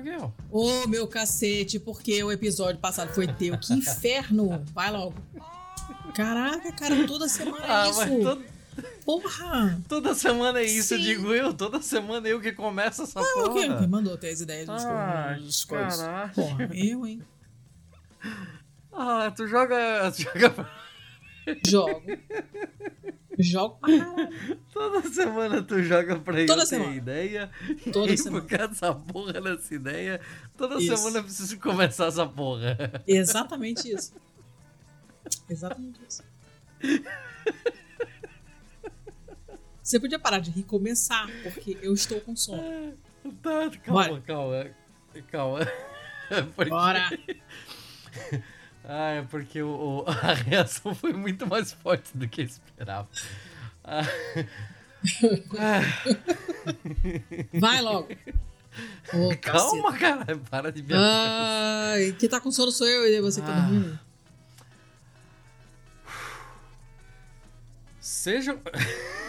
Por quê? Ô, oh, meu cacete, porque o episódio passado foi teu. Que inferno! Vai logo. Caraca, cara, toda semana é ah, isso. Todo... Porra! Toda semana é isso, Sim. digo eu. Toda semana é eu que começo essa ah, porra. Quem, quem mandou ter as ideias dos, ah, coisas? Porra, eu, hein? Ah, tu joga. Tu joga... Jogo. Jogo. Toda semana tu joga pra toda eu semana. ter ideia. Toda e semana. por causa dessa porra nessa ideia, toda isso. semana eu preciso começar essa porra. Exatamente isso. Exatamente isso. Você podia parar de rir e começar, porque eu estou com sono. Tá, calma, Bora. calma. Calma. Porque... Bora! Ah, é porque o, o, a reação foi muito mais forte do que eu esperava. Ah. Vai logo. Oh, Calma, cara. Para de ver. Ai, quem tá com sono sou eu e você que tá ah. dormindo. Sejam.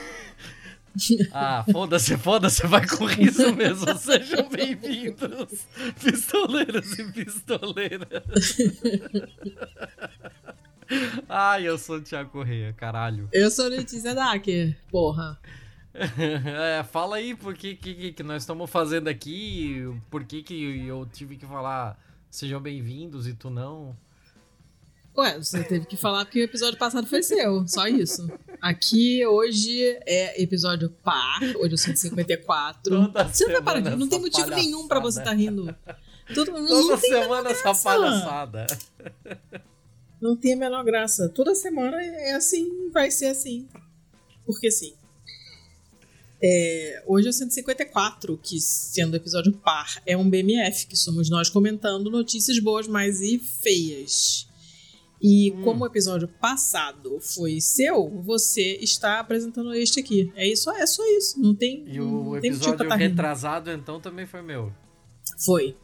Ah, foda-se, foda-se, vai com riso mesmo. Sejam bem-vindos, pistoleiros e pistoleiras. Ai, eu sou o Thiago Correia, caralho. Eu sou Letícia Dacker, porra. É, fala aí por que, que, que nós estamos fazendo aqui, por que, que eu tive que falar sejam bem-vindos e tu não. Ué, você teve que falar porque o episódio passado foi seu, só isso. Aqui hoje é episódio par, hoje é o 154. Toda você não tá parando, não tem motivo palhaçada. nenhum para você estar tá rindo. Todo, Toda semana essa palhaçada. Não tem a menor graça. Toda semana é assim, vai ser assim. Porque sim. É, hoje é o 154, que sendo episódio par, é um BMF, que somos nós comentando notícias boas, mas e feias. E hum. como o episódio passado foi seu, você está apresentando este aqui. É isso, é só isso. Não tem. E o episódio tá retrasado, então, também foi meu. Foi.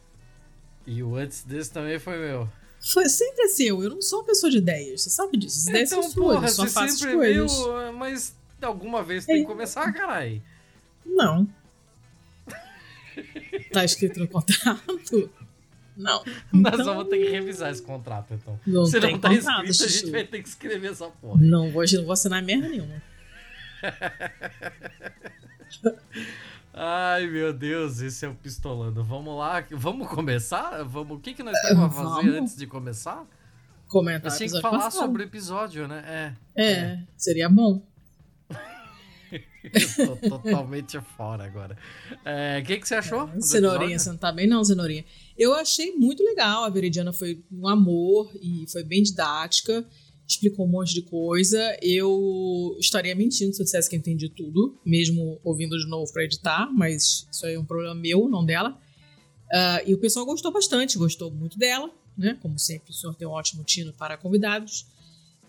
E o antes desse também foi meu. Foi sempre é seu. Eu não sou uma pessoa de ideias. Você sabe disso. As ideias então, são suas. Só faço as coisas. Meu, mas alguma vez tem é. que começar, carai. Não. tá escrito no contrato? Não. Nós então... vamos ter que revisar esse contrato, então. Não Se não tá contrato, escrito, a gente vai ter que escrever essa porra. Não vou, não vou assinar merda nenhuma. Ai, meu Deus, esse é o pistolando. Vamos lá, vamos começar? Vamos, o que, que nós temos a fazer vamos. antes de começar? Comentar. Que falar passado. sobre o episódio, né? É, é, é. seria bom. Eu tô totalmente fora agora. É, o que, que você achou? É, cenourinha, você não tá bem, não, Cenourinha. Eu achei muito legal. A Veridiana foi um amor e foi bem didática. Explicou um monte de coisa. Eu estaria mentindo se eu dissesse que entendi tudo, mesmo ouvindo de novo para editar, mas isso aí é um problema meu, não dela. Uh, e o pessoal gostou bastante, gostou muito dela, né? Como sempre, o senhor tem um ótimo tino para convidados.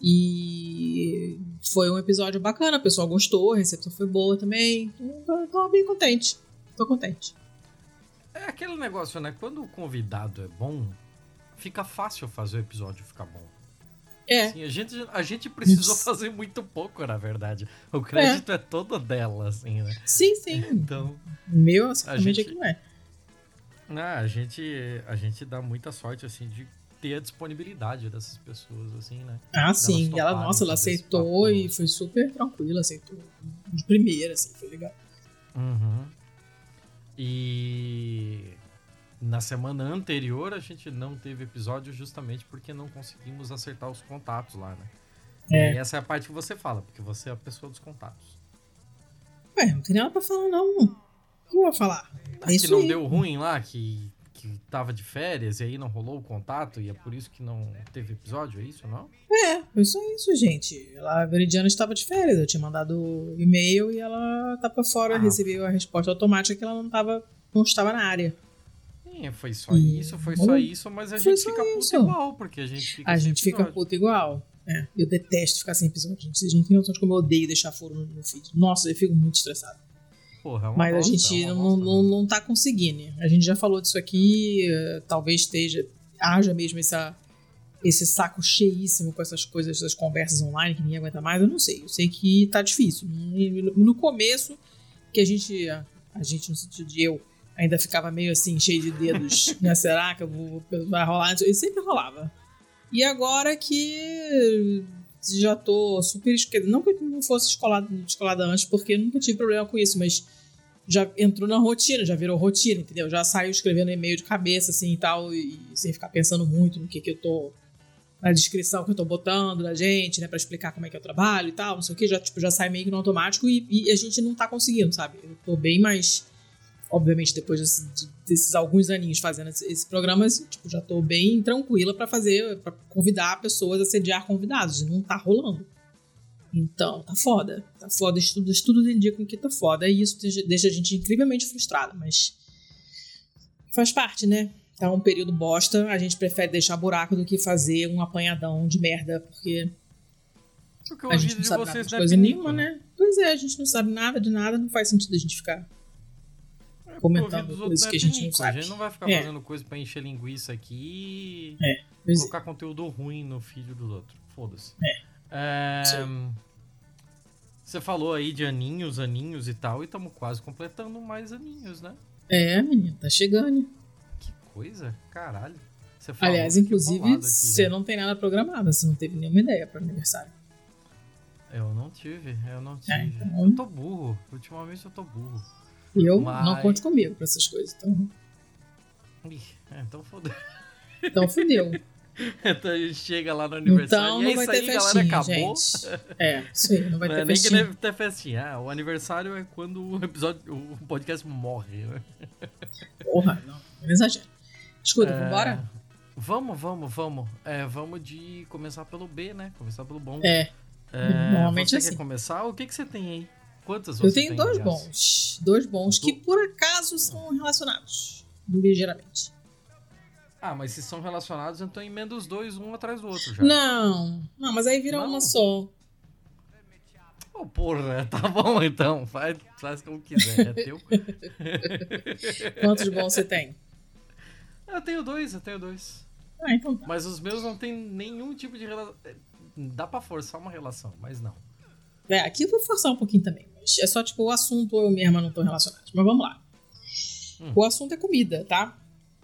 E foi um episódio bacana, o pessoal gostou, a recepção foi boa também. Então, tô bem contente. Tô contente. É aquele negócio, né? Quando o convidado é bom, fica fácil fazer o episódio ficar bom. É. Assim, a, gente, a gente precisou fazer muito pouco, na verdade. O crédito é, é todo dela, assim, né? Sim, sim. Então. Meu, a gente... é que não é. Ah, a gente, a gente dá muita sorte, assim, de ter a disponibilidade dessas pessoas, assim, né? Ah, sim. E ela, nossa, ela aceitou e foi super tranquila, aceitou de primeira, assim, foi legal. Uhum. E na semana anterior a gente não teve episódio justamente porque não conseguimos acertar os contatos lá, né? É. E essa é a parte que você fala, porque você é a pessoa dos contatos. Ué, não tem nada pra falar, não. O que eu vou falar? É que não aí. deu ruim lá, que que tava de férias e aí não rolou o contato e é por isso que não teve episódio, é isso, não? É, foi só isso, gente. Ela, a Veridiana estava de férias, eu tinha mandado e-mail e ela tava fora, ah. recebeu a resposta automática que ela não tava, não estava na área. Sim, foi só e... isso, foi só isso, mas a gente fica puto igual, porque a gente fica A gente fica puto igual. É, eu detesto ficar sem episódio, gente. Vocês não têm noção de como eu odeio deixar furo no feed. Nossa, eu fico muito estressado. Porra, é Mas bosta, a gente é não, não, não tá conseguindo. A gente já falou disso aqui, uh, talvez esteja, haja mesmo essa, esse saco cheíssimo com essas coisas, essas conversas online que ninguém aguenta mais. Eu não sei. Eu sei que tá difícil. No começo, que a gente, a gente no sentido de eu, ainda ficava meio assim, cheio de dedos, né? Será que eu vou, vai rolar? E sempre rolava. E agora que já tô super. Não que eu não fosse escolada, escolada antes, porque eu nunca tive problema com isso, mas já entrou na rotina, já virou rotina, entendeu? Já saiu escrevendo e-mail de cabeça, assim e tal, e sem ficar pensando muito no que, que eu tô. na descrição que eu tô botando da gente, né, pra explicar como é que eu trabalho e tal, não sei o que, já, tipo, já sai meio que no automático e, e a gente não tá conseguindo, sabe? Eu tô bem mais. Obviamente, depois desse, desses alguns aninhos fazendo esse, esse programa, tipo, já tô bem tranquila para fazer, para convidar pessoas a sediar convidados, não tá rolando. Então, tá foda. Tá foda. Estudos, estudos indicam que tá foda. E isso deixa a gente incrivelmente frustrado, mas. Faz parte, né? Tá um período bosta. A gente prefere deixar buraco do que fazer um apanhadão de merda, porque. Porque a gente não sabe nada de coisa nenhuma, né? né? Pois é, a gente não sabe nada de nada, não faz sentido a gente ficar é, comentando coisas que a gente não sabe. A gente não vai ficar é. fazendo coisa pra encher linguiça aqui e é, colocar conteúdo ruim no filho dos outros. Foda-se. É. É... Você falou aí de aninhos, aninhos e tal, e estamos quase completando mais aninhos, né? É, menino, tá chegando. Que coisa, caralho. Aliás, inclusive, você não tem nada programado, você não teve nenhuma ideia para aniversário. Eu não tive, eu não é, tive. É, então... Eu tô burro, ultimamente eu tô burro. Eu Mas... não conte comigo pra essas coisas, então. Ih, é, então fodeu. Então fodeu. Então a gente chega lá no aniversário então, e é isso aí, festinha, galera, acabou. Gente. É, isso aí, não vai não ter é festinha. Nem que ter festinha. Ah, o aniversário é quando o episódio, o podcast morre. Né? Porra, não, não exagero. Escuta, é... vambora? Vamos, vamos, vamos. É, vamos de começar pelo B, né? Começar pelo bom. É. é normalmente você assim. quer começar? O que, que você tem aí? Quantas Eu tenho dois bons. Dois bons que por acaso são relacionados. Ligeiramente. Ah, mas se são relacionados, então emenda os dois um atrás do outro já. Não, não, mas aí vira não. uma só. Oh, porra, tá bom então. Faz, faz como quiser, é teu. Quantos bons você tem? Eu tenho dois, eu tenho dois. Ah, então tá. Mas os meus não tem nenhum tipo de relação. Dá pra forçar uma relação, mas não. É, aqui eu vou forçar um pouquinho também. É só tipo o assunto eu mesma não tô relacionado. Mas vamos lá. Hum. O assunto é comida, tá?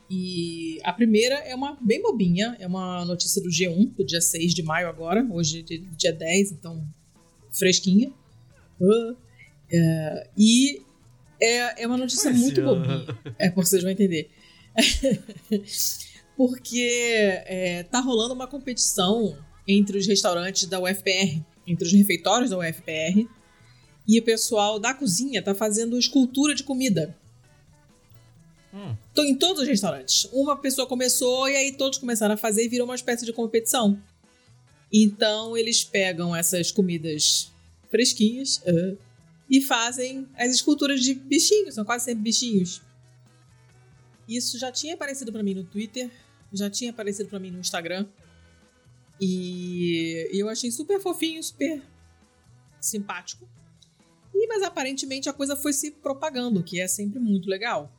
E a primeira é uma bem bobinha, é uma notícia do G1, do dia 6 de maio agora, hoje é dia 10, então fresquinha. Uh, é, e é, é uma notícia muito bobinha. É, vocês vão entender. Porque é, tá rolando uma competição entre os restaurantes da UFPR, entre os refeitórios da UFPR, e o pessoal da cozinha tá fazendo escultura de comida. Hum. Em todos os restaurantes. Uma pessoa começou e aí todos começaram a fazer e virou uma espécie de competição. Então eles pegam essas comidas fresquinhas uh, e fazem as esculturas de bichinhos, são quase sempre bichinhos. Isso já tinha aparecido para mim no Twitter, já tinha aparecido para mim no Instagram. E eu achei super fofinho, super simpático. E, mas aparentemente a coisa foi se propagando, que é sempre muito legal.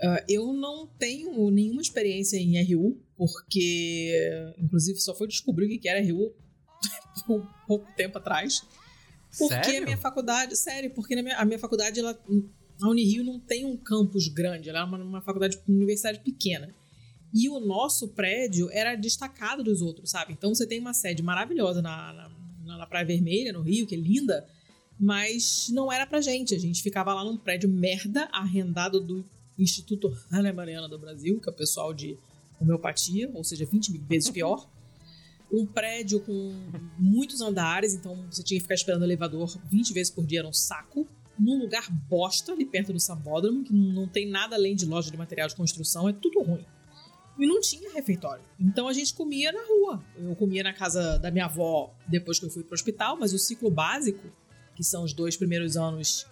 Uh, eu não tenho nenhuma experiência em RU, porque, inclusive, só foi descobrir o que era RU um pouco tempo atrás. Porque sério? a minha faculdade, sério, porque minha, a minha faculdade, ela, a Unirio não tem um campus grande, ela é uma, uma faculdade, uma universidade pequena. E o nosso prédio era destacado dos outros, sabe? Então você tem uma sede maravilhosa na, na, na Praia Vermelha, no Rio, que é linda, mas não era pra gente. A gente ficava lá num prédio merda, arrendado do Instituto Hannah Mariana do Brasil, que é o pessoal de homeopatia, ou seja, 20 vezes pior. Um prédio com muitos andares, então você tinha que ficar esperando o elevador 20 vezes por dia, era um saco. Num lugar bosta, ali perto do Sambódromo, que não tem nada além de loja de material de construção, é tudo ruim. E não tinha refeitório. Então a gente comia na rua. Eu comia na casa da minha avó depois que eu fui pro hospital, mas o ciclo básico, que são os dois primeiros anos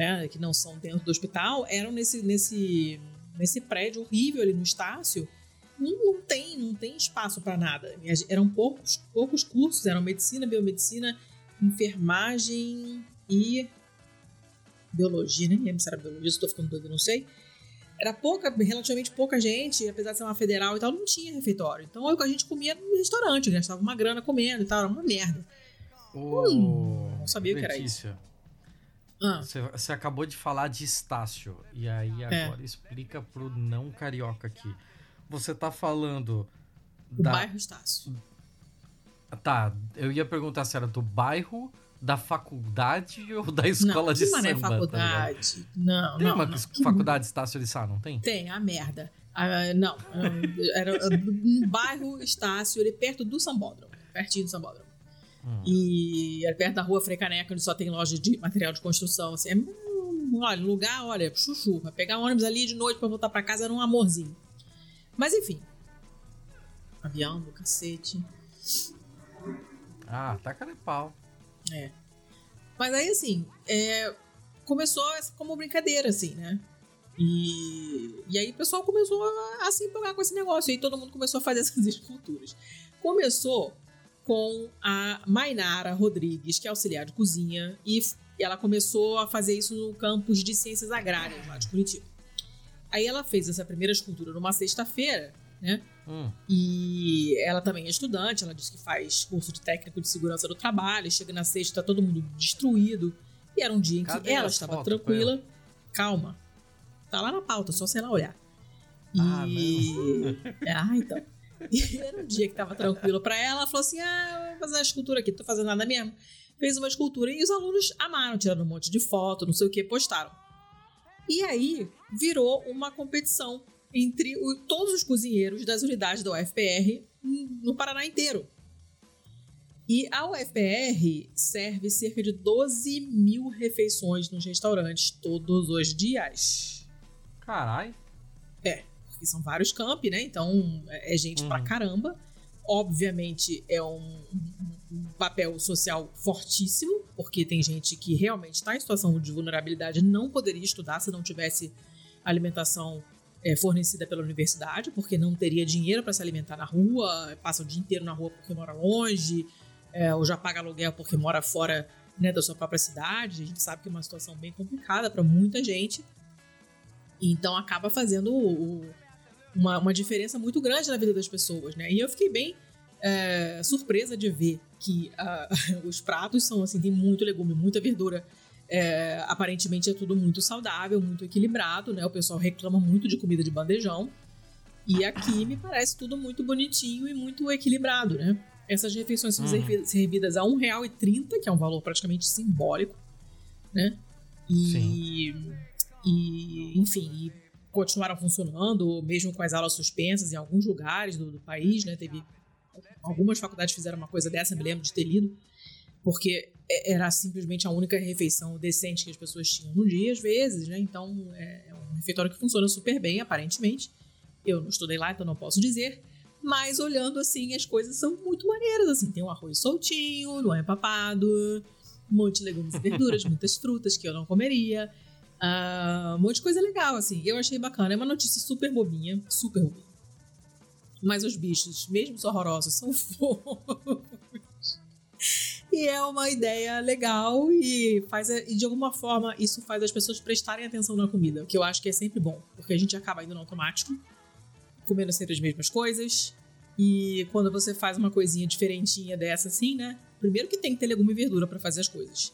né, que não são dentro do hospital, eram nesse, nesse, nesse prédio horrível ali no Estácio. Não, não tem, não tem espaço para nada. Eram poucos, poucos cursos, eram medicina, biomedicina, enfermagem e biologia, nem lembro se era biologia, estou ficando doido, não sei. Era pouca, relativamente pouca gente, apesar de ser uma federal e tal, não tinha refeitório. Então a gente comia no restaurante, gastava uma grana comendo e tal, era uma merda. Ô, hum, não sabia o que era isso. Ah. você, você, acabou de falar de Estácio. E aí é. agora é. explica pro não carioca aqui. Você tá falando. Do da... bairro Estácio. Tá, eu ia perguntar se era do bairro, da faculdade ou da escola não, de samba? Não, é faculdade. Tá não, tem não. uma não. faculdade Estácio de Sá, não tem? Tem, a merda. Ah, não, era no bairro Estácio, ali perto do Sambódromo, pertinho do Sambódromo. Hum. E era perto da rua Frecaneca, onde só tem loja de material de construção. Assim, é, olha, lugar, olha, chuchu. Vai pegar um ônibus ali de noite para voltar para casa era um amorzinho. Mas enfim. Avião do cacete. Ah, taca de pau. É. Mas aí, assim, é, começou como brincadeira, assim, né? E, e aí o pessoal começou a, a se empolgar com esse negócio. E aí todo mundo começou a fazer essas esculturas. Começou com a Mainara Rodrigues, que é auxiliar de cozinha, e ela começou a fazer isso no campus de ciências agrárias lá de Curitiba. Aí ela fez essa primeira escultura numa sexta-feira, né? Hum. E ela também é estudante, ela disse que faz curso de técnico de segurança do trabalho, chega na sexta, tá todo mundo destruído. E era um dia em que Cadê ela estava tranquila. Calma. Tá lá na pauta, só sei lá olhar. E. Ah, ah, então. E era um dia que tava tranquilo para ela, ela falou assim: ah, vou fazer uma escultura aqui, não tô fazendo nada mesmo. Fez uma escultura e os alunos amaram, tiraram um monte de foto, não sei o que, postaram. E aí virou uma competição entre o, todos os cozinheiros das unidades da UFPR no Paraná inteiro. E a UFPR serve cerca de 12 mil refeições nos restaurantes todos os dias. Caralho. É, porque são vários campi, né? Então é, é gente uhum. pra caramba. Obviamente é um, um, papel social fortíssimo, porque tem gente que realmente está em situação de vulnerabilidade não poderia estudar se não tivesse alimentação é, fornecida pela universidade, porque não teria dinheiro para se alimentar na rua, passa o dia inteiro na rua porque mora longe, é, ou já paga aluguel porque mora fora né, da sua própria cidade. A gente sabe que é uma situação bem complicada para muita gente. Então acaba fazendo o, uma, uma diferença muito grande na vida das pessoas, né? E eu fiquei bem é, surpresa de ver que uh, os pratos são assim, tem muito legume, muita verdura. É, aparentemente é tudo muito saudável, muito equilibrado, né? O pessoal reclama muito de comida de bandejão. E aqui me parece tudo muito bonitinho e muito equilibrado, né? Essas refeições são uhum. servidas a R$ 1,30, que é um valor praticamente simbólico, né? E, Sim. e enfim, e continuaram funcionando, mesmo com as aulas suspensas em alguns lugares do, do país, né? Teve algumas faculdades fizeram uma coisa dessa, me lembro de ter lido, porque era simplesmente a única refeição decente que as pessoas tinham no dia, às vezes, né? Então é, é um refeitório que funciona super bem, aparentemente. Eu não estudei lá, então não posso dizer. Mas olhando assim, as coisas são muito maneiras, assim. Tem um arroz soltinho, não é papado, um monte de legumes e verduras, muitas frutas que eu não comeria. Uh, um monte de coisa legal, assim. Eu achei bacana. É uma notícia super bobinha, super bobinha. Mas os bichos, mesmo os horrorosos, são fofos. e é uma ideia legal e faz e de alguma forma isso faz as pessoas prestarem atenção na comida, que eu acho que é sempre bom, porque a gente acaba indo no automático, comendo sempre as mesmas coisas. E quando você faz uma coisinha diferentinha dessa assim, né? Primeiro que tem que ter legume e verdura para fazer as coisas.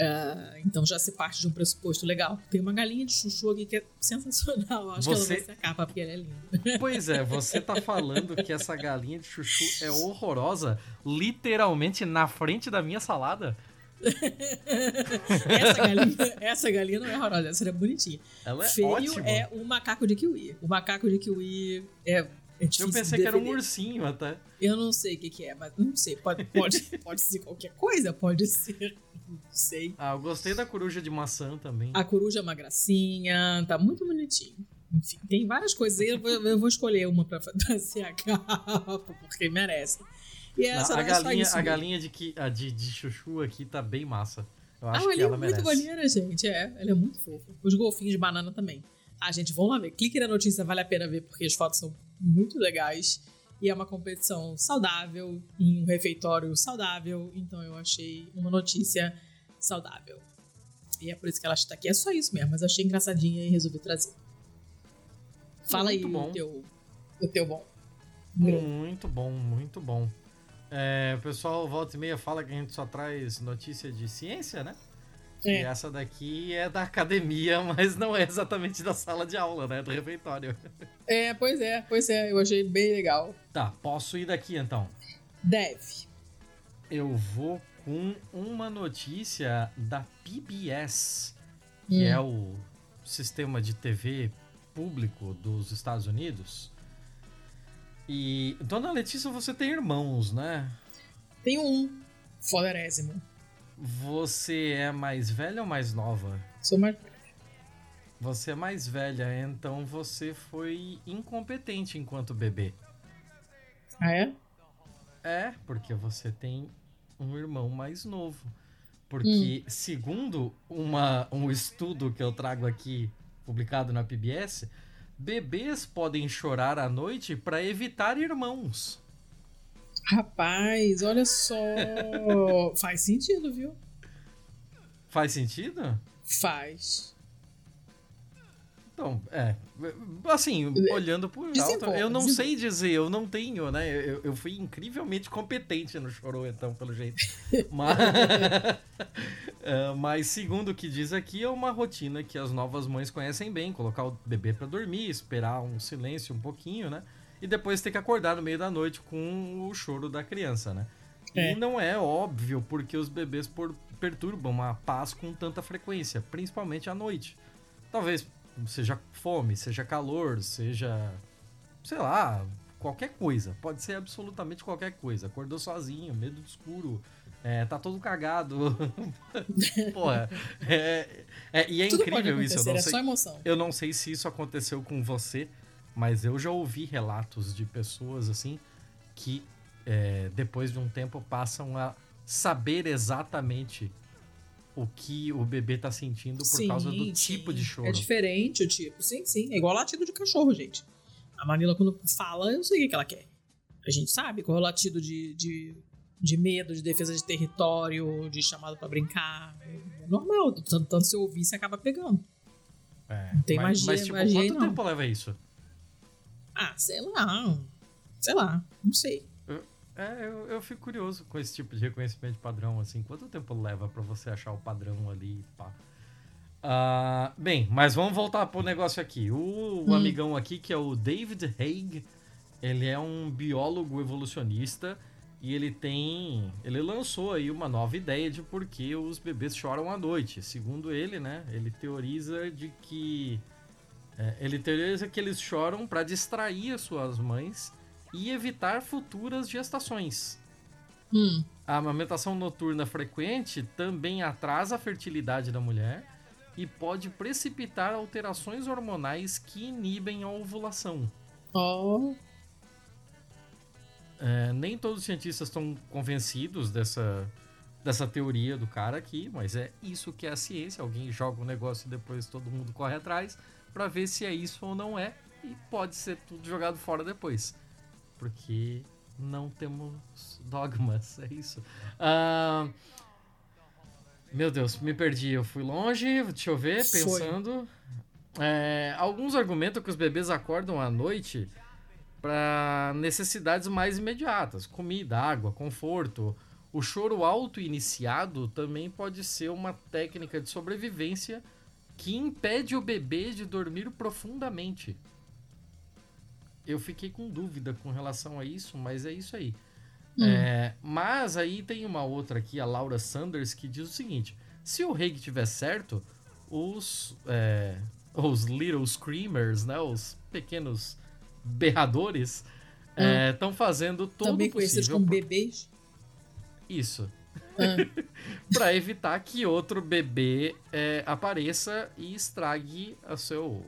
Uh, então já se parte de um pressuposto legal. Tem uma galinha de chuchu aqui que é sensacional. Acho você... que ela vai ser a capa porque ela é linda. Pois é, você tá falando que essa galinha de chuchu é horrorosa, literalmente na frente da minha salada. essa, galinha, essa galinha não é horrorosa, essa é bonitinha. Ela é Feio ótima. é o macaco de kiwi. O macaco de kiwi é é eu pensei que era um ursinho até. Eu não sei o que, que, é, mas não sei. Pode, pode, pode ser qualquer coisa, pode ser. Não sei. Ah, eu gostei da coruja de maçã também. A coruja é uma gracinha, tá muito bonitinho. Enfim, tem várias coisas. Eu vou, eu vou escolher uma pra fazer a capa, porque merece. E essa não, a, galinha, a galinha de, que, a de, de chuchu aqui tá bem massa. Eu acho ah, que ela, ela é muito maneira, gente. É, ela é muito fofa. Os golfinhos de banana também. Ah, gente, vamos lá ver. Clique na notícia, vale a pena ver, porque as fotos são muito legais. E é uma competição saudável, em um refeitório saudável. Então eu achei uma notícia saudável. E é por isso que ela está aqui. É só isso mesmo, mas eu achei engraçadinha e resolvi trazer. Fala muito aí bom. O, teu, o teu bom. Muito bom, muito bom. É, o pessoal volta e meia fala que a gente só traz notícia de ciência, né? É. E essa daqui é da academia, mas não é exatamente da sala de aula, né? Do refeitório. É, pois é, pois é. Eu achei bem legal. Tá, posso ir daqui então? Deve. Eu vou com uma notícia da PBS, que hum. é o sistema de TV público dos Estados Unidos. E, dona Letícia, você tem irmãos, né? Tenho um, foderésimo. Você é mais velha ou mais nova? Sou mais. Você é mais velha, então você foi incompetente enquanto bebê. Ah, é? É, porque você tem um irmão mais novo. Porque, hum. segundo uma, um estudo que eu trago aqui, publicado na PBS, bebês podem chorar à noite para evitar irmãos. Rapaz, olha só. Faz sentido, viu? Faz sentido? Faz. Então, é. Assim, olhando por alto, eu não sei dizer, eu não tenho, né? Eu, eu fui incrivelmente competente no chorou, então, pelo jeito. mas, uh, mas, segundo o que diz aqui, é uma rotina que as novas mães conhecem bem: colocar o bebê para dormir, esperar um silêncio um pouquinho, né? E depois ter que acordar no meio da noite com o choro da criança, né? É. E não é óbvio porque os bebês por, perturbam a paz com tanta frequência, principalmente à noite. Talvez seja fome, seja calor, seja. sei lá, qualquer coisa. Pode ser absolutamente qualquer coisa. Acordou sozinho, medo do escuro, é, tá todo cagado. Porra. É, é, e é Tudo incrível isso. Eu não, é sei, só emoção. eu não sei se isso aconteceu com você, mas eu já ouvi relatos de pessoas assim que é, depois de um tempo passam a saber exatamente o que o bebê tá sentindo por sim, causa do sim. tipo de choro. É diferente o tipo, sim, sim. É igual latido de cachorro, gente. A Manila, quando fala, eu sei o que ela quer. A gente sabe qual é o latido de, de, de medo, de defesa de território, de chamado para brincar. É normal, tanto, tanto se ouvir, você acaba pegando. É, Não tem mas, magia, mas, tipo, magia quanto não. tempo leva isso? Ah, sei lá. Sei lá, não sei. Eu, é, eu, eu fico curioso com esse tipo de reconhecimento padrão, assim. Quanto tempo leva para você achar o padrão ali, pá? Uh, bem, mas vamos voltar pro negócio aqui. O, o hum. amigão aqui, que é o David Haig, ele é um biólogo evolucionista e ele tem. Ele lançou aí uma nova ideia de por que os bebês choram à noite. Segundo ele, né? Ele teoriza de que é, ele teoriza que eles choram para distrair as suas mães e evitar futuras gestações. Hum. A amamentação noturna frequente também atrasa a fertilidade da mulher e pode precipitar alterações hormonais que inibem a ovulação. Oh. É, nem todos os cientistas estão convencidos dessa, dessa teoria do cara aqui, mas é isso que é a ciência. Alguém joga um negócio e depois todo mundo corre atrás para ver se é isso ou não é e pode ser tudo jogado fora depois, porque não temos dogmas, é isso. Uh, meu Deus, me perdi, eu fui longe, deixa eu ver, pensando. É, alguns argumentam que os bebês acordam à noite para necessidades mais imediatas, comida, água, conforto. O choro auto-iniciado também pode ser uma técnica de sobrevivência que impede o bebê de dormir profundamente. Eu fiquei com dúvida com relação a isso, mas é isso aí. Hum. É, mas aí tem uma outra aqui, a Laura Sanders, que diz o seguinte: se o Reig tiver certo, os, é, os Little Screamers, né, os pequenos berradores, estão hum. é, fazendo todo Também o possível. Também conhecidos como bebês? Isso. Para evitar que outro bebê é, apareça e estrague a seu,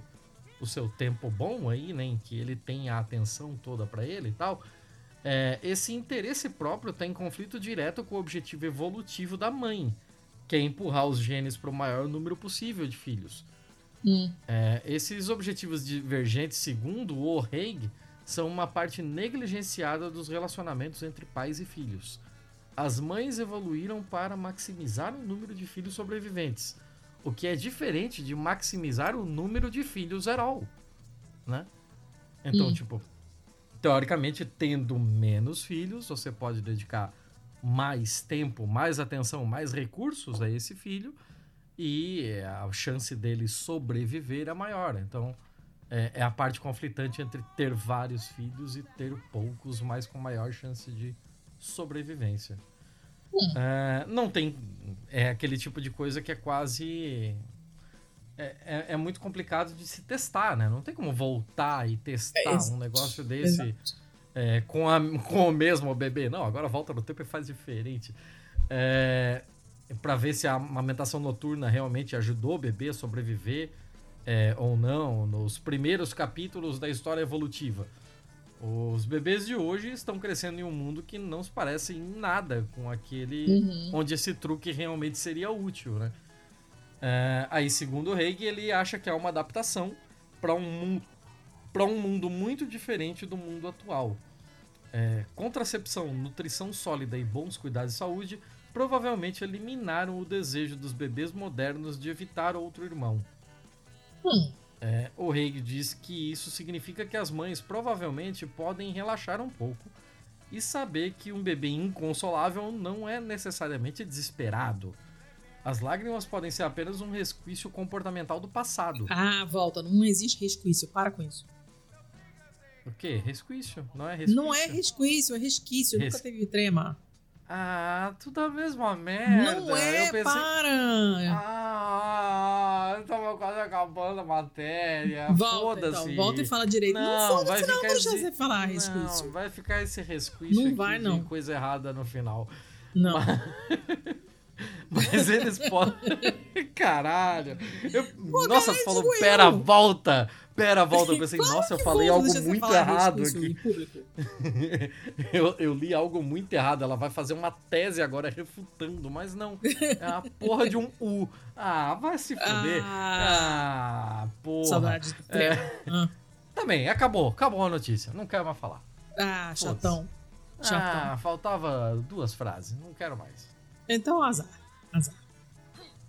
o seu tempo bom aí, né? Em que ele tenha a atenção toda para ele e tal. É, esse interesse próprio está em conflito direto com o objetivo evolutivo da mãe, que é empurrar os genes para o maior número possível de filhos. Hum. É, esses objetivos divergentes, segundo o O'Haig, são uma parte negligenciada dos relacionamentos entre pais e filhos as mães evoluíram para maximizar o número de filhos sobreviventes, o que é diferente de maximizar o número de filhos herói, né? Então, tipo, teoricamente, tendo menos filhos, você pode dedicar mais tempo, mais atenção, mais recursos a esse filho e a chance dele sobreviver é maior. Então, é, é, a parte conflitante entre ter vários filhos e ter poucos, mas com maior chance de sobrevivência. É, não tem. É aquele tipo de coisa que é quase. É, é, é, muito complicado de se testar, né? Não tem como voltar e testar é um negócio desse é, com, a, com o mesmo bebê. Não, agora volta no tempo e faz diferente. É, para ver se a amamentação noturna realmente ajudou o bebê a sobreviver ou não nos primeiros capítulos da história evolutiva. Os bebês de hoje estão crescendo em um mundo que não se parece em nada com aquele uhum. onde esse truque realmente seria útil, né? É, aí, segundo o Reig, ele acha que é uma adaptação para um, para um mundo muito diferente do mundo atual. É, contracepção, nutrição sólida e bons cuidados de saúde provavelmente eliminaram o desejo dos bebês modernos de evitar outro irmão. Hum. É, o Reig diz que isso significa que as mães provavelmente podem relaxar um pouco e saber que um bebê inconsolável não é necessariamente desesperado. As lágrimas podem ser apenas um resquício comportamental do passado. Ah, volta, não existe resquício, para com isso. O quê? Resquício? Não é resquício? Não é resquício, é resquício. Res... Nunca teve trema. Ah, tudo a mesma merda. Não é, pensei... para! Ah, eu tava quase acabando a matéria. Volta, então, volta e fala direito. Não, não vai ficar não, esse... você falar resquício. Não, vai ficar esse resquício não vai, não. coisa errada no final. Não. Mas... Mas eles podem. Caralho. Eu... Nossa, falou, pera, volta. Pera, volta. Eu pensei, claro nossa, eu falei algo muito errado aqui. eu, eu li algo muito errado. Ela vai fazer uma tese agora refutando, mas não. É a porra de um U. Ah, vai se fuder. Ah, ah porra. Saudade do é... ah. Também, acabou. Acabou a notícia. Não quero mais falar. Ah, chatão. chatão. Ah, faltava duas frases. Não quero mais. Então, azar. Azar.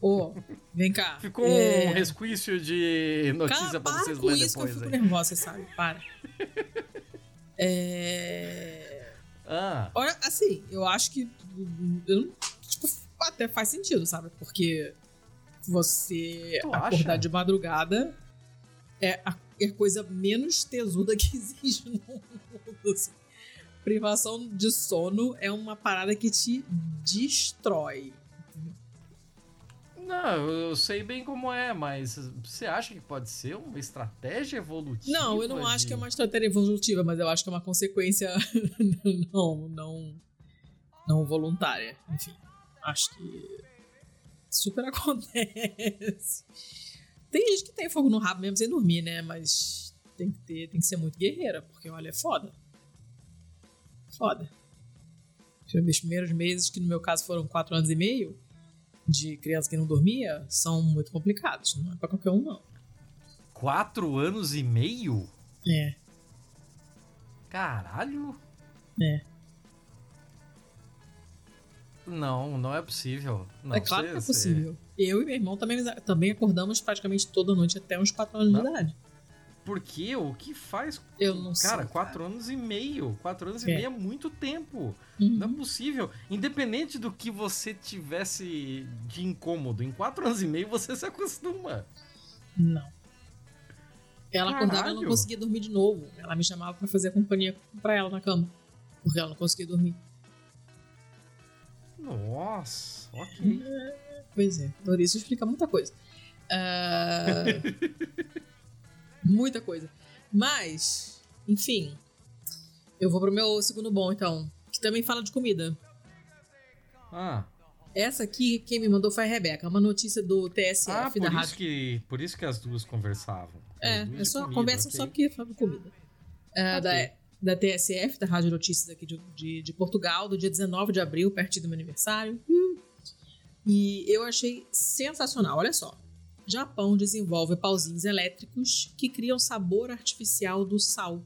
Ô, oh, vem cá. Ficou é... um resquício de notícia pra vocês lerem depois. Que eu fico aí. nervosa, você sabe. Para. é... Ah. Olha, assim, eu acho que. Eu, tipo, até faz sentido, sabe? Porque você tu acordar acha? de madrugada é a, é a coisa menos tesuda que existe no mundo. Assim privação de sono é uma parada que te destrói. Não, eu sei bem como é, mas você acha que pode ser uma estratégia evolutiva? Não, eu não de... acho que é uma estratégia evolutiva, mas eu acho que é uma consequência não, não, não voluntária. Enfim, acho que super acontece. Tem gente que tem fogo no rabo mesmo sem dormir, né? Mas tem que ter, tem que ser muito guerreira, porque olha, é foda foda. Os primeiros meses, que no meu caso foram quatro anos e meio, de criança que não dormia, são muito complicados. Não é pra qualquer um, não. Quatro anos e meio? É. Caralho? É. Não, não é possível. Não, é claro que é possível. Eu e meu irmão também, também acordamos praticamente toda noite até uns 4 anos não. de idade. Por quê? O que faz? Eu não sei. Cara, quatro anos e meio. Quatro anos é. e meio é muito tempo. Uhum. Não é possível. Independente do que você tivesse de incômodo, em quatro anos e meio você se acostuma. Não. Ela Caralho. acordava e não conseguia dormir de novo. Ela me chamava para fazer companhia para ela na cama. Porque ela não conseguia dormir. Nossa, ok. É, pois é. Por isso explica muita coisa. Uh... Muita coisa. Mas, enfim. Eu vou pro meu segundo bom, então. Que também fala de comida. Ah. Essa aqui, quem me mandou foi a Rebeca. Uma notícia do TSF ah, da rádio. Que, por isso que as duas conversavam. É, é só comida, conversa okay. só porque fala de comida. É, okay. da, da TSF, da Rádio Notícias aqui de, de, de, Portugal, do dia 19 de abril, perto do meu aniversário. Hum. E eu achei sensacional, olha só. Japão desenvolve pauzinhos elétricos que criam sabor artificial do sal.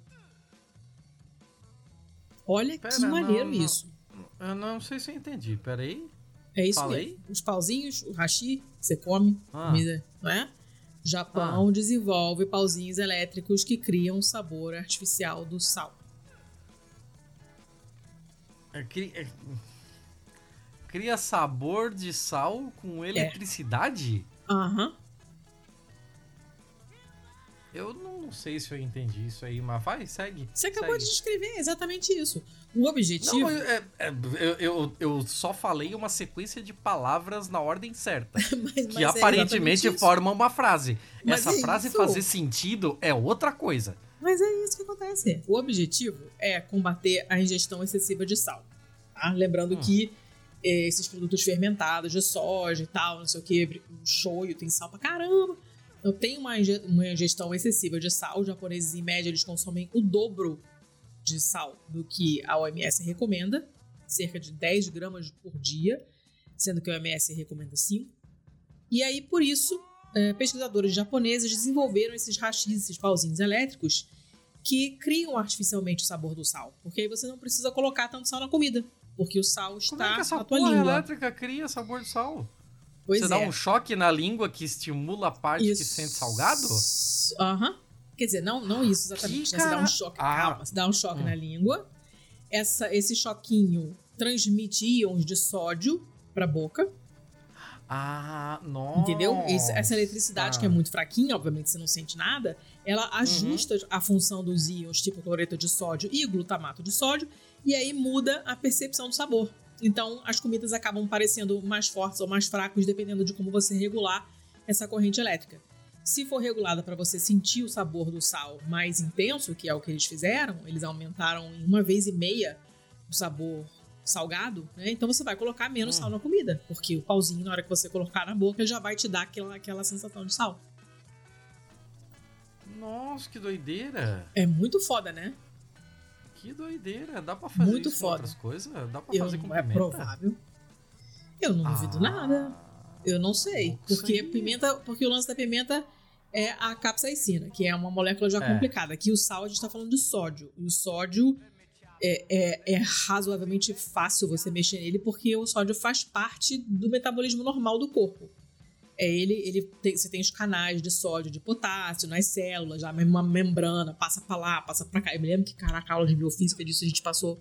Olha Pera, que maneiro não, isso. Não, eu não sei se eu entendi. Peraí. É isso Falei? mesmo. Os pauzinhos, o hashi, você come, ah. comida, não é? Japão ah. desenvolve pauzinhos elétricos que criam sabor artificial do sal. É, cria sabor de sal com é. eletricidade? É. Aham. Eu não sei se eu entendi isso aí, mas vai, segue. Você acabou segue. de descrever exatamente isso. O objetivo. Não, é- é- eu, eu, eu só falei uma sequência de palavras na ordem certa. mas- que mas é aparentemente exatamente isso. formam uma frase. Mas Essa é frase isso. fazer sentido é outra coisa. Mas é isso que acontece. O objetivo é combater a ingestão excessiva de sal. tá? Lembrando Hum. que eh, esses produtos fermentados de soja e tal, não sei o que, o shoyu tem sal pra caramba. Então tem uma, uma ingestão excessiva de sal. Os japoneses, em média, eles consomem o dobro de sal do que a OMS recomenda, cerca de 10 gramas por dia, sendo que a OMS recomenda 5. E aí, por isso, eh, pesquisadores japoneses desenvolveram esses hashis, esses pauzinhos elétricos, que criam artificialmente o sabor do sal. Porque aí você não precisa colocar tanto sal na comida, porque o sal Como é está que essa na tua língua. elétrica cria sabor de sal? Pois Você dá é. um choque na língua que estimula a parte que Isso. sente salgado? Aham. Quer dizer, não, não isso exatamente. Que né? Você dá um choque, Ah. calma, você dá um choque Hum. na língua. Essa, esse choquinho transmite íons de sódio para a boca, Ah, nossa. entendeu? Essa eletricidade que é muito fraquinha, obviamente você não sente nada, ela ajusta a função dos íons, tipo cloreto de sódio e glutamato de sódio, e aí muda a percepção do sabor. Então, as comidas acabam parecendo mais fortes ou mais fracos, dependendo de como você regular essa corrente elétrica. Se for regulada para você sentir o sabor do sal mais intenso, que é o que eles fizeram, eles aumentaram em uma vez e meia o sabor salgado, né? Então você vai colocar menos Hum. sal na comida, porque o pauzinho, na hora que você colocar na boca, já vai te dar aquela, aquela sensação de sal. Nossa, que doideira. É muito foda, né? Que doideira. Dá pra fazer Muito isso foda. outras coisas? Dá pra Eu, fazer com é pimenta? provável. Eu não duvido Ah, nada. Eu não sei. não Porque sei. pimenta, porque o lance da pimenta é a capsaicina, que é uma molécula já É. complicada. Aqui o sal a gente tá falando de sódio. E o sódio é, é, é razoavelmente fácil você mexer nele, porque o sódio faz parte do metabolismo normal do corpo. É ele, ele tem- você tem os canais de sódio, de potássio nas células, já uma membrana, passa pra lá, passa pra cá. Eu me lembro que, caraca, a aula de biofísica disso a gente passou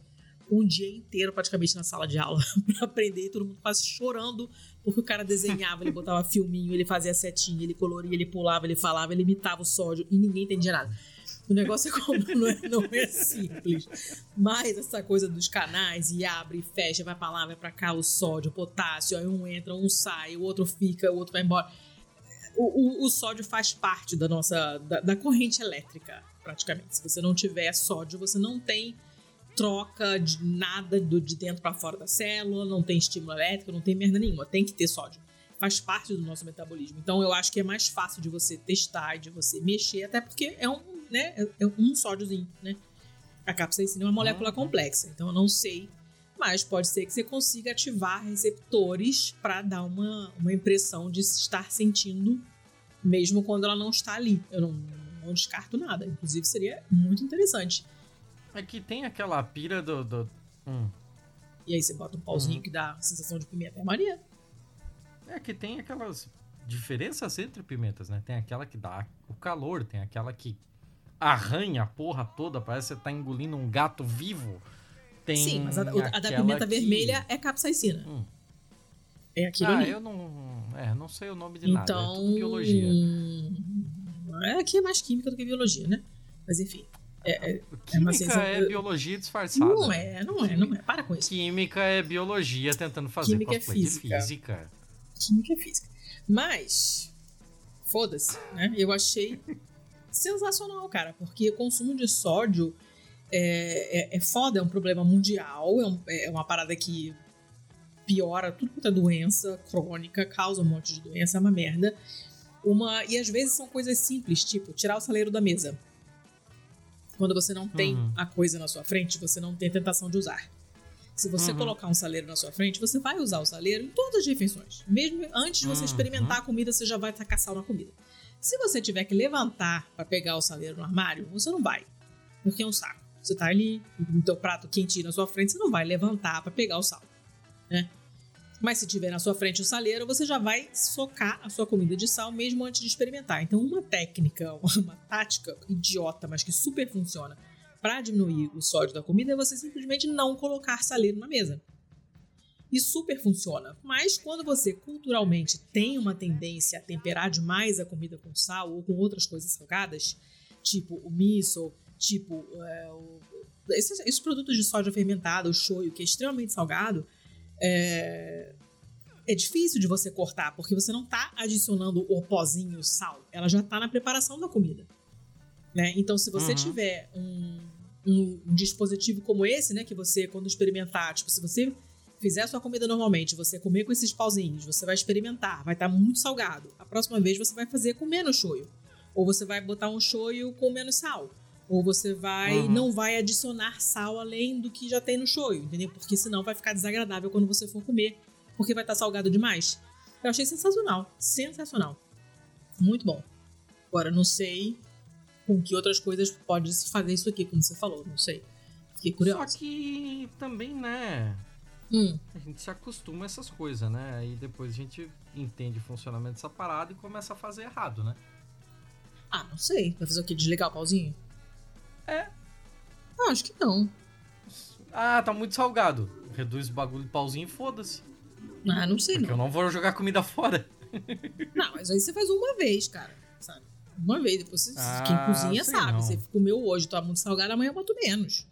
um dia inteiro praticamente na sala de aula pra aprender, e todo mundo quase chorando, porque o cara desenhava, ele botava filminho, ele fazia setinha, ele coloria, ele pulava, ele falava, ele imitava o sódio e ninguém entendia nada. O negócio é como não é, não é simples. Mas essa coisa dos canais e abre e fecha, vai pra lá, vai pra cá, o sódio, o potássio, aí um entra, um sai, o outro fica, o outro vai embora. O, o- o sódio faz parte da nossa da, da corrente elétrica, praticamente. Se você não tiver sódio, você não tem troca de nada do, de dentro pra fora da célula, não tem estímulo elétrico, não tem merda nenhuma. Tem que ter sódio. Faz parte do nosso metabolismo. Então eu acho que é mais fácil de você testar e de você mexer, até porque é um, né, é- um sódiozinho, né? A capsaicina é uma molécula Uhum. complexa, então eu não sei, mas pode ser que você consiga ativar receptores para dar uma, uma impressão de se estar sentindo, mesmo quando ela não está ali. Eu não, não descarto nada, inclusive seria muito interessante. É que tem aquela pira do. do- hum. E aí você bota um pauzinho Uhum. que dá sensação de pimenta, é maneiro. É que tem aquelas diferenças entre pimentas, né? Tem aquela que dá o calor, tem aquela que arranha a porra toda, parece que você tá engolindo um gato vivo. Tem Sim, mas a, a da pimenta que- vermelha é capsaicina. Hum. É aquilo Ah, ali. eu não. É, não sei o nome de nada. É Então. tudo biologia. É aqui é mais química do que biologia, né? Mas enfim. É, é- Química uma ciência- é biologia disfarçada. não é, não é, não é. Para com isso. Química é biologia tentando fazer Química é cosplay de física. Química é física. Mas, foda-se, né? Eu achei sensacional, cara, porque o consumo de sódio é, é, é foda, é um problema mundial, é, um- é uma parada que piora tudo quanto é doença crônica, causa um monte de doença, é uma merda. Uma, e às vezes são coisas simples, tipo tirar o saleiro da mesa. Quando você não tem Uhum. a coisa na sua frente, você não tem tentação de usar. Se você Uhum. colocar um saleiro na sua frente, você vai usar o saleiro em todas as refeições. Mesmo antes de você Uhum. experimentar a comida, você já vai tacar sal na comida. Se você tiver que levantar para pegar o saleiro no armário, você não vai. Porque é um saco. Você tá ali, com o teu prato quentinho na sua frente, você não vai levantar para pegar o sal. Né? Mas se tiver na sua frente o saleiro, você já vai socar a sua comida de sal mesmo antes de experimentar. Então, uma técnica, uma tática idiota, mas que super funciona para diminuir o sódio da comida é você simplesmente não colocar saleiro na mesa. e super funciona. Mas quando você culturalmente tem uma tendência a temperar demais a comida com sal ou com outras coisas salgadas, tipo o miso, tipo é, o, esses, esses, produtos de soja fermentada, o shoyu, que é extremamente salgado, é, é difícil de você cortar, porque você não está adicionando o pozinho, o sal. Ela já está na preparação da comida. Né? Então, se você uhum. tiver um, um, dispositivo como esse, né, que você, quando experimentar, tipo, se você fizer sua comida normalmente, você comer com esses pauzinhos, você vai experimentar, vai estar tá muito salgado. A próxima vez você vai fazer com menos shoyu. Ou você vai botar um shoyu com menos sal. Ou você vai uhum. não vai adicionar sal além do que já tem no shoyu, entendeu? Porque senão vai ficar desagradável quando você for comer, porque vai estar tá salgado demais. Eu achei sensacional, sensacional. Muito bom. Agora não sei com que outras coisas pode se fazer isso aqui, como você falou, não sei. Fiquei curioso. Só que também, né? Hum. A gente se acostuma a essas coisas, né? Aí depois a gente entende o funcionamento dessa parada e começa a fazer errado, né? Ah, não sei. Vai fazer o quê? Desligar o pauzinho? É. Ah, acho que não. Ah, tá muito salgado. Reduz o bagulho de pauzinho e foda-se. Ah, não sei Porque não. eu não vou jogar comida fora. Não, mas aí você faz uma vez, cara. Sabe? Uma vez. Depois você, ah, quem cozinha sabe. Não. Você comeu hoje, tá muito salgado, amanhã eu boto menos.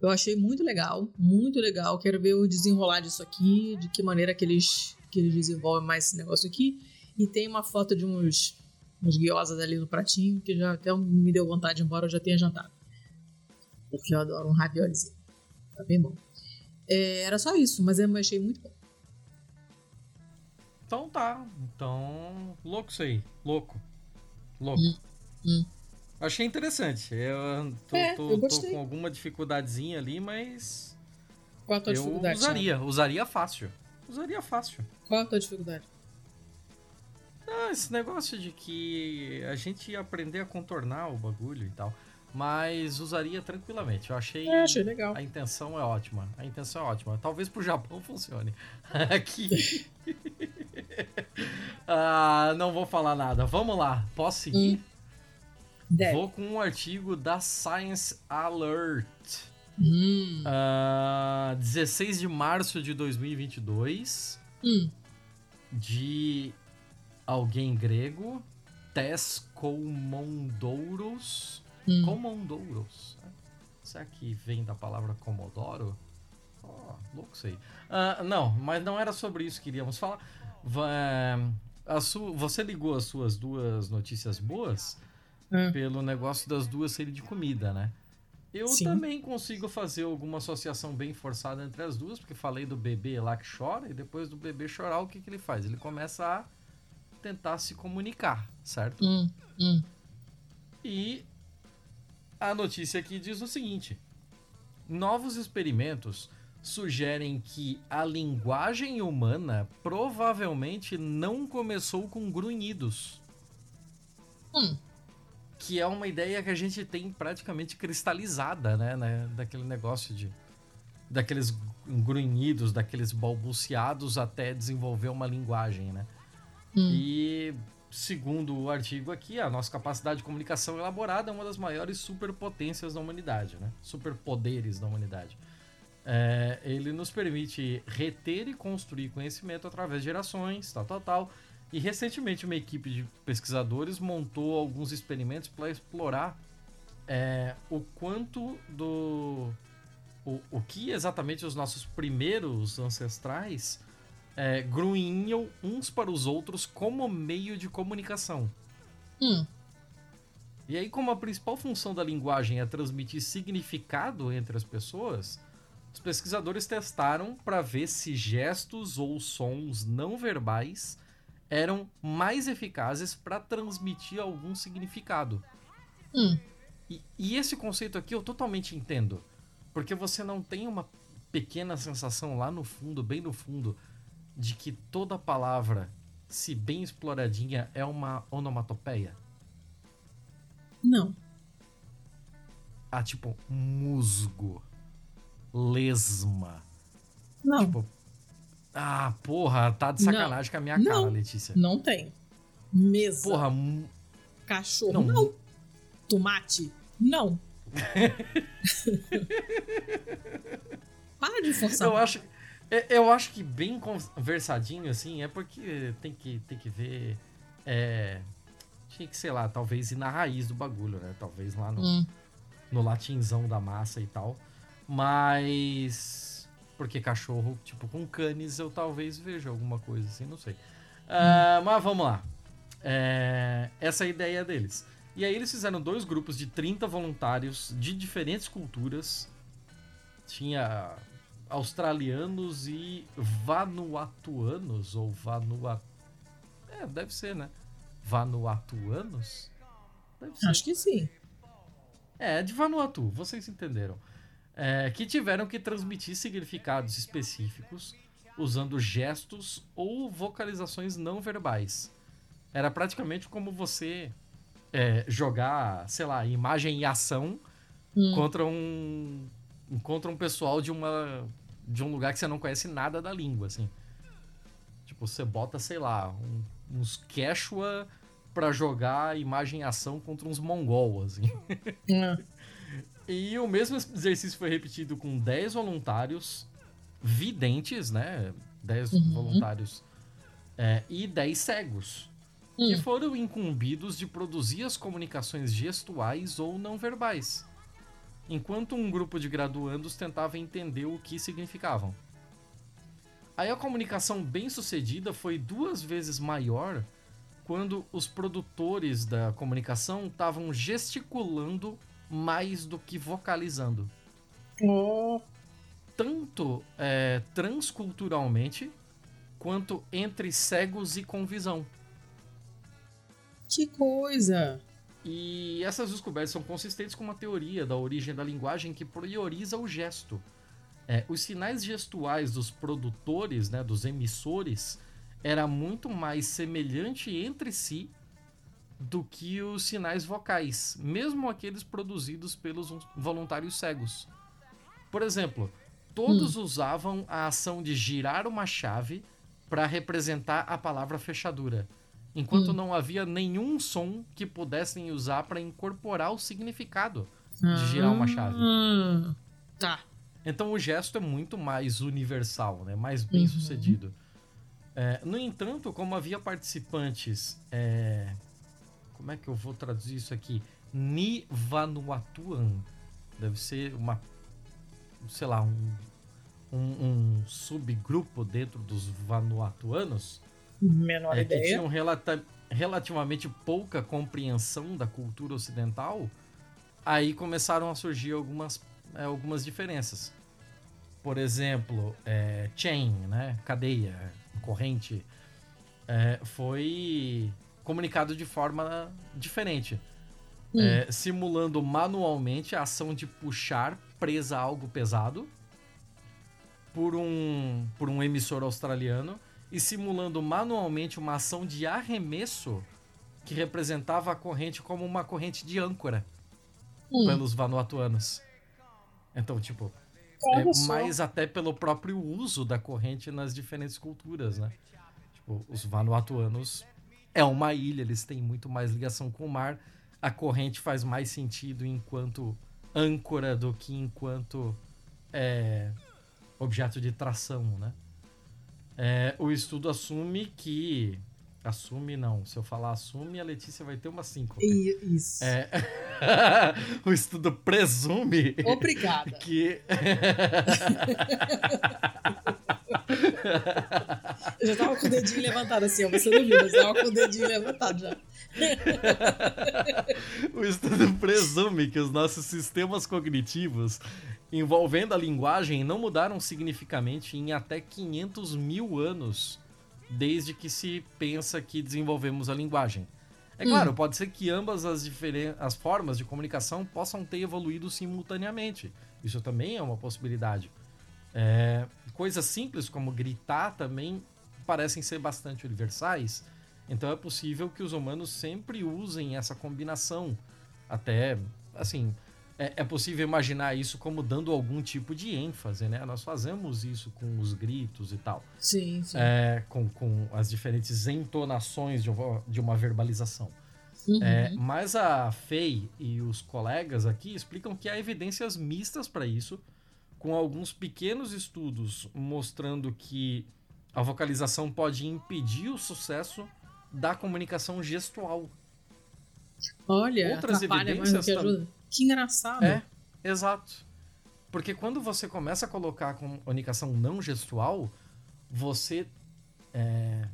Eu achei muito legal, muito legal. Quero ver o desenrolar disso aqui, de que maneira que eles, que eles desenvolvem mais esse negócio aqui. E tem uma foto de uns, uns guiosas ali no pratinho, que já até me deu vontade, embora eu já tenha jantado. Porque eu adoro um raviolizinho. Tá bem bom. É, era só isso, mas eu achei muito bom. Então tá. Então, louco isso aí. Louco. Louco. Hum, hum. Achei interessante. Eu tô, é, tô, eu tô, com alguma dificuldadezinha ali, mas. Qual a tua eu dificuldade? Usaria, sabe? usaria fácil. Usaria fácil. Qual a tua dificuldade? Ah, esse negócio de que a gente ia aprender a contornar o bagulho e tal. Mas usaria tranquilamente. Eu achei. É, achei legal. A intenção é ótima. A intenção é ótima. Talvez pro Japão funcione. Aqui. ah, não vou falar nada. Vamos lá. Posso seguir? Deve. Vou com um artigo da Science Alert. Hum. Uh, 16 de março de 2022. Hum. De alguém grego. Tes Komondouros. Hum. Komondouros. Né? Será que vem da palavra Comodoro? Oh, louco sei. Uh, não, mas não era sobre isso que iríamos falar. Uh, su você ligou as suas duas notícias boas? é. pelo negócio das duas serem de comida, né? Eu Sim. também consigo fazer alguma associação bem forçada entre as duas, porque falei do bebê lá que chora, e depois do bebê chorar, o que, que ele faz? Ele começa a tentar se comunicar, certo? Hum, hum. E a notícia aqui diz o seguinte: novos experimentos sugerem que a linguagem humana provavelmente não começou com grunhidos. Hum que é uma ideia que a gente tem praticamente cristalizada, né, né daquele negócio de daqueles grunhidos, daqueles balbuciados até desenvolver uma linguagem, né? Hum. E segundo o artigo aqui, a nossa capacidade de comunicação elaborada é uma das maiores superpotências da humanidade, né? Superpoderes da humanidade. É, ele nos permite reter e construir conhecimento através de gerações, tal, tal, tal e recentemente uma equipe de pesquisadores montou alguns experimentos para explorar é, o quanto do. O, o que exatamente os nossos primeiros ancestrais é, grunhiam uns para os outros como meio de comunicação. Hum. E aí, como a principal função da linguagem é transmitir significado entre as pessoas, os pesquisadores testaram para ver se gestos ou sons não verbais eram mais eficazes para transmitir algum significado. Hum. E, e, esse conceito aqui eu totalmente entendo. Porque você não tem uma pequena sensação lá no fundo, bem no fundo, de que toda palavra, se bem exploradinha, é uma onomatopeia? Não. Ah, tipo, musgo, lesma. Não. Tipo, ah, porra, tá de sacanagem não. com a minha não, cara, Letícia. Não tem. Mesa. Porra, cachorro. Não. não. Tomate. Não. Para de forçar. Eu acho, É, eu acho que bem conversadinho, assim, é porque tem que, tem que ver. É, tinha que, sei lá, talvez ir na raiz do bagulho, né? Talvez lá no, hum. no latinzão da massa e tal. Mas. Porque cachorro, tipo, com canes eu talvez veja alguma coisa assim, não sei. Uh, mas vamos lá. É, essa é a ideia deles. E aí eles fizeram dois grupos de 30 voluntários de diferentes culturas. Tinha australianos e vanuatuanos, ou vanua... É, deve ser, né? Vanuatuanos? Deve ser. Acho que sim. É, de Vanuatu, vocês entenderam. É, que tiveram que transmitir significados específicos usando gestos ou vocalizações não verbais. Era praticamente como você é, jogar, sei lá, imagem e ação hum. contra um contra um pessoal de uma de um lugar que você não conhece nada da língua, assim. Tipo, você bota, sei lá, um, uns Quechua para jogar imagem e ação contra uns mongol, assim. É. e o mesmo exercício foi repetido com 10 voluntários videntes, né? 10 uhum. voluntários é, e 10 cegos que hum. foram incumbidos de produzir as comunicações gestuais ou não verbais, enquanto um grupo de graduandos tentava entender o que significavam. Aí a comunicação bem sucedida foi duas vezes maior quando os produtores da comunicação estavam gesticulando mais do que vocalizando. Oh. Tanto é, transculturalmente quanto entre cegos e com visão. Que coisa! E essas descobertas são consistentes com uma teoria da origem da linguagem que prioriza o gesto. É, os sinais gestuais dos produtores, né, dos emissores, era muito mais semelhante entre si do que os sinais vocais, mesmo aqueles produzidos pelos voluntários cegos. Por exemplo, todos hum. usavam a ação de girar uma chave para representar a palavra fechadura enquanto hum. não havia nenhum som que pudessem usar para incorporar o significado de girar uma chave. Ah, tá. Então o gesto é muito mais universal, né? mais bem uhum. sucedido. É, no entanto, como havia participantes. É... Como é que eu vou traduzir isso aqui? Nivanuatuan. Deve ser uma. Sei lá, um, um, um subgrupo dentro dos Vanuatuanos Menor é, ideia. Que tinham relata relativamente pouca compreensão da cultura ocidental, aí começaram a surgir algumas, é, algumas diferenças. Por exemplo, é, chain, né? cadeia, corrente, é, foi comunicado de forma diferente. Hum. É, simulando manualmente a ação de puxar presa a algo pesado por um, por um emissor australiano e simulando manualmente uma ação de arremesso que representava a corrente como uma corrente de âncora hum. pelos vanuatuanos. Então, tipo, é, mais até pelo próprio uso da corrente nas diferentes culturas, né? Tipo, os vanuatuanos é uma ilha, eles têm muito mais ligação com o mar. A corrente faz mais sentido enquanto âncora do que enquanto é, objeto de tração, né? É, o estudo assume que. Assume não. Se eu falar assume, a Letícia vai ter uma 5. Isso. É, o estudo presume. Obrigada. Que. eu já tava com o dedinho levantado assim, ó, você não viu, mas tava com o dedinho levantado já. o estudo presume que os nossos sistemas cognitivos envolvendo a linguagem não mudaram significativamente em até 500 mil anos desde que se pensa que desenvolvemos a linguagem. É claro, hum. pode ser que ambas as, as formas de comunicação possam ter evoluído simultaneamente. Isso também é uma possibilidade. É, coisas simples como gritar também parecem ser bastante universais. Então é possível que os humanos sempre usem essa combinação. Até, assim, é, é, possível imaginar isso como dando algum tipo de ênfase, né? Nós fazemos isso com os gritos e tal. Sim, sim. É, com, com as diferentes entonações de uma, de uma verbalização. Uhum. É, mas a FEI e os colegas aqui explicam que há evidências mistas para isso, com alguns pequenos estudos mostrando que a vocalização pode impedir o sucesso da comunicação gestual. Olha, outras evidências que ajuda. Que engraçado. É, exato. Porque quando você começa a colocar a comunicação não gestual, você é,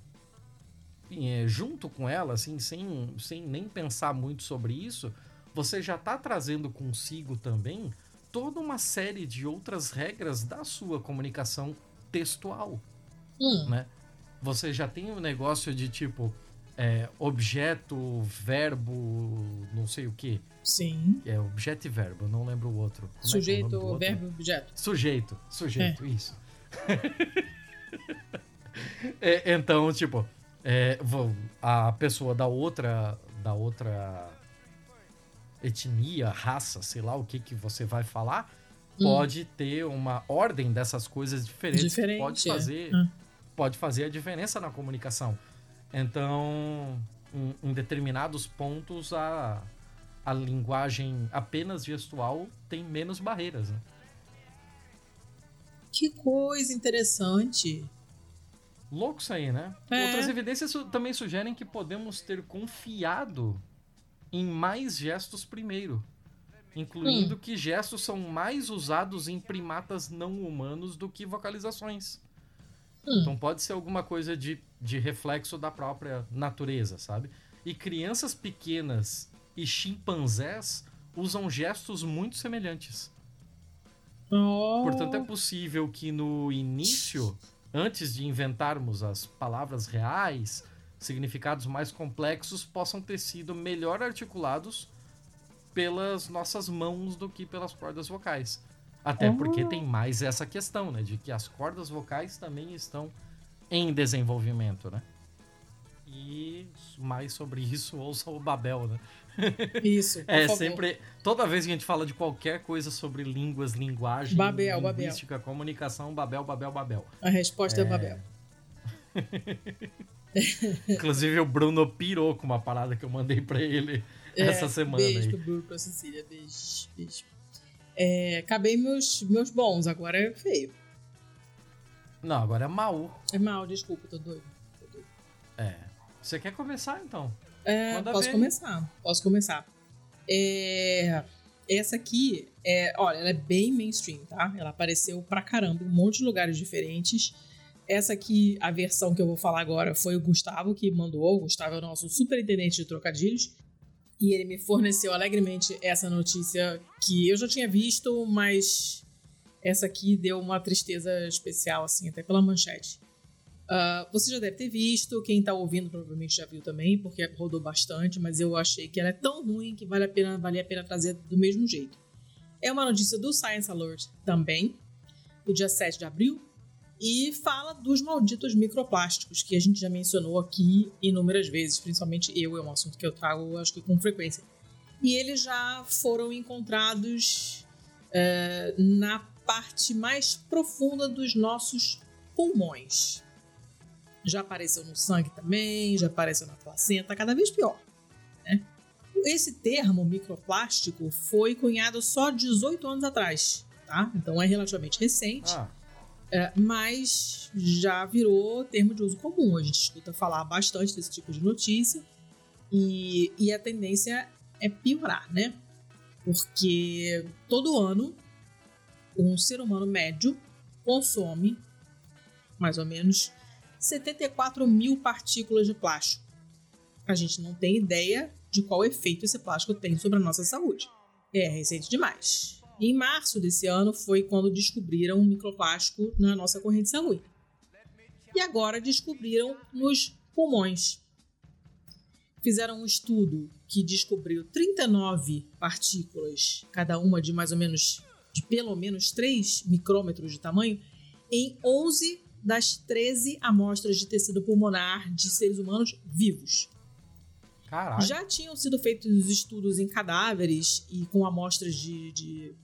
é, junto com ela, assim, sem, sem nem pensar muito sobre isso, você já está trazendo consigo também toda uma série de outras regras da sua comunicação textual. Hum. Né? Você já tem um negócio de tipo é, objeto, verbo, não sei o que. Sim. É objeto e verbo, não lembro o outro. Como é é sujeito, é verbo, objeto. Sujeito, sujeito, é. isso. é, então, tipo, a pessoa da outra, da outra etnia, raça, sei lá o que, que você vai falar, hum. pode ter uma ordem dessas coisas diferentes. Diferente, pode é. fazer, é. pode fazer a diferença na comunicação. Então, em, em determinados pontos, a, a linguagem apenas gestual tem menos barreiras. Né? Que coisa interessante. Louco isso aí, né? É. Outras evidências também sugerem que podemos ter confiado em mais gestos primeiro, incluindo hum. que gestos são mais usados em primatas não humanos do que vocalizações. Hum. Então pode ser alguma coisa de, de reflexo da própria natureza, sabe? E crianças pequenas e chimpanzés usam gestos muito semelhantes. Oh. Portanto, é possível que no início, antes de inventarmos as palavras reais, significados mais complexos possam ter sido melhor articulados pelas nossas mãos do que pelas cordas vocais. Até oh. porque tem mais essa questão, né? De que as cordas vocais também estão em desenvolvimento, né? E mais sobre isso, ouça o Babel, né? Isso. é favor. sempre. Toda vez que a gente fala de qualquer coisa sobre línguas, linguagem, Babel, linguística, Babel. comunicação, Babel, Babel, Babel. A resposta é, é Babel. Inclusive o Bruno pirou com uma parada que eu mandei para ele é, essa semana. Beijo aí. pro Bruno, pra Cecília, beijo, beijo. É, acabei meus, meus bons, agora é feio. Não, agora é mal. É mal, desculpa, tô doido. Tô doido. É. Você quer começar então? É, Manda posso ver. começar. Posso começar. É, essa aqui, é, olha, ela é bem mainstream, tá? Ela apareceu pra caramba em um monte de lugares diferentes. Essa aqui, a versão que eu vou falar agora, foi o Gustavo que mandou. O Gustavo é o nosso superintendente de trocadilhos. E ele me forneceu alegremente essa notícia que eu já tinha visto, mas essa aqui deu uma tristeza especial, assim, até pela manchete. Uh, você já deve ter visto, quem está ouvindo provavelmente já viu também, porque rodou bastante, mas eu achei que ela é tão ruim que vale a pena, vale a pena trazer do mesmo jeito. É uma notícia do Science Alert também, do dia 7 de abril, e fala dos malditos microplásticos, que a gente já mencionou aqui inúmeras vezes, principalmente eu, é um assunto que eu trago, acho que com frequência. E eles já foram encontrados uh, na parte mais profunda dos nossos pulmões. Já apareceu no sangue também, já apareceu na placenta, cada vez pior. Né? Esse termo microplástico foi cunhado só 18 anos atrás, tá? Então é relativamente recente. Ah é, mas já virou termo de uso comum. A gente escuta falar bastante desse tipo de notícia e, e a tendência é piorar, né? Porque todo ano um ser humano médio consome mais ou menos 74 mil partículas de plástico. A gente não tem ideia de qual efeito esse plástico tem sobre a nossa saúde. É recente demais. Em março desse ano foi quando descobriram um microplástico na nossa corrente sanguínea. E agora descobriram nos pulmões. Fizeram um estudo que descobriu 39 partículas, cada uma de mais ou menos de pelo menos 3 micrômetros de tamanho, em 11 das 13 amostras de tecido pulmonar de seres humanos vivos. Caralho. Já tinham sido feitos estudos em cadáveres e com amostras de, de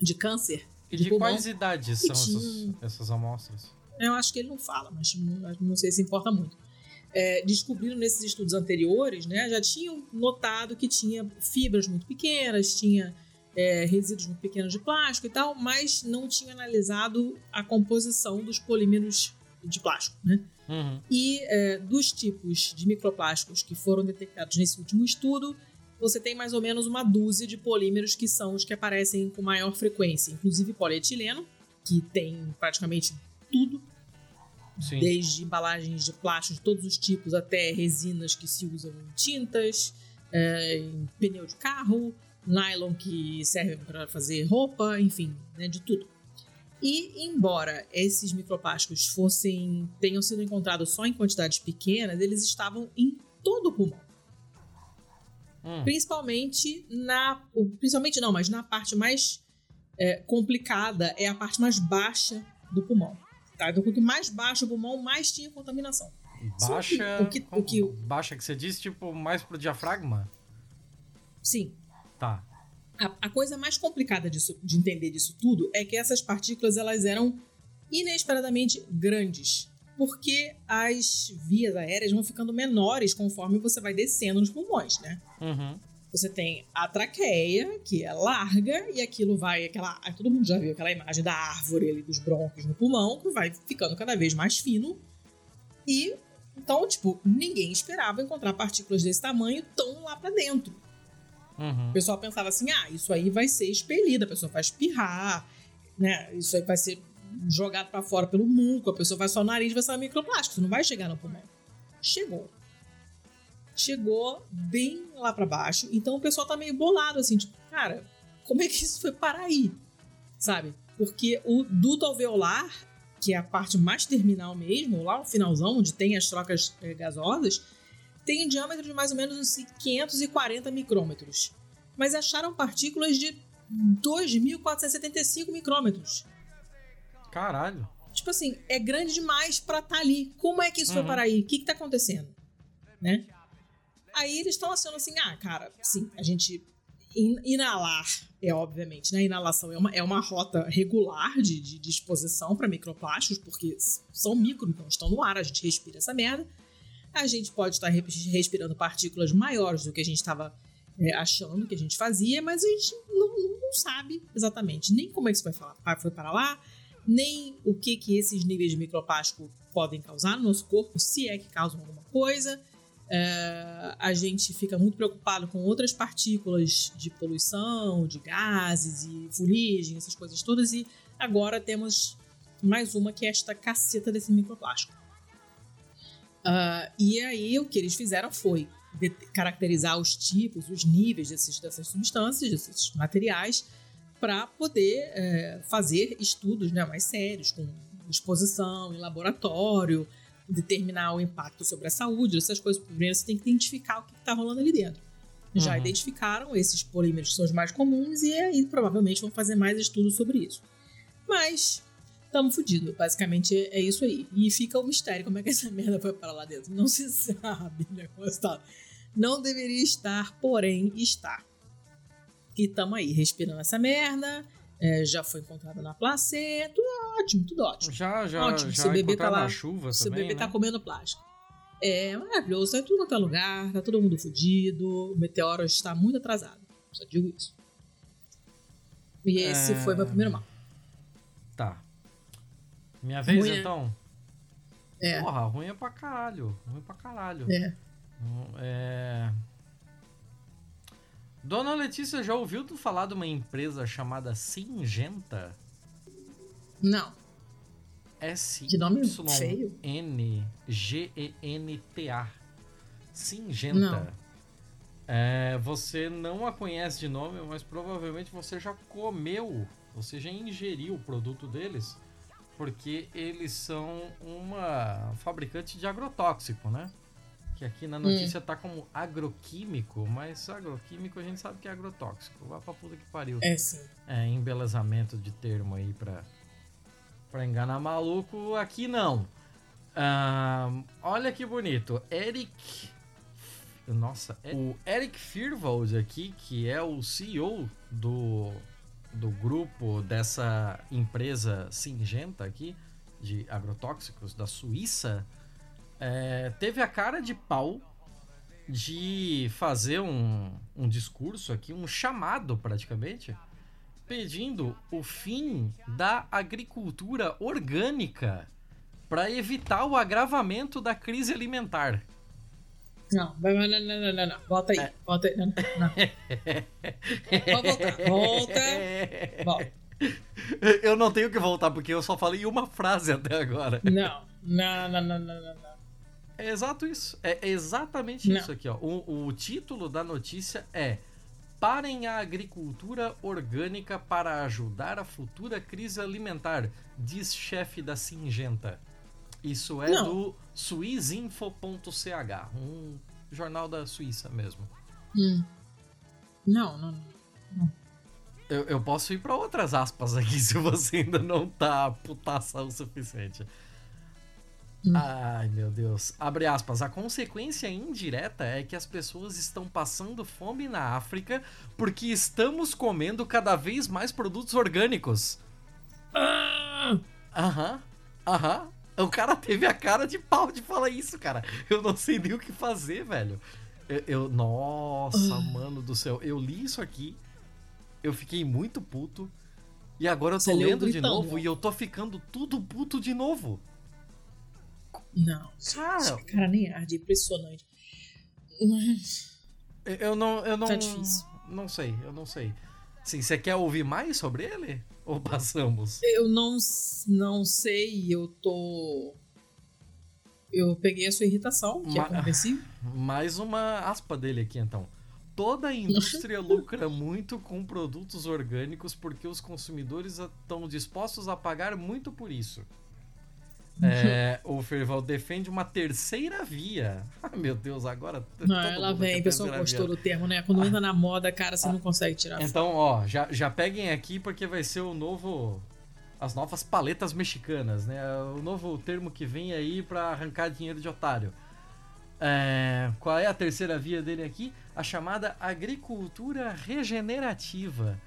de câncer. E de, de quais idades são essas, essas amostras? Eu acho que ele não fala, mas não, não sei se importa muito. É, descobriram nesses estudos anteriores, né, já tinham notado que tinha fibras muito pequenas, tinha é, resíduos pequenos de plástico e tal, mas não tinha analisado a composição dos polímeros de plástico, né? Uhum. E é, dos tipos de microplásticos que foram detectados nesse último estudo, você tem mais ou menos uma dúzia de polímeros que são os que aparecem com maior frequência, inclusive polietileno, que tem praticamente tudo, Sim. desde embalagens de plástico de todos os tipos até resinas que se usam em tintas, é, em pneu de carro, nylon que serve para fazer roupa, enfim, né, de tudo. E embora esses microplásticos fossem tenham sido encontrados só em quantidades pequenas, eles estavam em todo o pulmão. Hum. Principalmente na. Principalmente não, mas na parte mais é, complicada é a parte mais baixa do pulmão. Tá? Então, quanto mais baixo o pulmão, mais tinha contaminação. Só que Baixa. o que- o que- Baixa que você disse, tipo, mais pro diafragma? Sim. Tá. A, a coisa mais complicada disso, de entender disso tudo é que essas partículas elas eram inesperadamente grandes. Porque as vias aéreas vão ficando menores conforme você vai descendo nos pulmões, né? Uhum. Você tem a traqueia, que é larga, e aquilo vai, aquela. ah, Todo mundo já viu aquela imagem da árvore ali, dos brônquios no pulmão, que vai ficando cada vez mais fino. E então, tipo, ninguém esperava encontrar partículas desse tamanho tão lá pra dentro. Uhum. O pessoal pensava assim: ah, isso aí vai ser expelido, a pessoa vai espirrar, né? Isso aí vai ser jogado pra fora pelo muco, a pessoa vai só o nariz, vai sair microplástico, isso não vai chegar no pulmão. Chegou. Chegou bem lá pra baixo, então o pessoal tá meio bolado assim, tipo, cara, como é que isso foi parar aí? Sabe? Porque o duto alveolar, que é a parte mais terminal mesmo, lá no finalzão, onde tem as trocas eh, gasosas, tem um diâmetro de mais ou menos uns 540 micrômetros. Mas acharam partículas de 2.475 micrômetros. Caralho. Tipo assim, é grande demais pra estar ali. Como é que isso foi Uhum. parar aí? O que, que tá acontecendo? Né? Aí eles estão achando assim, ah, cara, sim, a gente in- inalar é obviamente, né? Inalação é uma, é uma rota regular de, de, de exposição para microplásticos, porque são micro, então estão no ar, a gente respira essa merda. A gente pode estar re- respirando partículas maiores do que a gente estava é, achando que a gente fazia, mas a gente não, não- não sabe exatamente nem como é que isso foi, falar, foi para lá, nem o que, que esses níveis de microplástico podem causar no nosso corpo, se é que causam alguma coisa. É, a gente fica muito preocupado com outras partículas de poluição, de gases e fuligem, essas coisas todas, e agora temos mais uma que é esta caceta desse microplástico. Ah, e aí o que eles fizeram foi caracterizar os tipos, os níveis desses, dessas substâncias, desses materiais, para poder é, fazer estudos né, mais sérios, com exposição em laboratório, determinar o impacto sobre a saúde, essas coisas. Primeiro você tem que identificar o que está rolando ali dentro. Já Uhum. identificaram esses polímeros que são os mais comuns e aí provavelmente vão fazer mais estudos sobre isso. Mas estamos fodidos, basicamente é isso aí. E fica o mistério como é que essa merda foi para lá dentro. Não se sabe, o negócio tá. Não deveria estar, porém está. E tamo aí, respirando essa merda. é, já foi encontrada na placenta, tudo ótimo, tudo ótimo. Já, já, Ótimo, já seu bebê tá lá. na chuva Seu também, bebê né? tá comendo plástico. É maravilhoso, tá em tudo quanto é lugar, tá todo mundo fudido, o meteoro está muito atrasado. Só digo isso. E esse É. foi meu primeiro mal. Minha vez, Ruim, né? então? É. Porra, ruim é pra caralho. Ruim pra caralho. É. É... Dona Letícia, já ouviu tu falar de uma empresa chamada Singenta? Não. Nome S-Y-N-G-E-N-T-A. Singenta. Não. É, você não a conhece de nome, mas provavelmente você já comeu, você já ingeriu o produto deles, porque eles são uma fabricante de agrotóxico, né? Que aqui na notícia tá como agroquímico, mas agroquímico a gente sabe que é agrotóxico. Vá pra puta que pariu. É sim. É, embelezamento de termo aí pra, pra enganar maluco. Aqui não. Ahn, olha que bonito. Eric. Nossa, é- o Eric Firvold aqui, que é o CEO do, do grupo dessa empresa singenta aqui, de agrotóxicos da Suíça, é, teve a cara de pau de fazer um, um discurso aqui, um chamado praticamente, pedindo o fim da agricultura orgânica para evitar o agravamento da crise alimentar. Não, não, não, não, não, não, volta aí, é. volta aí, não, não. Pode voltar, volta, volta. Eu não tenho que voltar porque eu só falei uma frase até agora. Não, não, não, não, não, não. É exato isso. É exatamente não. isso aqui, ó. O, o título da notícia é Parem a agricultura orgânica para ajudar a futura crise alimentar, diz chefe da Singenta. Isso é não. do swissinfo.ch, um jornal da Suíça mesmo. Hum. Não, não, não. Eu, eu posso ir para outras aspas aqui se você ainda não tá putaça o suficiente. Hum. Ai, meu Deus. Abre aspas. A consequência indireta é que as pessoas estão passando fome na África porque estamos comendo cada vez mais produtos orgânicos. Ah! Aham, aham. O cara teve a cara de pau de falar isso, cara. Eu não sei nem o que fazer, velho. Eu, eu nossa, ah. mano do céu. Eu li isso aqui, eu fiquei muito puto. E agora eu tô Você lendo de novo e eu tô ficando tudo puto de novo. Não. Cara, cara nem arde, é impressionante. Eu não. Eu não. Tá difícil. Não sei, eu não sei. Sim, você quer ouvir mais sobre ele? Ou passamos? Eu não, não sei, eu tô. Eu peguei a sua irritação, que é Ma é compreensível. Mais uma aspa dele aqui, então. Toda a indústria lucra muito com produtos orgânicos porque os consumidores estão dispostos a pagar muito por isso. É, o Ferval defende uma terceira via. Ah, meu Deus, agora. Não, ela vem, o pessoal gostou via. do termo, né? Quando ah, entra na moda, cara, você ah, não consegue tirar. Então, ó, já, já peguem aqui porque vai ser o novo. As novas paletas mexicanas, né? O novo termo que vem aí para arrancar dinheiro de otário. É, qual é a terceira via dele aqui? A chamada agricultura regenerativa,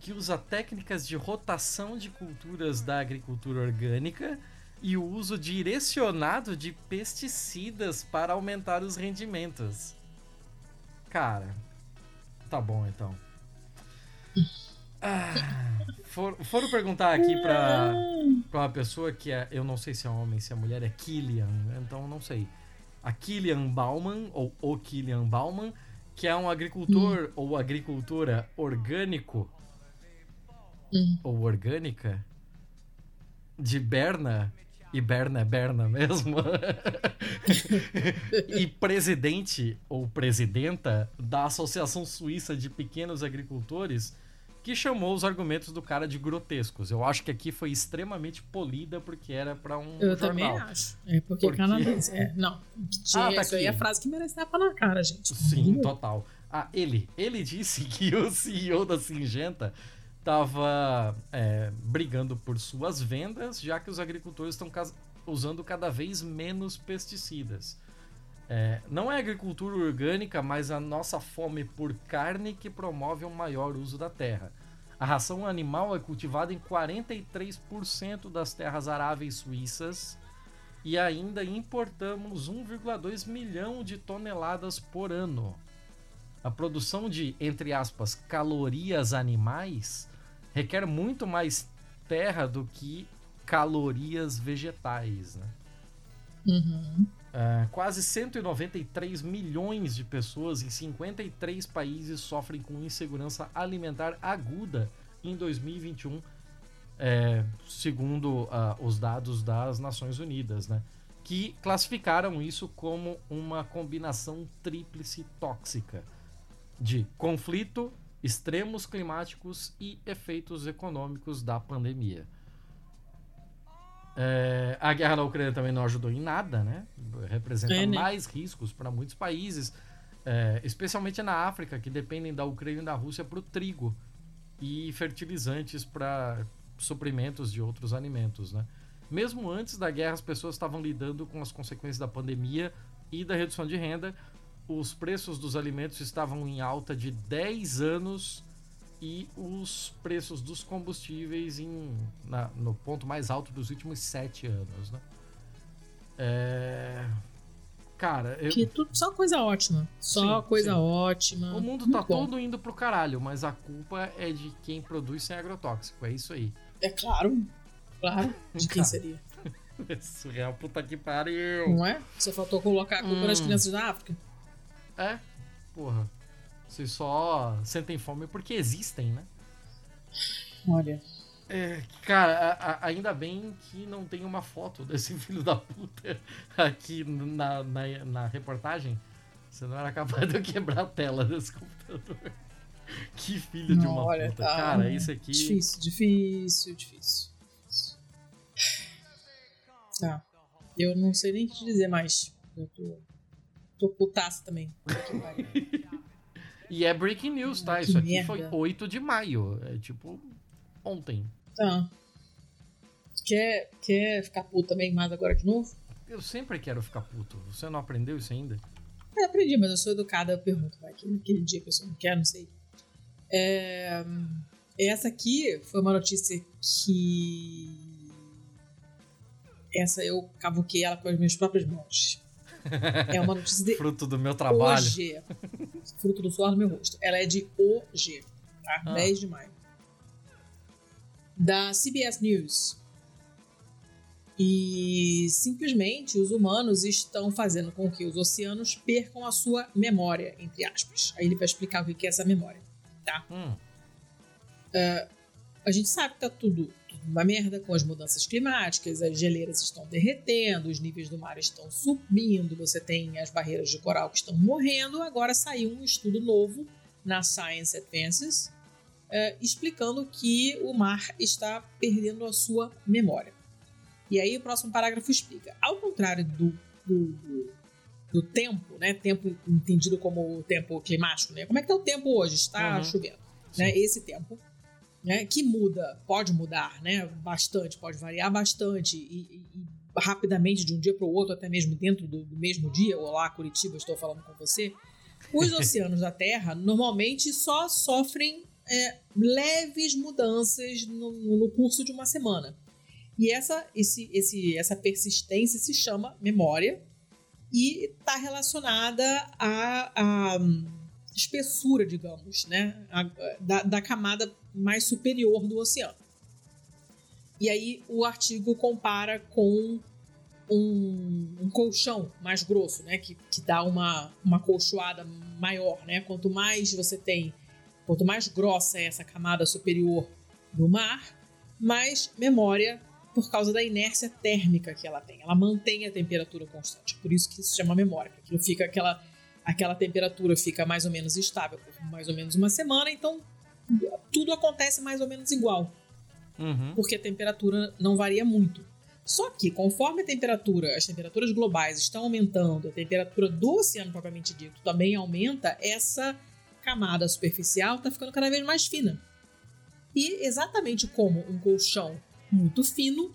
que usa técnicas de rotação de culturas da agricultura orgânica e o uso direcionado de pesticidas para aumentar os rendimentos. Cara, tá bom então. Ah, for, foram perguntar aqui pra, pra uma pessoa que é, eu não sei se é homem, se é mulher, é Killian, então não sei. A Killian Bauman, ou o Killian Bauman, que é um agricultor hum. ou agricultora orgânico, hum. ou orgânica, de Berna, e Berna é Berna mesmo, e presidente ou presidenta da Associação Suíça de Pequenos Agricultores, que chamou os argumentos do cara de grotescos. Eu acho que aqui foi extremamente polida porque era para um Eu jornal. também acho. É porque, porque... canadense. É, não. Tinha, ah, tá isso aqui. aí é a frase que merece tapa na cara, gente. Sim, total. Ah, ele. Ele disse que o CEO da Singenta estava é, brigando por suas vendas, já que os agricultores estão usando cada vez menos pesticidas. É, não é agricultura orgânica, mas a nossa fome por carne que promove um maior uso da terra. A ração animal é cultivada em 43% das terras aráveis suíças e ainda importamos 1,2 milhão de toneladas por ano. A produção de, entre aspas, calorias animais requer muito mais terra do que calorias vegetais. Né? Uhum. Uh, quase 193 milhões de pessoas em 53 países sofrem com insegurança alimentar aguda em 2021, é, segundo uh, os dados das Nações Unidas, né? que classificaram isso como uma combinação tríplice tóxica de conflito, extremos climáticos e efeitos econômicos da pandemia. É, a guerra na Ucrânia também não ajudou em nada, né? Representa mais riscos para muitos países, é, especialmente na África, que dependem da Ucrânia e da Rússia para o trigo e fertilizantes para suprimentos de outros alimentos, né? Mesmo antes da guerra, as pessoas estavam lidando com as consequências da pandemia e da redução de renda, os preços dos alimentos estavam em alta de 10 anos e os preços dos combustíveis em, na, no ponto mais alto dos últimos 7 anos. Né? É... Cara, eu... que tudo, só coisa ótima. Só Sim, coisa sim. ótima. o mundo tá todo indo pro caralho, mas a culpa é de quem produz sem agrotóxico. É isso aí. É claro. Claro. De quem seria? É surreal, puta que pariu. Não é? Só faltou colocar a culpa Hum. nas crianças da África. É, porra. Vocês só sentem fome porque existem, né? Olha. É, cara, a- a- ainda bem que não tem uma foto desse filho da puta aqui na, na, na reportagem. Senão era capaz de eu quebrar a tela desse computador. Que filho de uma Olha, puta. tá. Cara, isso aqui. Difícil, difícil, difícil. Tá. Eu não sei nem te dizer mais. Eu tô. Tô putaça também. E é breaking news, tá? Que Isso aqui merda. foi 8 de maio. É tipo ontem. Tá. Quer, quer ficar puto também mais agora de novo? Eu sempre quero ficar puto. Você não aprendeu isso ainda? É, aprendi, mas eu sou educada, eu pergunto. Vai, que naquele dia a pessoa não quer, não sei. É, essa aqui foi uma notícia que. Essa eu cavuquei ela com as minhas próprias mãos. É uma notícia de Fruto do meu trabalho. hoje. Fruto do suor no meu rosto. Ela é de hoje, tá? Ah. 10 de maio. Da CBS News. E simplesmente os humanos estão fazendo com que os oceanos percam a sua memória, entre aspas. Aí ele vai explicar o que é essa memória. Hum, A gente sabe que tá tudo uma merda com as mudanças climáticas, as geleiras estão derretendo, os níveis do mar estão subindo, você tem as barreiras de coral que estão morrendo. Agora saiu um estudo novo na Science Advances eh, explicando que o mar está perdendo a sua memória. E aí o próximo parágrafo explica. Ao contrário do, do, do- do tempo, né? Tempo entendido como o tempo climático, né? Como é que tá o tempo hoje? Está Uhum. chovendo, né? Esse tempo, né? Que muda, pode mudar, né? Bastante, pode variar bastante e, e- rapidamente de um dia para o outro, até mesmo dentro do, do mesmo dia. Olá, Curitiba, estou falando com você. Os oceanos da Terra normalmente só sofrem é, leves mudanças no, no curso de uma semana. E essa, esse, esse, essa persistência se chama memória e está relacionada à, à espessura, digamos, né? A- da, da camada mais superior do oceano. E aí o artigo compara com um, um colchão mais grosso, né? Que, que dá uma, uma colchoada maior, né? Quanto mais você tem, quanto mais grossa é essa camada superior do mar, mais memória por causa da inércia térmica que ela tem. Ela mantém a temperatura constante. Por isso que se chama memória. porque fica aquela, aquela temperatura fica mais ou menos estável por mais ou menos uma semana, então tudo acontece mais ou menos igual Uhum. porque a temperatura não varia muito. Só que, conforme a temperatura, as temperaturas globais estão aumentando, a temperatura do oceano propriamente dito também aumenta, essa camada superficial está ficando cada vez mais fina. E exatamente como um colchão muito fino,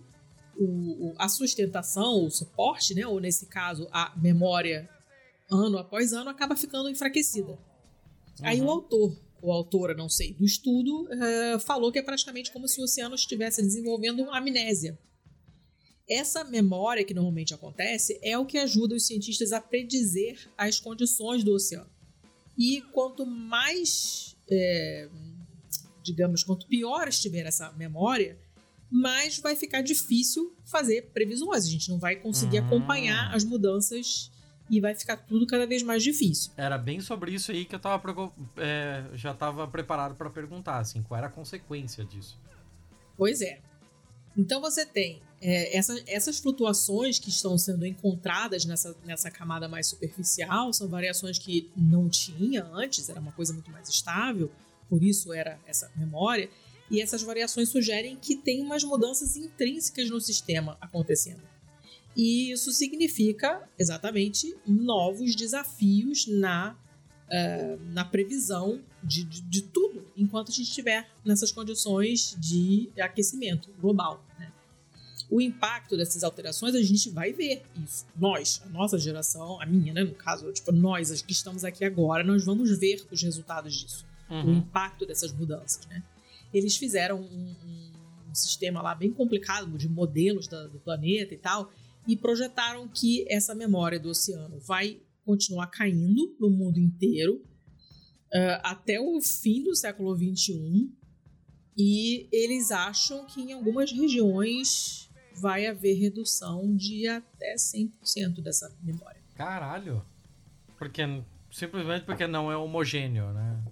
o- a sustentação, o suporte, né, ou nesse caso a memória ano após ano, acaba ficando enfraquecida. Aí o Uhum. autor, ou autora, não sei, do estudo, eh, falou que é praticamente como se o oceano estivesse desenvolvendo amnésia. Essa memória que normalmente acontece é o que ajuda os cientistas a predizer as condições do oceano. E quanto mais, eh, digamos, quanto pior estiver essa memória, mais vai ficar difícil fazer previsões. A gente não vai conseguir Hum. acompanhar as mudanças e vai ficar tudo cada vez mais difícil. Era bem sobre isso aí que eu tava é, já tava preparado pra perguntar, assim, qual era a consequência disso. Pois é. Então você tem é, essa- essas flutuações que estão sendo encontradas nessa, nessa camada mais superficial, são variações que não tinha antes, era uma coisa muito mais estável, por isso era essa memória. E essas variações sugerem que tem umas mudanças intrínsecas no sistema acontecendo. E isso significa exatamente novos desafios na, eh, na previsão de, de, de tudo enquanto a gente estiver nessas condições de aquecimento global. né? O impacto dessas alterações a gente vai ver isso. Nós, a nossa geração, a minha, né, no caso, tipo, nós as que estamos aqui agora, nós vamos ver os resultados disso o Uhum. impacto dessas mudanças, né? Eles fizeram um, um- um sistema lá bem complicado de modelos da- do planeta e tal, e projetaram que essa memória do oceano vai continuar caindo no mundo inteiro uh, até o fim do século XXI. E eles acham que em algumas regiões vai haver redução de até 100% dessa memória. Caralho! Porque simplesmente porque não é homogêneo, né?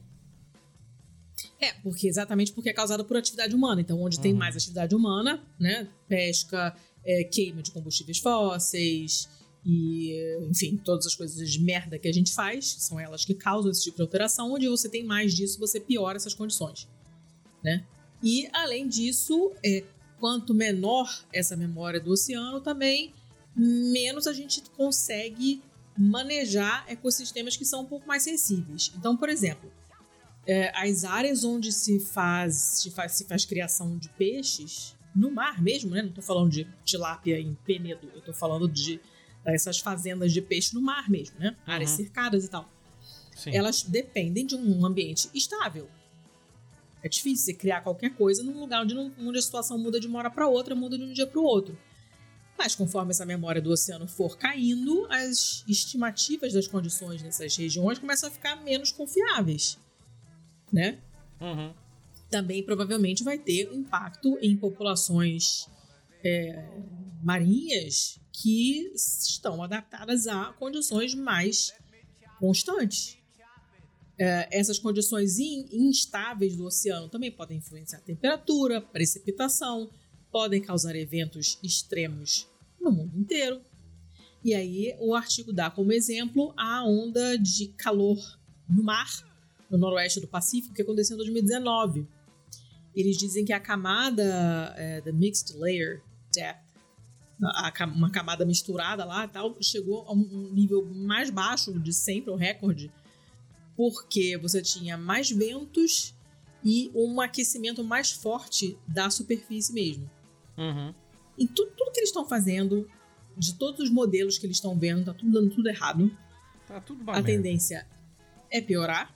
É, porque exatamente porque é causado por atividade humana. Então, onde uhum. tem mais atividade humana, né? Pesca, é, queima de combustíveis fósseis e, enfim, todas as coisas de merda que a gente faz, são elas que causam esse tipo de alteração. Onde você tem mais disso, você piora essas condições, né? E, além disso, é, quanto menor essa memória do oceano, também menos a gente consegue manejar ecossistemas que são um pouco mais sensíveis. Então, por exemplo, é, as áreas onde se faz, se faz, se faz criação de peixes, no mar mesmo, né? Não estou falando de tilápia em Penedo, eu estou falando de essas fazendas de peixe no mar mesmo, né? Áreas uhum. cercadas e tal. Sim. Elas dependem de um ambiente estável. É difícil você criar qualquer coisa num lugar onde, não, onde a situação muda de uma hora para outra, muda de um dia para o outro. Mas conforme essa memória do oceano for caindo, as estimativas das condições nessas regiões começam a ficar menos confiáveis, né? Uhum. Também provavelmente vai ter impacto em populações é, marinhas que estão adaptadas a condições mais constantes. É, essas condições in, instáveis do oceano também podem influenciar a temperatura, precipitação, podem causar eventos extremos no mundo inteiro. E aí o artigo dá como exemplo a onda de calor no mar, no noroeste do Pacífico, que aconteceu em 2019. Eles dizem que a camada, é, the mixed layer depth, a, uma camada misturada lá tal, chegou a um nível mais baixo de sempre, o recorde, porque você tinha mais ventos e um aquecimento mais forte da superfície mesmo. Uhum. E tudo, tudo que eles estão fazendo, de todos os modelos que eles estão vendo, tá tudo dando tudo errado. Tá tudo A merda. tendência é piorar.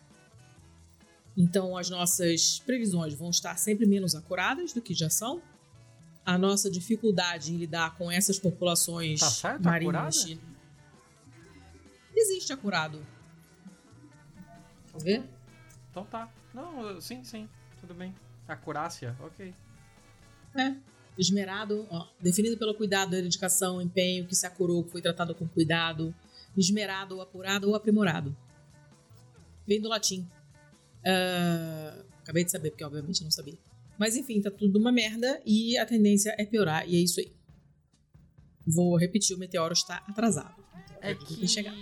Então as nossas previsões vão estar sempre menos acuradas do que já são. A nossa dificuldade em lidar com essas populações tá certo, marinhas. Acurada? Existe acurado. Quer ver? Então tá. Não, sim, sim. Tudo bem. Acurácia, ok. É. Esmerado, ó, definido pelo cuidado, dedicação, empenho, que se acurou, que foi tratado com cuidado. Esmerado, ou apurado ou aprimorado. Vem do latim. Uh, acabei de saber, porque obviamente não sabia. Mas enfim, tá tudo uma merda e a tendência é piorar, e é isso aí. Vou repetir, o meteoro está atrasado. É que... Chegar.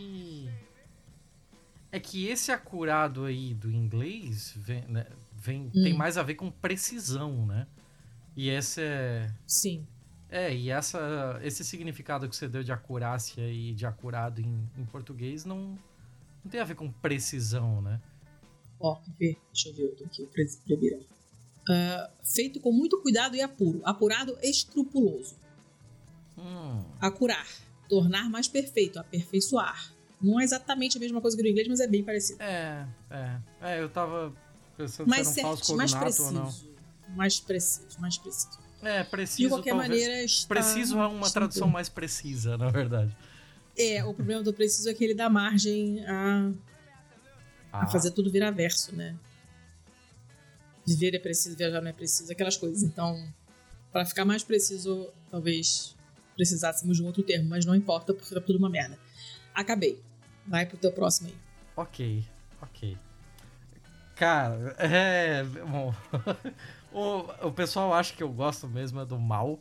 É que esse acurado aí do inglês vem, né, vem hum. tem mais a ver com precisão, né? E esse é. Sim. É, e essa, esse significado que você deu de acurácia e de acurado em, em português não, não tem a ver com precisão, né? Ó, ver, deixa eu ver outro aqui, o. Uh, feito com muito cuidado e apuro. Apurado escrupuloso. Hum. Acurar. Tornar mais perfeito. Aperfeiçoar. Não é exatamente a mesma coisa que no inglês, mas é bem parecido. É, é. É, eu tava pensando mais se era um falso mais preciso. ou não mais preciso, mais preciso. É, preciso. De qualquer maneira, está... preciso é uma tradução mais precisa, na verdade. É, o problema do preciso é que ele dá margem a, ah. a fazer tudo virar verso, né? Viver é preciso, viajar não é preciso, aquelas coisas. Então, para ficar mais preciso, talvez precisássemos de um outro termo, mas não importa porque tá tudo uma merda. Acabei. Vai pro teu próximo aí. Ok, ok. Cara, é. Bom. O, o pessoal acha que eu gosto mesmo é do mal,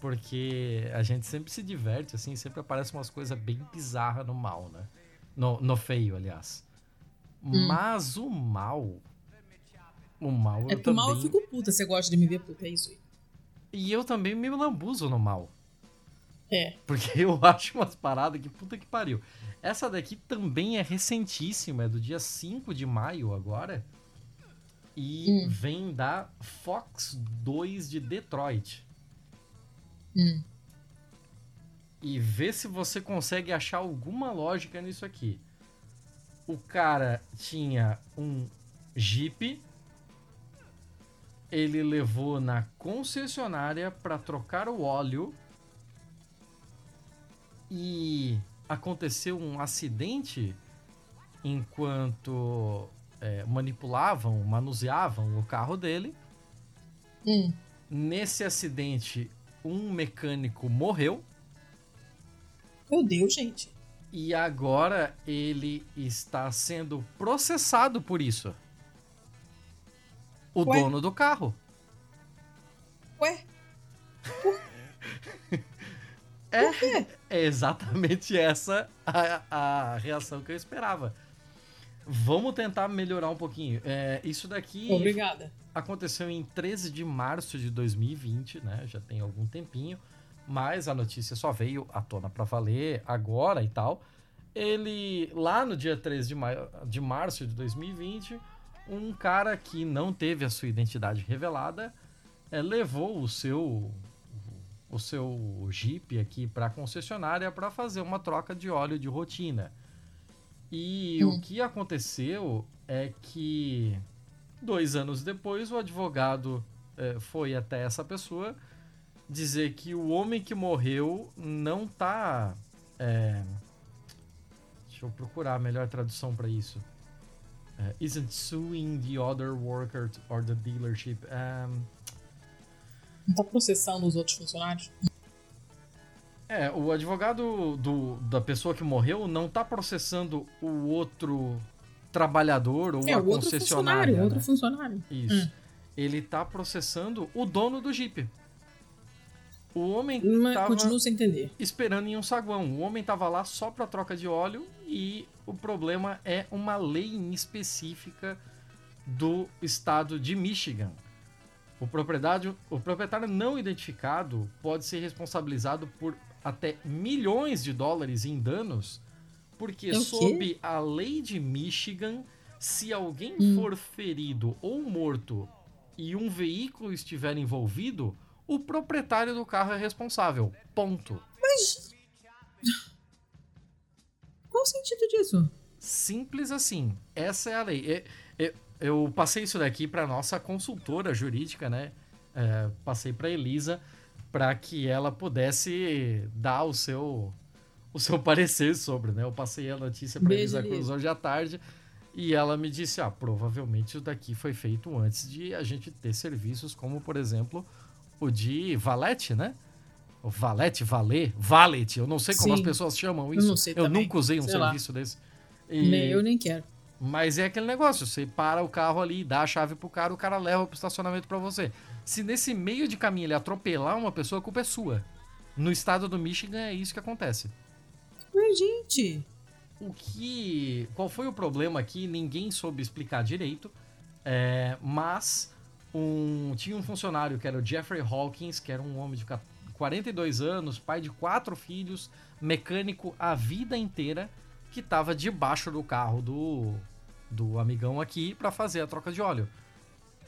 porque a gente sempre se diverte, assim, sempre aparecem umas coisas bem bizarras no mal, né? No, no feio, aliás. Hum. Mas o mal. O mal. É porque o mal eu fico puta, você gosta de me ver puta, é isso aí. E eu também me lambuzo no mal. É. Porque eu acho umas paradas que puta que pariu. Essa daqui também é recentíssima, é do dia 5 de maio agora e hum. vem da Fox 2 de Detroit. Hum. E vê se você consegue achar alguma lógica nisso aqui. O cara tinha um Jeep, ele levou na concessionária para trocar o óleo e aconteceu um acidente enquanto é, manipulavam, manuseavam o carro dele. Hum. Nesse acidente, um mecânico morreu. Meu Deus, gente. E agora ele está sendo processado por isso. O Ué? dono do carro. Ué? É, é exatamente essa a, a reação que eu esperava. Vamos tentar melhorar um pouquinho. É, isso daqui Obrigada. aconteceu em 13 de março de 2020, né? Já tem algum tempinho, mas a notícia só veio à tona para valer agora e tal. Ele, lá no dia 13 de, maio, de março de 2020, um cara que não teve a sua identidade revelada é, levou o seu o seu Jeep aqui para a concessionária para fazer uma troca de óleo de rotina. E Hum. o que aconteceu é que dois anos depois o advogado eh, foi até essa pessoa dizer que o homem que morreu não tá. eh, deixa eu procurar a melhor tradução para isso. Eh, isn't suing the other worker or the dealership. Um, Não tá processando os outros funcionários? É, o advogado do, da pessoa que morreu não tá processando o outro trabalhador ou é, a outro concessionária. funcionário, o né? outro funcionário. Isso. Hum. Ele tá processando o dono do Jeep. O homem Mas tava continuo sem entender. esperando em um saguão. O homem tava lá só pra troca de óleo e o problema é uma lei específica do estado de Michigan. O proprietário, o proprietário não identificado pode ser responsabilizado por até milhões de dólares em danos, porque É sob a lei de Michigan, se alguém Hum. for ferido ou morto e um veículo estiver envolvido, o proprietário do carro é responsável. Ponto. Qual o sentido disso? Simples assim. Essa é a lei. Eu passei isso daqui para nossa consultora jurídica, né? É, passei para Elisa para que ela pudesse dar o seu o seu parecer sobre, né? Eu passei a notícia para Elisa Cruz Elisa. hoje à tarde e ela me disse: "Ah, provavelmente isso daqui foi feito antes de a gente ter serviços como, por exemplo, o de valete, né? O valete, valer, valet, eu não sei como Sim. as pessoas chamam isso. não sei também. nunca usei um Sei lá. serviço desse. E- Nem eu nem quero. mas é aquele negócio, você para o carro ali, dá a chave pro cara, o cara leva pro estacionamento pra você. Se nesse meio de caminho ele atropelar uma pessoa, a culpa é sua. No estado do Michigan é isso que acontece. Mas, gente. O que. Qual foi o problema aqui? Ninguém soube explicar direito. é, mas um, tinha um funcionário que era o Jeffrey Hawkins, que era um homem de ca- 42 anos, pai de quatro filhos, mecânico a vida inteira, que estava debaixo do carro do, do amigão aqui para fazer a troca de óleo.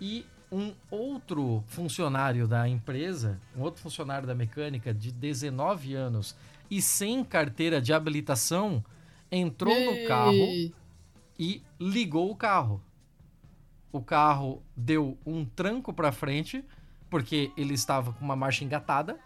E um outro funcionário da empresa, um outro funcionário da mecânica de 19 anos e sem carteira de habilitação, entrou no carro e ligou o carro. O carro deu um tranco para frente, porque ele estava com uma marcha engatada,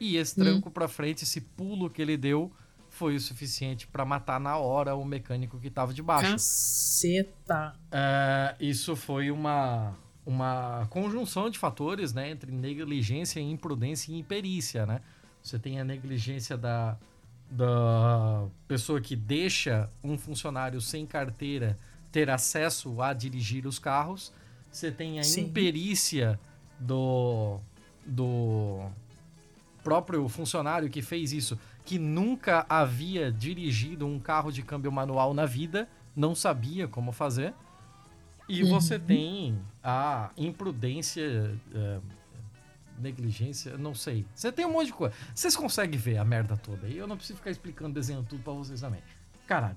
e esse Hum. tranco para frente, esse pulo que ele deu, foi o suficiente para matar na hora o mecânico que estava debaixo. Caceta. É, isso foi uma, uma conjunção de fatores, né, entre negligência, imprudência e imperícia, né? Você tem a negligência da, da pessoa que deixa um funcionário sem carteira ter acesso a dirigir os carros. Você tem a Sim. imperícia do, do próprio funcionário que fez isso, que nunca havia dirigido um carro de câmbio manual na vida, não sabia como fazer. E Uhum. você tem a imprudência, é, negligência, não sei. Você tem um monte de coisa. Vocês conseguem ver a merda toda. E eu não preciso ficar explicando, desenhando tudo pra vocês também. Caralho.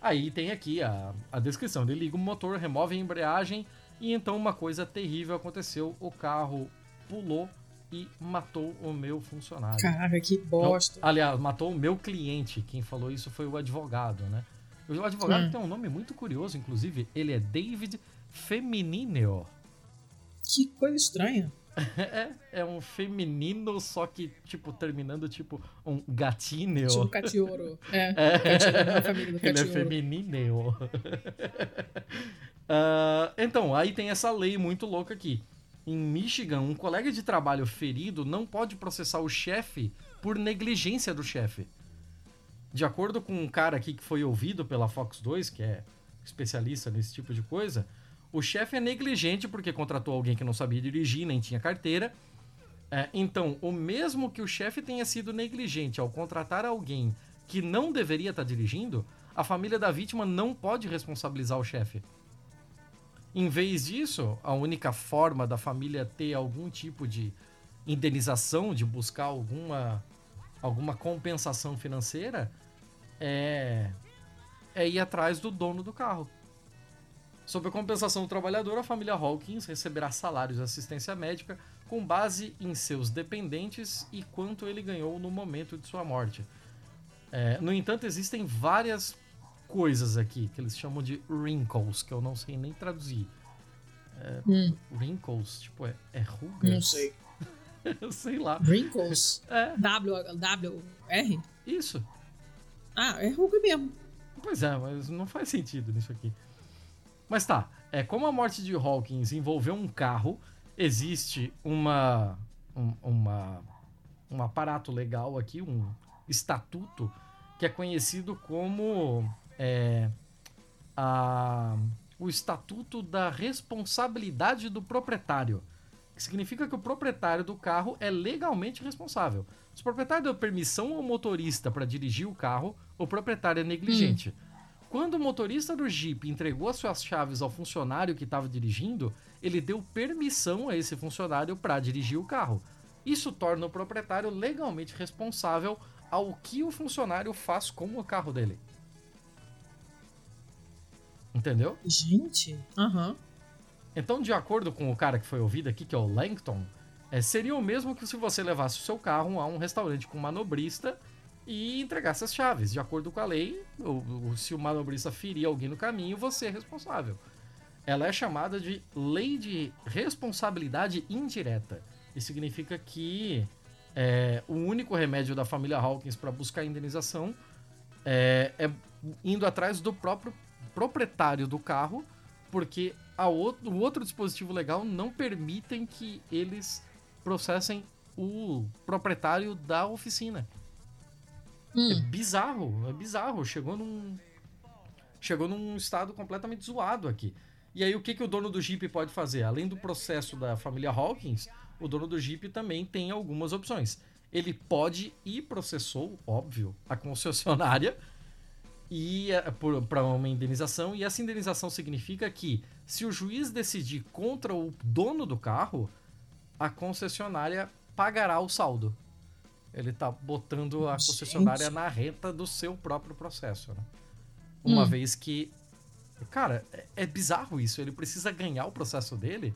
Aí tem aqui a, a descrição. Ele liga o motor, remove a embreagem e então uma coisa terrível aconteceu. O carro pulou e matou o meu funcionário. Caraca, que bosta. Não, aliás, matou o meu cliente. Quem falou isso foi o advogado, né? O advogado Hum. tem um nome muito curioso, inclusive. Ele é David Feminineo. Que coisa estranha. É, é um feminino, só que, tipo, terminando tipo um gatinho. Tipo catioro. É, é. Catioro, catioro. Ele é feminino. uh, então, aí tem essa lei muito louca aqui. Em Michigan, um colega de trabalho ferido não pode processar o chefe por negligência do chefe. De acordo com um cara aqui que foi ouvido pela Fox 2, que é especialista nesse tipo de coisa, o chefe é negligente porque contratou alguém que não sabia dirigir, nem tinha carteira. É, então, o mesmo que o chefe tenha sido negligente ao contratar alguém que não deveria estar dirigindo, a família da vítima não pode responsabilizar o chefe. Em vez disso, a única forma da família ter algum tipo de indenização, de buscar alguma, alguma compensação financeira, é, é ir atrás do dono do carro. Sob a compensação do trabalhador, a família Hawkins receberá salários de assistência médica com base em seus dependentes e quanto ele ganhou no momento de sua morte. É, no entanto, existem várias coisas aqui que eles chamam de wrinkles, que eu não sei nem traduzir. É, hum. Wrinkles, tipo, é, é ruga? Não sei. eu sei lá. Wrinkles? É. W, W, R? Isso. Ah, é ruga mesmo. Pois é, mas não faz sentido nisso aqui. Mas tá, é, como a morte de Hawkins envolveu um carro, existe uma, um, uma, um aparato legal aqui, um estatuto, que é conhecido como é, a, o Estatuto da Responsabilidade do Proprietário. Que significa que o proprietário do carro é legalmente responsável. Se o proprietário deu permissão ao motorista para dirigir o carro, o proprietário é negligente. Hum. Quando o motorista do Jeep entregou as suas chaves ao funcionário que estava dirigindo, ele deu permissão a esse funcionário para dirigir o carro. Isso torna o proprietário legalmente responsável ao que o funcionário faz com o carro dele. Entendeu? Gente, aham. Uhum. Então, de acordo com o cara que foi ouvido aqui, que é o Langton, é, seria o mesmo que se você levasse o seu carro a um restaurante com manobrista e entregasse as chaves. De acordo com a lei, ou, ou, se o manobrista ferir alguém no caminho, você é responsável. Ela é chamada de Lei de Responsabilidade Indireta. Isso significa que é, o único remédio da família Hawkins para buscar indenização é, é, indo atrás do próprio proprietário do carro, porque a outro, o outro dispositivo legal não permitem que eles processem o proprietário da oficina. Hum. É bizarro, é bizarro. Chegou num. Chegou num estado completamente zoado aqui. E aí, o que, que o dono do Jeep pode fazer? Além do processo da família Hawkins, o dono do Jeep também tem algumas opções. Ele pode e processou, óbvio, a concessionária e é, para uma indenização. E essa indenização significa que, se o juiz decidir contra o dono do carro, a concessionária pagará o saldo. Ele tá botando a concessionária na reta do seu próprio processo, né? Uma hum. vez que. Cara, é, é bizarro isso. Ele precisa ganhar o processo dele.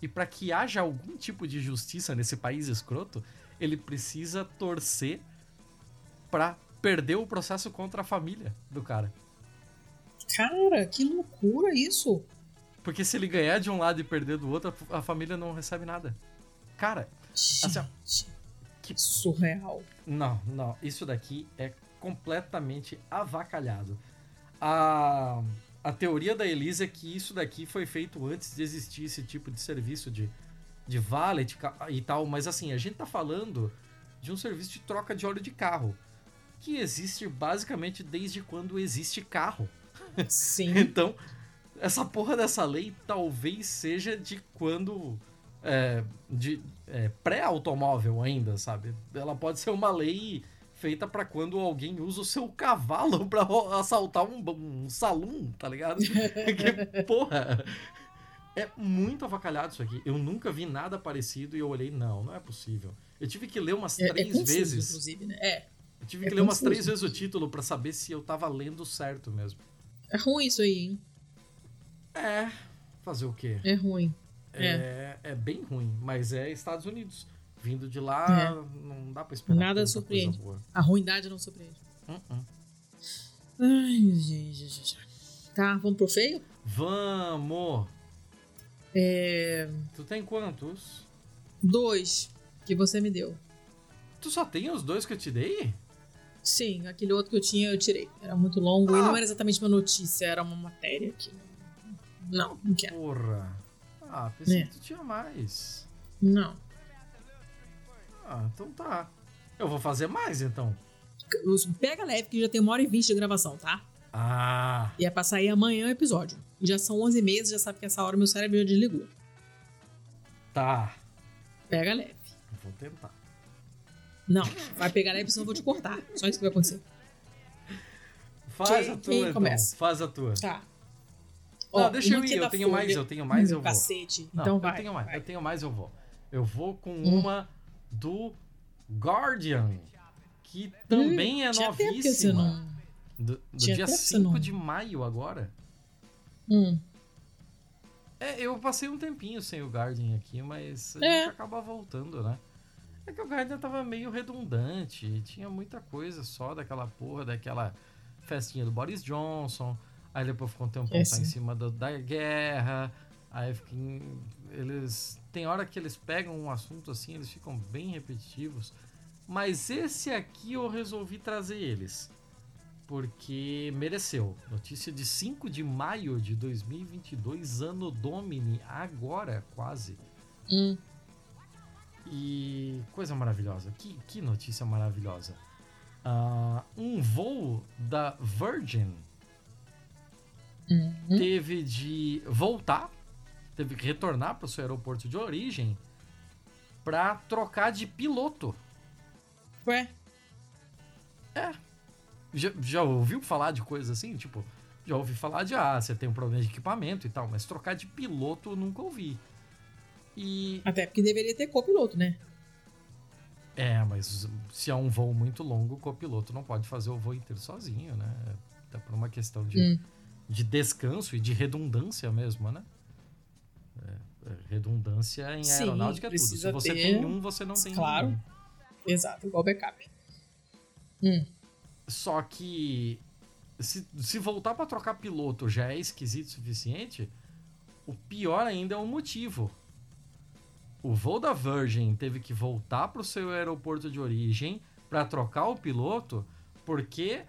E para que haja algum tipo de justiça nesse país escroto, ele precisa torcer pra perder o processo contra a família do cara. Cara, que loucura isso! Porque se ele ganhar de um lado e perder do outro, a família não recebe nada. Cara, assim, que surreal. Não, não. Isso daqui é completamente avacalhado. A, a teoria da Elisa é que isso daqui foi feito antes de existir esse tipo de serviço de, de valet e tal. Mas assim, a gente tá falando de um serviço de troca de óleo de carro. Que existe basicamente desde quando existe carro. Sim. então, essa porra dessa lei talvez seja de quando é, de é, pré-automóvel ainda, sabe? Ela pode ser uma lei feita para quando alguém usa o seu cavalo para assaltar um, um salão, tá ligado? que porra! É muito avacalhado isso aqui. Eu nunca vi nada parecido e eu olhei, não, não é possível. Eu tive que ler umas é, é três é confuso, vezes. Inclusive, né? É. Eu tive é que ler confuso. umas três vezes o título para saber se eu tava lendo certo mesmo. É ruim isso aí, hein? É. Fazer o quê? É ruim. É. é, é bem ruim, mas é Estados Unidos. Vindo de lá, é. não dá pra esperar. Nada surpreende. A ruindade não surpreende. Uh -uh. Ai, gente. Tá, vamos pro feio? Vamos! É... Tu tem quantos? Dois que você me deu. Tu só tem os dois que eu te dei? Sim, aquele outro que eu tinha eu tirei. Era muito longo ah. e não era exatamente uma notícia, era uma matéria que. Não, não quero. Porra. Ah, pensei é. que tu tinha mais. Não. Ah, então tá. Eu vou fazer mais então. Pega leve que já tem uma hora e vinte de gravação, tá? Ah. E é pra sair amanhã o episódio. Já são 11 meses, já sabe que essa hora meu cérebro já desligou. Tá. Pega leve. Vou tentar. Não, vai pegar leve, senão eu vou te cortar. Só isso que vai acontecer. Faz quem, a tua, então. começa? Faz a tua. Tá. Não, deixa eu ir, eu tenho mais, eu tenho mais, eu vou. Cacete. Não, então vai. Eu tenho mais, vai. eu tenho mais, eu vou. Eu vou com hum. uma do Guardian, que também hum, é novíssima. Não... Do, do dia 5 não... de maio agora. Hum. É, eu passei um tempinho sem o Guardian aqui, mas a é. gente acaba voltando, né? É que o Guardian tava meio redundante, tinha muita coisa só daquela porra, daquela festinha do Boris Johnson, aí depois ficou um tempo é, em cima do, da guerra, aí eles... Tem hora que eles pegam um assunto assim, eles ficam bem repetitivos, mas esse aqui eu resolvi trazer eles porque mereceu. Notícia de 5 de maio de 2022, ano Domini, agora quase. Hum. E coisa maravilhosa, que, que notícia maravilhosa. Uh, um voo da Virgin uhum. teve de voltar, teve que retornar para o seu aeroporto de origem para trocar de piloto. Ué? É, já, já ouviu falar de coisas assim? Tipo, já ouvi falar de, ah, você tem um problema de equipamento e tal, mas trocar de piloto eu nunca ouvi. E... Até porque deveria ter copiloto, né? É, mas se é um voo muito longo, o copiloto não pode fazer o voo inteiro sozinho, né? Até por uma questão de, hum. De descanso e de redundância mesmo, né? É, é redundância em Sim, aeronáutica é tudo. Se você ter... tem um, você não tem claro. nenhum. Claro. Exato, igual backup. Hum. Só que se, se voltar para trocar piloto já é esquisito o suficiente, o pior ainda é o motivo. O voo da Virgin teve que voltar para o seu aeroporto de origem para trocar o piloto, porque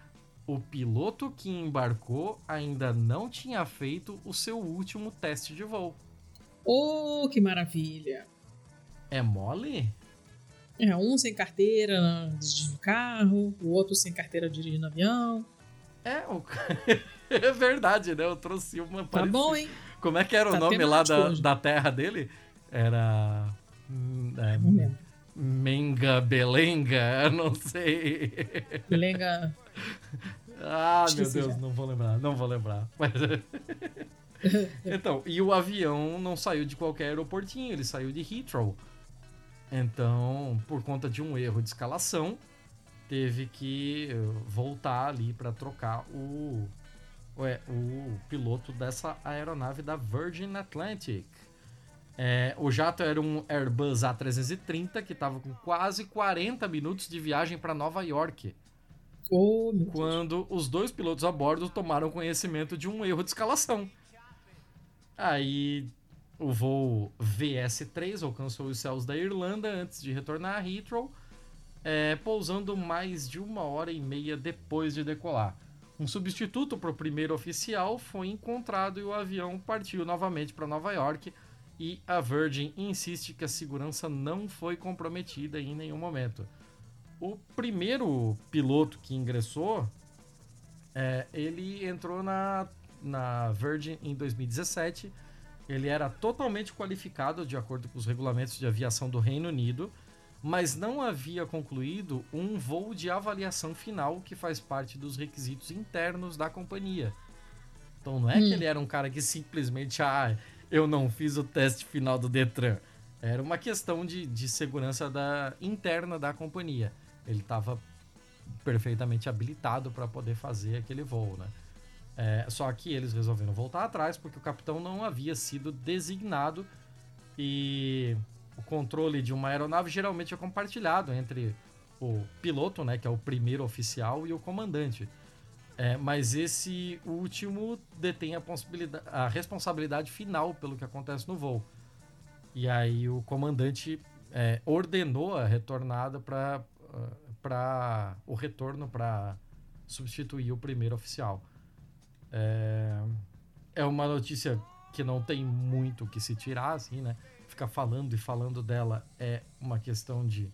o piloto que embarcou ainda não tinha feito o seu último teste de voo. Oh, que maravilha! É mole? É, um sem carteira dirigindo carro, o outro sem carteira dirigindo avião. É, o... é verdade, né? Eu trouxe uma Tá bom, hein? Como é que era tá o nome lá da, da terra dele? Era. Hum, é, Menga Belenga, não sei. Belenga. ah, meu Deus, já. não vou lembrar, não vou lembrar. Mas... então, e o avião não saiu de qualquer aeroportinho, ele saiu de Heathrow. Então, por conta de um erro de escalação, teve que voltar ali para trocar o, ué, o piloto dessa aeronave da Virgin Atlantic. É, o jato era um Airbus A330 que estava com quase 40 minutos de viagem para Nova York. Oh, quando os dois pilotos a bordo tomaram conhecimento de um erro de escalação. Aí o voo VS-3 alcançou os céus da Irlanda antes de retornar a Heathrow, é, pousando mais de uma hora e meia depois de decolar. Um substituto para o primeiro oficial foi encontrado e o avião partiu novamente para Nova York. E a Virgin insiste que a segurança não foi comprometida em nenhum momento. O primeiro piloto que ingressou, é, ele entrou na, na Virgin em 2017 ele era totalmente qualificado de acordo com os regulamentos de aviação do Reino Unido, mas não havia concluído um voo de avaliação final que faz parte dos requisitos internos da companhia. Então não é hum. que ele era um cara que simplesmente, ah, eu não fiz o teste final do Detran. Era uma questão de, de segurança da, interna da companhia. Ele estava perfeitamente habilitado para poder fazer aquele voo, né? É, só que eles resolveram voltar atrás porque o capitão não havia sido designado e o controle de uma aeronave geralmente é compartilhado entre o piloto, né, que é o primeiro oficial, e o comandante. É, mas esse último detém a, a responsabilidade final pelo que acontece no voo. E aí o comandante é, ordenou a retornada para para o retorno para substituir o primeiro oficial. É, é uma notícia que não tem muito o que se tirar, assim, né? Ficar falando e falando dela é uma questão de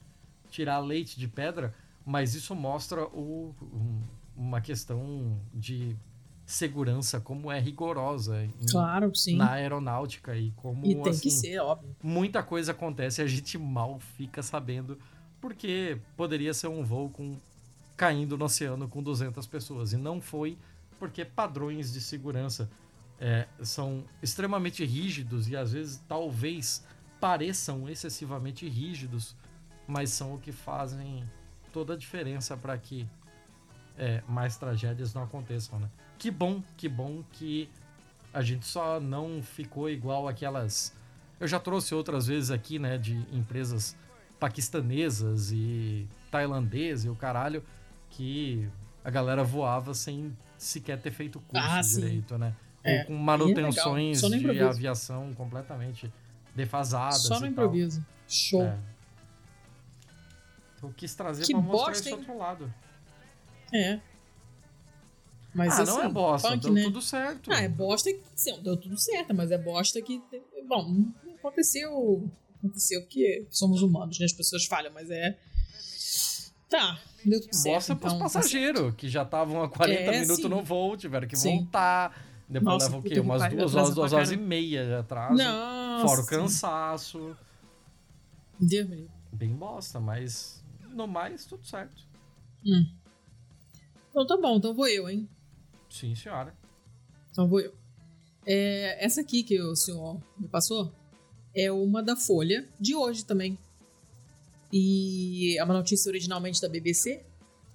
tirar leite de pedra, mas isso mostra o, um, uma questão de segurança como é rigorosa em, claro, sim. na aeronáutica e como e tem assim, que ser, óbvio. muita coisa acontece e a gente mal fica sabendo porque poderia ser um voo com caindo no oceano com 200 pessoas e não foi porque padrões de segurança é, são extremamente rígidos e às vezes talvez pareçam excessivamente rígidos, mas são o que fazem toda a diferença para que é, mais tragédias não aconteçam, né? Que bom, que bom que a gente só não ficou igual aquelas. Eu já trouxe outras vezes aqui, né, de empresas paquistanesas e tailandesas e o caralho, que a galera voava sem sequer ter feito curso Ah, direito, né? É, Ou com manutenções Só no de improviso. aviação completamente defasadas. Só no e tal. improviso. Show. É. Então, eu quis trazer Que pra mostrar bosta, esse outro lado. É. Mas ah, assim, não é bosta, punk, deu né? tudo certo. Ah, é bosta que. Sim, deu tudo certo, mas é bosta que. Bom, aconteceu. Aconteceu porque somos humanos, né? As pessoas falham, mas é. Tá, deu tudo certo. Bosta pros então, tá passageiros, que já estavam há 40 É, minutos sim. no voo, tiveram que Sim. voltar. Depois Nossa, leva o quê? Umas duas horas, duas horas e meia de atraso. Nossa. Fora o cansaço. Deus me. Bem bosta, mas no mais, tudo certo. Hum. Então tá bom, então vou eu, hein? Sim, senhora. Então vou eu. É, essa aqui que o senhor me passou é uma da Folha, de hoje também. E é uma notícia originalmente da BBC.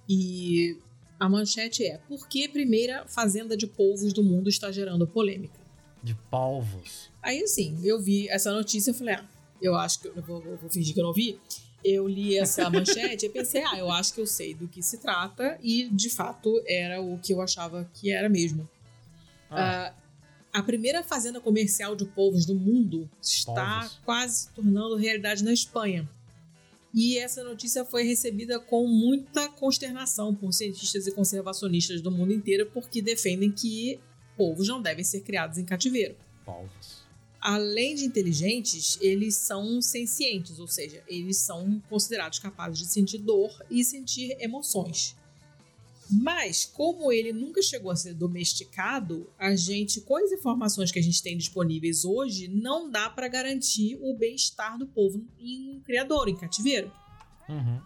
E a manchete é: Por que a primeira fazenda de polvos do mundo está gerando polêmica? De palvos. Aí assim, eu vi essa notícia e falei: Ah, eu acho que eu vou, vou- vou fingir que eu não vi. Eu li essa manchete e pensei: Ah, eu acho que eu sei do que se trata. E de fato era o que eu achava que era mesmo. Ah, Ah, a primeira fazenda comercial de polvos do mundo está Polvos. quase se tornando realidade na Espanha. E essa notícia foi recebida com muita consternação por cientistas e conservacionistas do mundo inteiro, porque defendem que polvos não devem ser criados em cativeiro. palvos. Além de inteligentes, eles são sencientes, ou seja, eles são considerados capazes de sentir dor e sentir emoções. Mas, como ele nunca chegou a ser domesticado, a gente, com as informações que a gente tem disponíveis hoje, não dá para garantir o bem-estar do povo em um criador, em cativeiro. Uhum.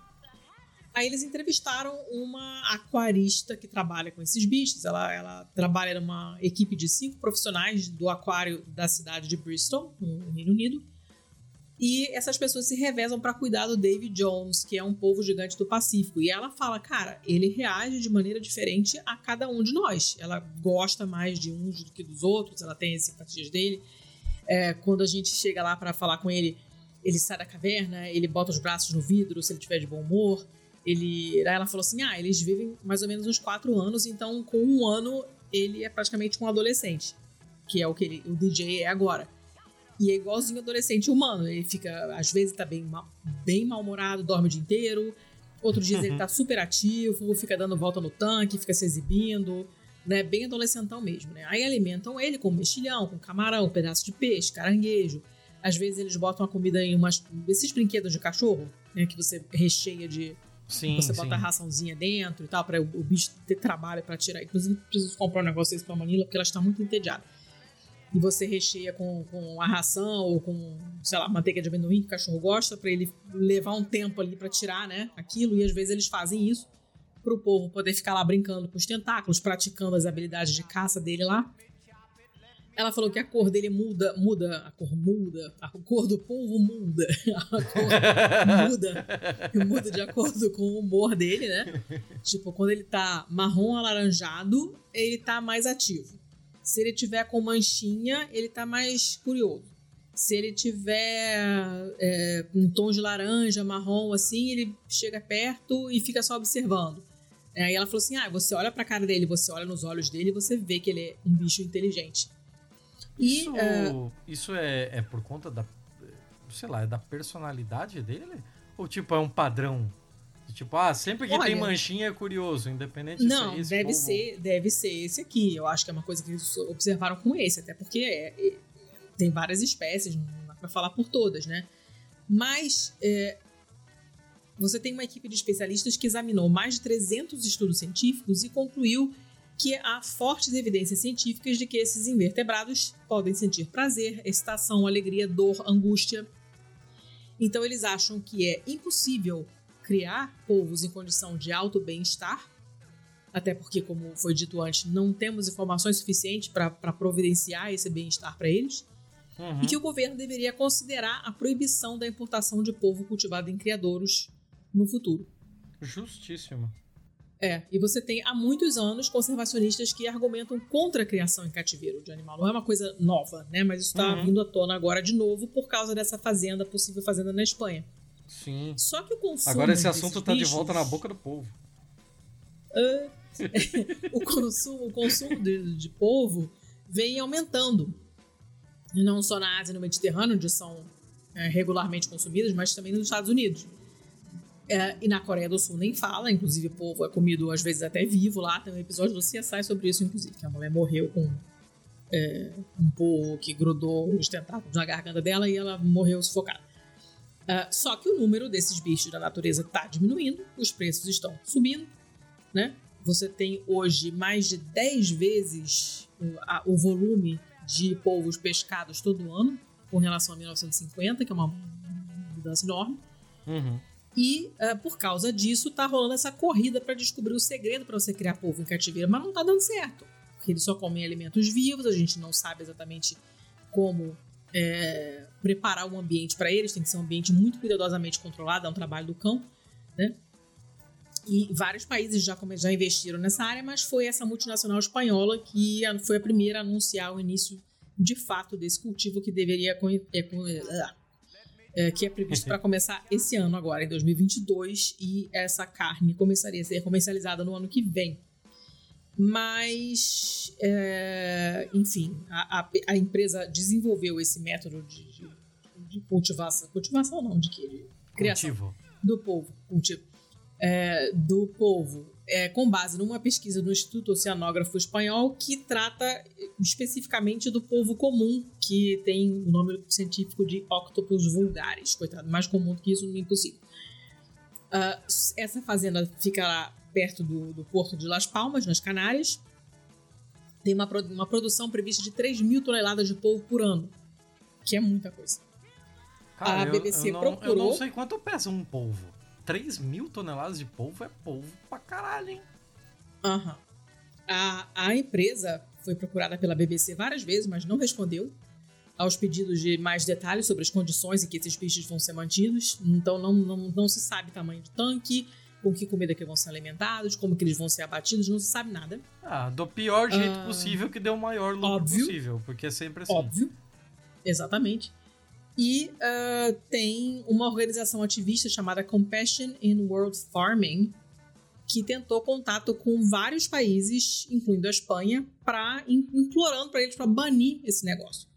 Aí eles entrevistaram uma aquarista que trabalha com esses bichos. Ela, ela trabalha numa equipe de cinco profissionais do aquário da cidade de Bristol, no Reino Unido. E essas pessoas se revezam para cuidar do David Jones, que é um povo gigante do Pacífico. E ela fala, cara, ele reage de maneira diferente a cada um de nós. Ela gosta mais de uns do que dos outros, ela tem as simpatias dele. É, quando a gente chega lá para falar com ele, ele sai da caverna, ele bota os braços no vidro se ele tiver de bom humor. Ele, aí ela falou assim: ah, eles vivem mais ou menos uns quatro anos, então com um ano ele é praticamente um adolescente, que é o que ele, o DJ é agora. E é igualzinho adolescente humano. Ele fica, às vezes, tá bem, bem mal-humorado, dorme o dia inteiro. Outros dias ele tá super ativo, fica dando volta no tanque, fica se exibindo, né? Bem adolescentão mesmo, né? Aí alimentam ele com mexilhão, com camarão, pedaço de peixe, caranguejo. Às vezes eles botam a comida em umas, esses brinquedos de cachorro, né? Que você recheia de, Sim, você sim. bota a raçãozinha dentro e tal, para o, o bicho ter trabalho para tirar. Inclusive, preciso comprar um negócio desse pra Manila, porque ela está muito entediada. E você recheia com, com a ração ou com, sei lá, manteiga de amendoim que o cachorro gosta, para ele levar um tempo ali para tirar, né? Aquilo. E às vezes eles fazem isso pro povo poder ficar lá brincando com os tentáculos, praticando as habilidades de caça dele lá. Ela falou que a cor dele muda, muda, a cor muda, a cor do polvo muda, a cor muda, muda de acordo com o humor dele, né? Tipo, quando ele tá marrom alaranjado, ele tá mais ativo. Se ele tiver com manchinha, ele tá mais curioso. Se ele tiver é, um tom de laranja, marrom, assim, ele chega perto e fica só observando. Aí ela falou assim: ah, você olha pra cara dele, você olha nos olhos dele e você vê que ele é um bicho inteligente. E Isso, é, isso é, é por conta da. sei lá, é da personalidade dele? Ou tipo, é um padrão? Tipo, ah, sempre que Olha, tem manchinha é curioso, independente Não, se é deve povo. ser, deve ser esse aqui. Eu acho que é uma coisa que eles observaram com esse, até porque é- é- tem várias espécies, não dá pra falar por todas, né? Mas é, você tem uma equipe de especialistas que examinou mais de 300 estudos científicos e concluiu que há fortes evidências científicas de que esses invertebrados podem sentir prazer, excitação, alegria, dor, angústia. Então eles acham que é impossível criar povos em condição de alto bem-estar, até porque, como foi dito antes, não temos informações suficientes para providenciar esse bem-estar para eles, Uhum. e que o governo deveria considerar a proibição da importação de polvo cultivado em criadouros no futuro. Justíssimo. É, e você tem há muitos anos conservacionistas que argumentam contra a criação em cativeiro de animal. Não é uma coisa nova, né? Mas isso está Uhum. vindo à tona agora de novo por causa dessa fazenda, possível fazenda na Espanha. Sim. Só que o consumo. Agora esse assunto tá de bichos- volta na boca do povo. o consumo, o consumo de, de polvo vem aumentando. Não só na Ásia e no Mediterrâneo, onde são é, regularmente consumidos, mas também nos Estados Unidos. É, e na Coreia do Sul nem fala, inclusive polvo é comido às vezes até vivo lá. Tem um episódio do CSI sobre isso, inclusive, que a mulher morreu com é, um polvo que grudou os tentáculos na garganta dela e ela morreu sufocada. Ah, só que o número desses bichos da natureza está diminuindo, os preços estão subindo, né? Você tem hoje mais de 10 vezes o, a- o volume de polvos pescados todo ano, com relação a 1950, que é uma mudança enorme. Uhum. E ah, por causa disso, tá rolando essa corrida para descobrir o segredo para você criar polvo em cativeiro, mas não tá dando certo. Porque eles só comem alimentos vivos, a gente não sabe exatamente como é, preparar um ambiente para eles, tem que ser um ambiente muito cuidadosamente controlado, é um trabalho do cão, né? E vários países já, já investiram nessa área, mas foi essa multinacional espanhola que foi a primeira a anunciar o início de fato desse cultivo que deveria é, co- ah, é, que é previsto para começar esse ano agora, em 2022, e essa carne começaria a ser comercializada no ano que vem. Mas, é, enfim, a, a- a empresa desenvolveu esse método de, de- de cultivação, cultivação não, de que? De criação Cultivo. do povo, cultivo, é, do povo, é, com base numa pesquisa do Instituto Oceanógrafo Espanhol que trata especificamente do povo comum, que tem o nome científico de Octopus vulgaris. Coitado, mais comum do que isso, impossível. Ah, essa fazenda fica lá perto do, do porto de Las Palmas, nas Canárias. Tem uma, uma produção prevista de 3 mil toneladas de polvo por ano, que é muita coisa. Cara, A eu- BBC eu, não, Eu procurou- não sei quanto pesa um polvo. 3 mil toneladas de polvo é polvo pra caralho, hein? Aham. A, a empresa foi procurada pela BBC várias vezes, mas não respondeu aos pedidos de mais detalhes sobre as condições em que esses bichos vão ser mantidos. Então não, não, não se sabe tamanho de tanque, com que comida que vão ser alimentados, como que eles vão ser abatidos, não se sabe nada. Ah, do pior jeito Ah, possível que dê o maior lucro óbvio. possível, porque é sempre assim. Óbvio. Exatamente. E ah, tem uma organização ativista chamada Compassion in World Farming, que tentou contato com vários países, incluindo a Espanha, para implorando para eles para banir esse negócio.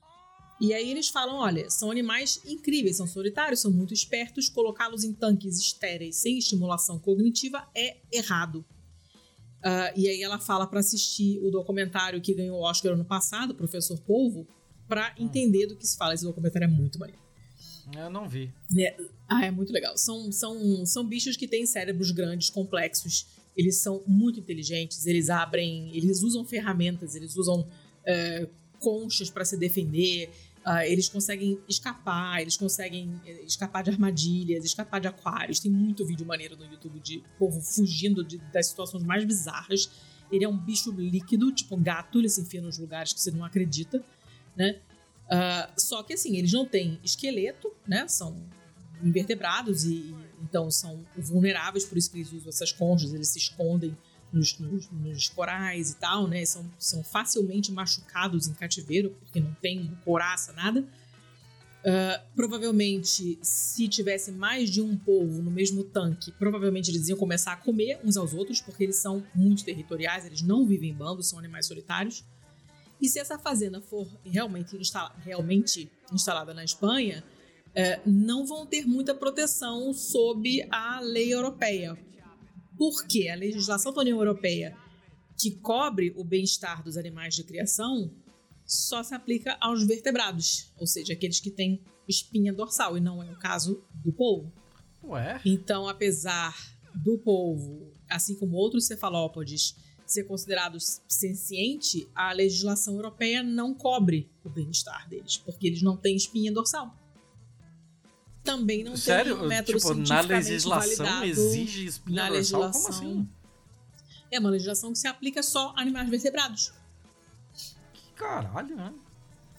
E aí eles falam, olha, são animais incríveis, são solitários, são muito espertos, colocá-los em tanques estéreis sem estimulação cognitiva é errado. Ah, e aí ela fala para assistir o documentário que ganhou o Oscar ano passado, Professor Polvo, para entender do que se fala. Esse documentário é muito maneiro. Eu não vi. Ah, é muito legal. São, são, são bichos que têm cérebros grandes, complexos. Eles são muito inteligentes. Eles abrem, eles usam ferramentas, eles usam é, conchas para se defender. Ah, eles conseguem escapar, eles conseguem eh, escapar de armadilhas, escapar de aquários. Tem muito vídeo maneiro no YouTube de povo fugindo de- das situações mais bizarras. Ele é um bicho líquido, tipo gato, ele se enfia nos lugares que você não acredita, né? Ah, só que assim, eles não têm esqueleto, né? São invertebrados e, então são vulneráveis, por isso que eles usam essas conchas, eles se escondem nos, nos- nos corais e tal, né? São, são facilmente machucados em cativeiro, porque não tem coraça, nada. Ah, provavelmente, se tivesse mais de um polvo no mesmo tanque, provavelmente eles iam começar a comer uns aos outros, porque eles são muito territoriais, eles não vivem em bandos, são animais solitários. E se essa fazenda for realmente, instala- realmente instalada na Espanha, é, não vão ter muita proteção sob a lei europeia. Por quê? A legislação da União Europeia que cobre o bem-estar dos animais de criação só se aplica aos vertebrados, ou seja, aqueles que têm espinha dorsal, e não é o caso do polvo. Ué? Então, apesar do polvo, assim como outros cefalópodes, ser considerado senciente, a legislação europeia não cobre o bem-estar deles, porque eles não têm espinha dorsal. Também não Sério? tem método tipo, na legislação validado exige espinha na dorsal? legislação. Como assim? É uma legislação que se aplica só a animais vertebrados. Que caralho, né?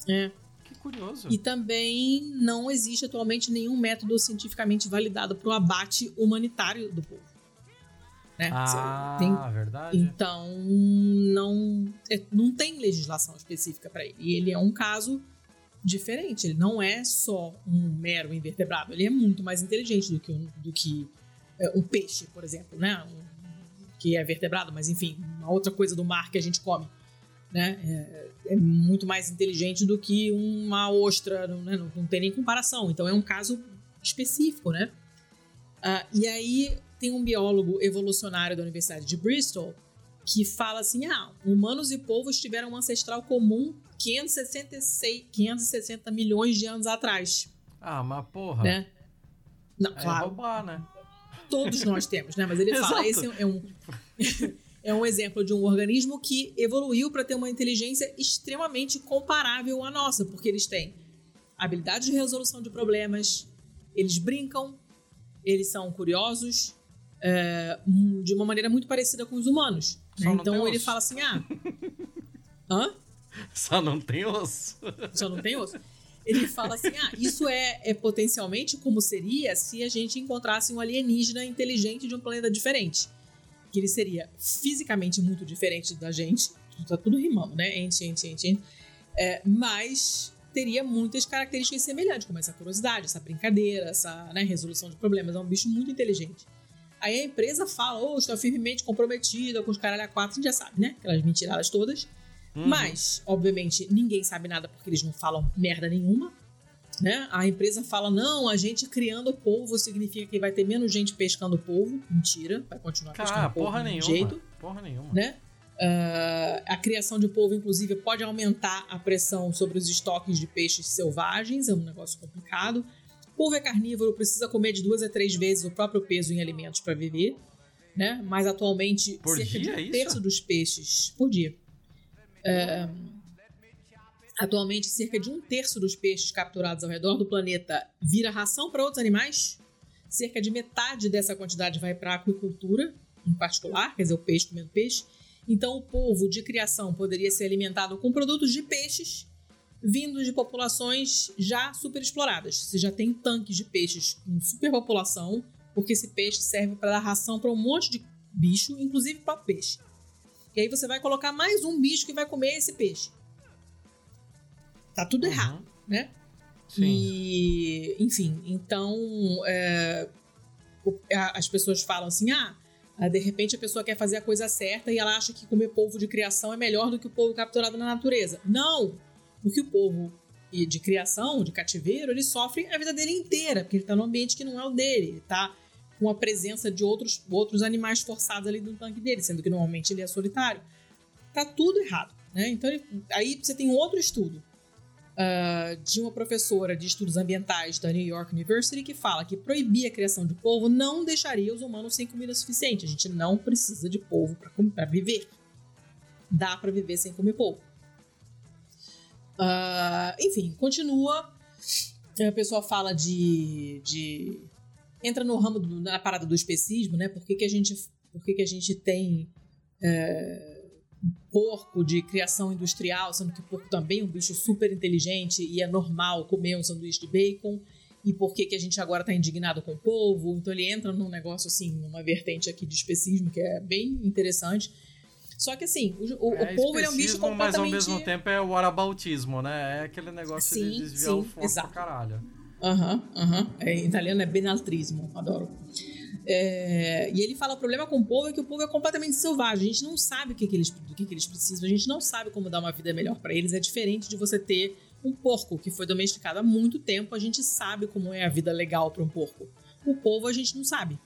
É. Que curioso. E também não existe atualmente nenhum método cientificamente validado para o abate humanitário do povo. Né? Ah, Tem- verdade. Então, não, é, não tem legislação específica para ele. E ele é um caso diferente. Ele não é só um mero invertebrado. Ele é muito mais inteligente do que um, do que, um peixe, por exemplo, né? Um- que é vertebrado, mas enfim, uma outra coisa do mar que a gente come. Né? É, é muito mais inteligente do que uma ostra, não, né? não, não tem nem comparação. Então é um caso específico, né? Ah, e aí tem um biólogo evolucionário da Universidade de Bristol que fala assim: ah, humanos e povos tiveram um ancestral comum 566, 560 milhões de anos atrás, Ah, mas porra. né? Não, É claro, roubar, né? todos nós temos, né? Mas ele fala, esse é um, é um exemplo de um organismo que evoluiu para ter uma inteligência extremamente comparável à nossa, porque eles têm habilidade de resolução de problemas, eles brincam, eles são curiosos, é, de uma maneira muito parecida com os humanos. né? Então ele fala assim, ah... Hã? Só não tem osso. só não tem osso. Ele fala assim: ah, isso é, é potencialmente como seria se a gente encontrasse um alienígena inteligente de um planeta diferente. Que ele seria fisicamente muito diferente da gente. Tá tudo rimando, né? Ente, ente, ente, ente. É, mas teria muitas características semelhantes, como essa curiosidade, essa brincadeira, essa né, resolução de problemas. É um bicho muito inteligente. Aí a empresa fala, oh, estou firmemente comprometida com os caralho a quatro, a gente já sabe, né? Aquelas mentiradas todas. Uhum. Mas, obviamente, ninguém sabe nada porque eles não falam merda nenhuma. Né? A empresa fala: não, a gente criando polvo significa que vai ter menos gente pescando polvo. Mentira, vai continuar Cara, pescando polvo porra nenhuma. jeito. Porra nenhuma. Né? Ah, a criação de polvo, inclusive, pode aumentar a pressão sobre os estoques de peixes selvagens, é um negócio complicado. Polvo é carnívoro, precisa comer de duas a três vezes o próprio peso em alimentos para viver. Né? Mas atualmente, Por cerca de dia, é um isso? terço dos peixes por dia. É, atualmente, cerca de um terço dos peixes capturados ao redor do planeta vira ração para outros animais. Cerca de metade dessa quantidade vai para a aquicultura, em particular, quer dizer, o peixe comendo peixe. Então, o polvo de criação poderia ser alimentado com produtos de peixes vindos de populações já superexploradas. Você já tem tanques de peixes com superpopulação, porque esse peixe serve para dar ração para um monte de bicho, inclusive para peixe. E aí você vai colocar mais um bicho que vai comer esse peixe. Tá tudo Uhum. errado, né? Sim. E, enfim, então é, as pessoas falam assim: ah, ah, de repente a pessoa quer fazer a coisa certa e ela acha que comer polvo de criação é melhor do que o polvo capturado na natureza. Não! Porque o polvo e de criação, de cativeiro, ele sofre a vida dele inteira, porque ele tá num ambiente que não é o dele, ele tá com a presença de outros, outros animais forçados ali no tanque dele, sendo que normalmente ele é solitário. Tá tudo errado, né? Então ele- aí você tem outro estudo ah, de uma professora de estudos ambientais da New York University que fala que proibir a criação de polvo não deixaria os humanos sem comida suficiente. A gente não precisa de polvo para viver. Dá para viver sem comer polvo. Ah, enfim, continua. A pessoa fala de, de entra no ramo do- na parada do especismo, né? Por que, que a gente por que, que a gente tem é, porco de criação industrial, sendo que o porco também é um bicho super inteligente e é normal comer um sanduíche de bacon? E por que, que a gente agora está indignado com o polvo? Então ele entra num negócio assim, numa vertente aqui de especismo que é bem interessante. Só que assim, o, o, É o polvo ele é um bicho especismo, Mas ao completamente mesmo tempo é o arabautismo, né? É aquele negócio de Sim, desviar o sim, foco exato. pra caralho. Aham, aham. É, em italiano é benaltrismo, adoro. É, e ele fala: o problema com o povo é que o povo é completamente selvagem. A gente não sabe o que, que eles, do que, que eles precisam, a gente não sabe como dar uma vida melhor para eles. É diferente de você ter Um porco que foi domesticado há muito tempo, a gente sabe como é a vida legal para um porco. O povo a gente não sabe.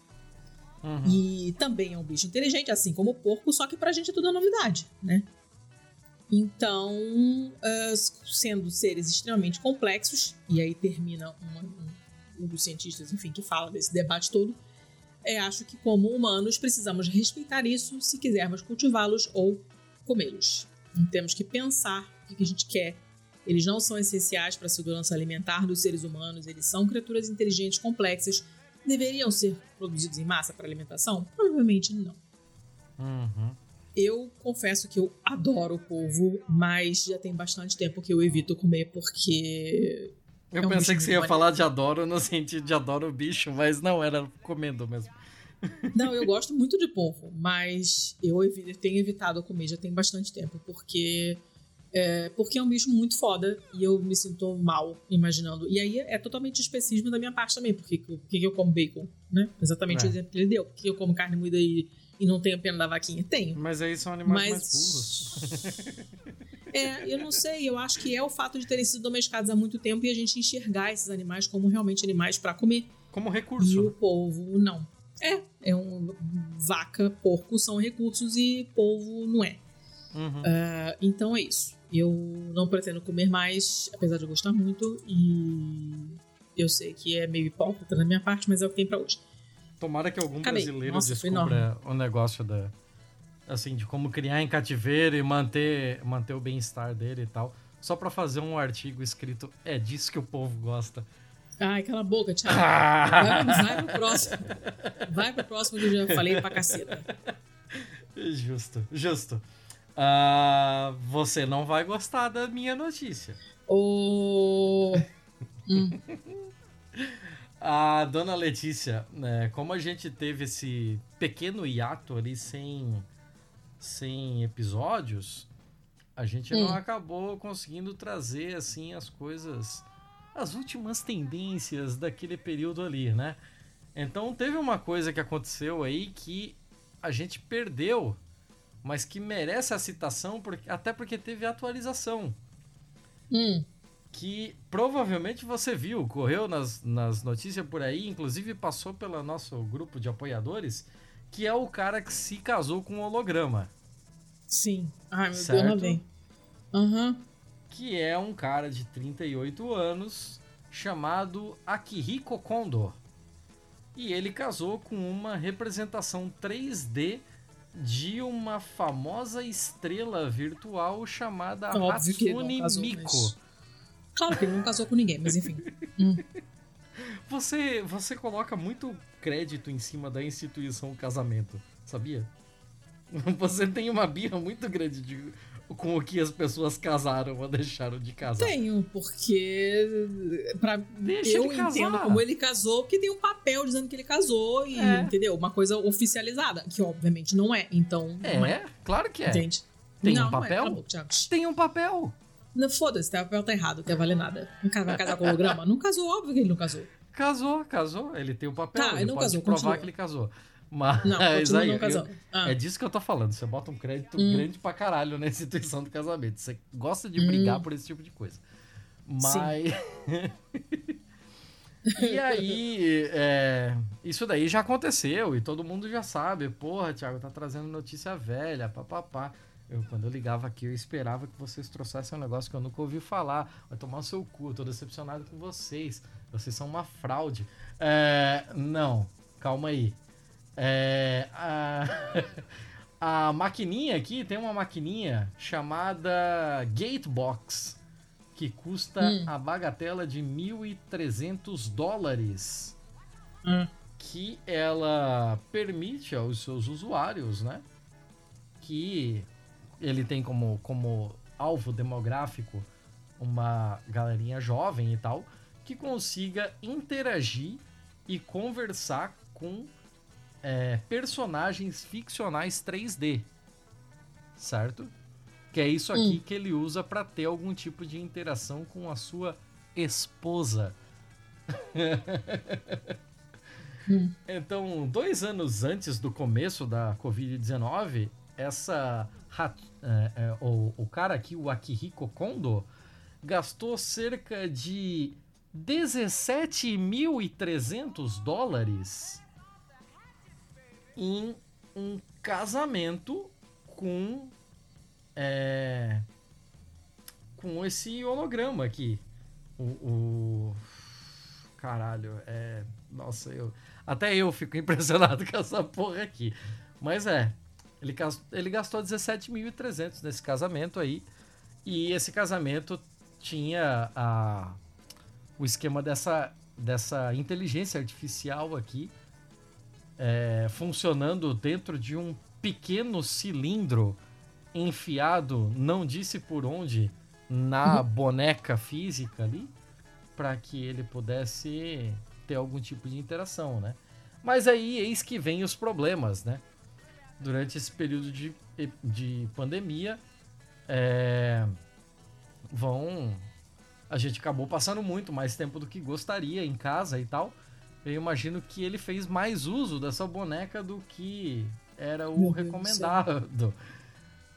Uhum. E também é um bicho inteligente, assim como o porco, só que pra gente é tudo novidade, né? Então, uh, sendo seres extremamente complexos, e aí termina uma, um, um, dos cientistas, enfim, que fala desse debate todo, é, acho que como humanos precisamos respeitar isso se quisermos cultivá-los ou comê-los. Temos que pensar o que a gente quer. Eles não são essenciais para a segurança alimentar dos seres humanos, eles são criaturas inteligentes complexas deveriam ser produzidos em massa para alimentação? Provavelmente não. Uhum. Eu confesso que eu adoro o polvo, mas já tem bastante tempo que eu evito comer porque. Eu é um pensei que você ia falar de adoro no sentido de adoro o bicho, mas não, era comendo mesmo. Não, eu gosto muito de polvo, mas eu tenho evitado comer já tem bastante tempo, porque é, porque é um bicho muito foda e eu me sinto mal imaginando. E aí é totalmente especismo da minha parte também, porque, porque eu como bacon, né? Exatamente é. o exemplo que ele deu. Porque eu como carne moída e, e não tenho pena da vaquinha? Tenho. Mas aí são animais Mas... mais burros. é, eu não sei, eu acho que é o fato de terem sido domesticados há muito tempo e a gente enxergar esses animais como realmente animais para comer. Como recurso. E o povo, não. É, é um vaca, porco são recursos e polvo não é. Uhum. Uh, então é isso. Eu não pretendo comer mais, apesar de eu gostar muito, e eu sei que é meio hipócrita da minha parte, mas é o que tem pra hoje. Tomara que algum Acabei. brasileiro Nossa, descubra o negócio da. Assim, de como criar em cativeiro e manter, manter o bem-estar dele e tal. Só pra fazer um artigo escrito é disso que o povo gosta. Ai, cala a boca, Thiago. vai, vai pro próximo. Vai pro próximo que eu já falei pra caceta. Justo, justo. Uh, você não vai gostar da minha notícia. O. hum. A dona Letícia, né, como a gente teve esse pequeno hiato ali sem, sem episódios, a gente hum. não acabou conseguindo trazer assim as coisas, as últimas tendências daquele período ali, né? Então teve uma coisa que aconteceu aí que a gente perdeu mas que merece a citação porque, até porque teve atualização. Hum. Que provavelmente você viu, correu nas, nas notícias por aí, inclusive passou pelo nosso grupo de apoiadores, que é o cara que se casou com um holograma. Sim. Ai, meu certo? Deus, bem. Aham. Uhum. Que é um cara de 38 anos chamado Akihiko Kondo. E ele casou com uma representação 3D de uma famosa estrela virtual chamada Óbvio Hatsune casou, Miku. Claro que ele não casou com ninguém, mas enfim. hum. Você, você coloca muito crédito em cima da instituição casamento, sabia? Você tem uma birra muito grande de com o que as pessoas casaram ou deixaram de casar. Tenho, porque Deixa eu entendo como ele casou, porque tem um papel dizendo que ele casou e, é. entendeu? Uma coisa oficializada, que obviamente não é, então... É, é. claro que é. Entende? Tem não, um papel? Não é. tem um papel. Não, foda-se, o papel tá errado, não quer valer nada. O cara vai casar com holograma? Não casou, óbvio que ele não casou. Casou, casou. Ele tem o papel, tá, ele, não pode casou, provar continua. que ele casou. Mas não, aí, não eu, ah. é disso que eu tô falando. Você bota um crédito hum. grande pra caralho na instituição do casamento. Você gosta de brigar hum. por esse tipo de coisa. Mas. e aí, é, isso daí já aconteceu e todo mundo já sabe. Porra, Thiago, tá trazendo notícia velha, papapá. Eu, quando eu ligava aqui, eu esperava que vocês trouxessem um negócio que eu nunca ouvi falar. Vai tomar o seu cu, eu tô decepcionado com vocês. Vocês são uma fraude. É, não, calma aí. É, a, a maquininha aqui tem uma maquininha chamada Gatebox que custa hum. a bagatela de 1.300 dólares. Hum. Que ela permite aos seus usuários, né? Que ele tem como, como alvo demográfico uma galerinha jovem e tal, que consiga interagir e conversar com é, personagens ficcionais 3D. Certo? Que é isso aqui hum. que ele usa para ter algum tipo de interação com a sua esposa. hum. Então, dois anos antes do começo da Covid-19, essa é, é, o, o cara aqui, o Akihiko Kondo, gastou cerca de 17.300 dólares em um casamento com é, com esse holograma aqui. O, o, caralho, é, nossa, eu até eu fico impressionado com essa porra aqui. Mas é, ele, ele gastou 17.300 nesse casamento aí. E esse casamento tinha a, o esquema dessa, dessa inteligência artificial aqui é, funcionando dentro de um pequeno cilindro enfiado, não disse por onde, na uhum. boneca física ali, para que ele pudesse ter algum tipo de interação, né? Mas aí eis que vem os problemas, né? Durante esse período de, de pandemia, é, vão. A gente acabou passando muito mais tempo do que gostaria em casa e tal. Eu imagino que ele fez mais uso dessa boneca do que era o recomendado.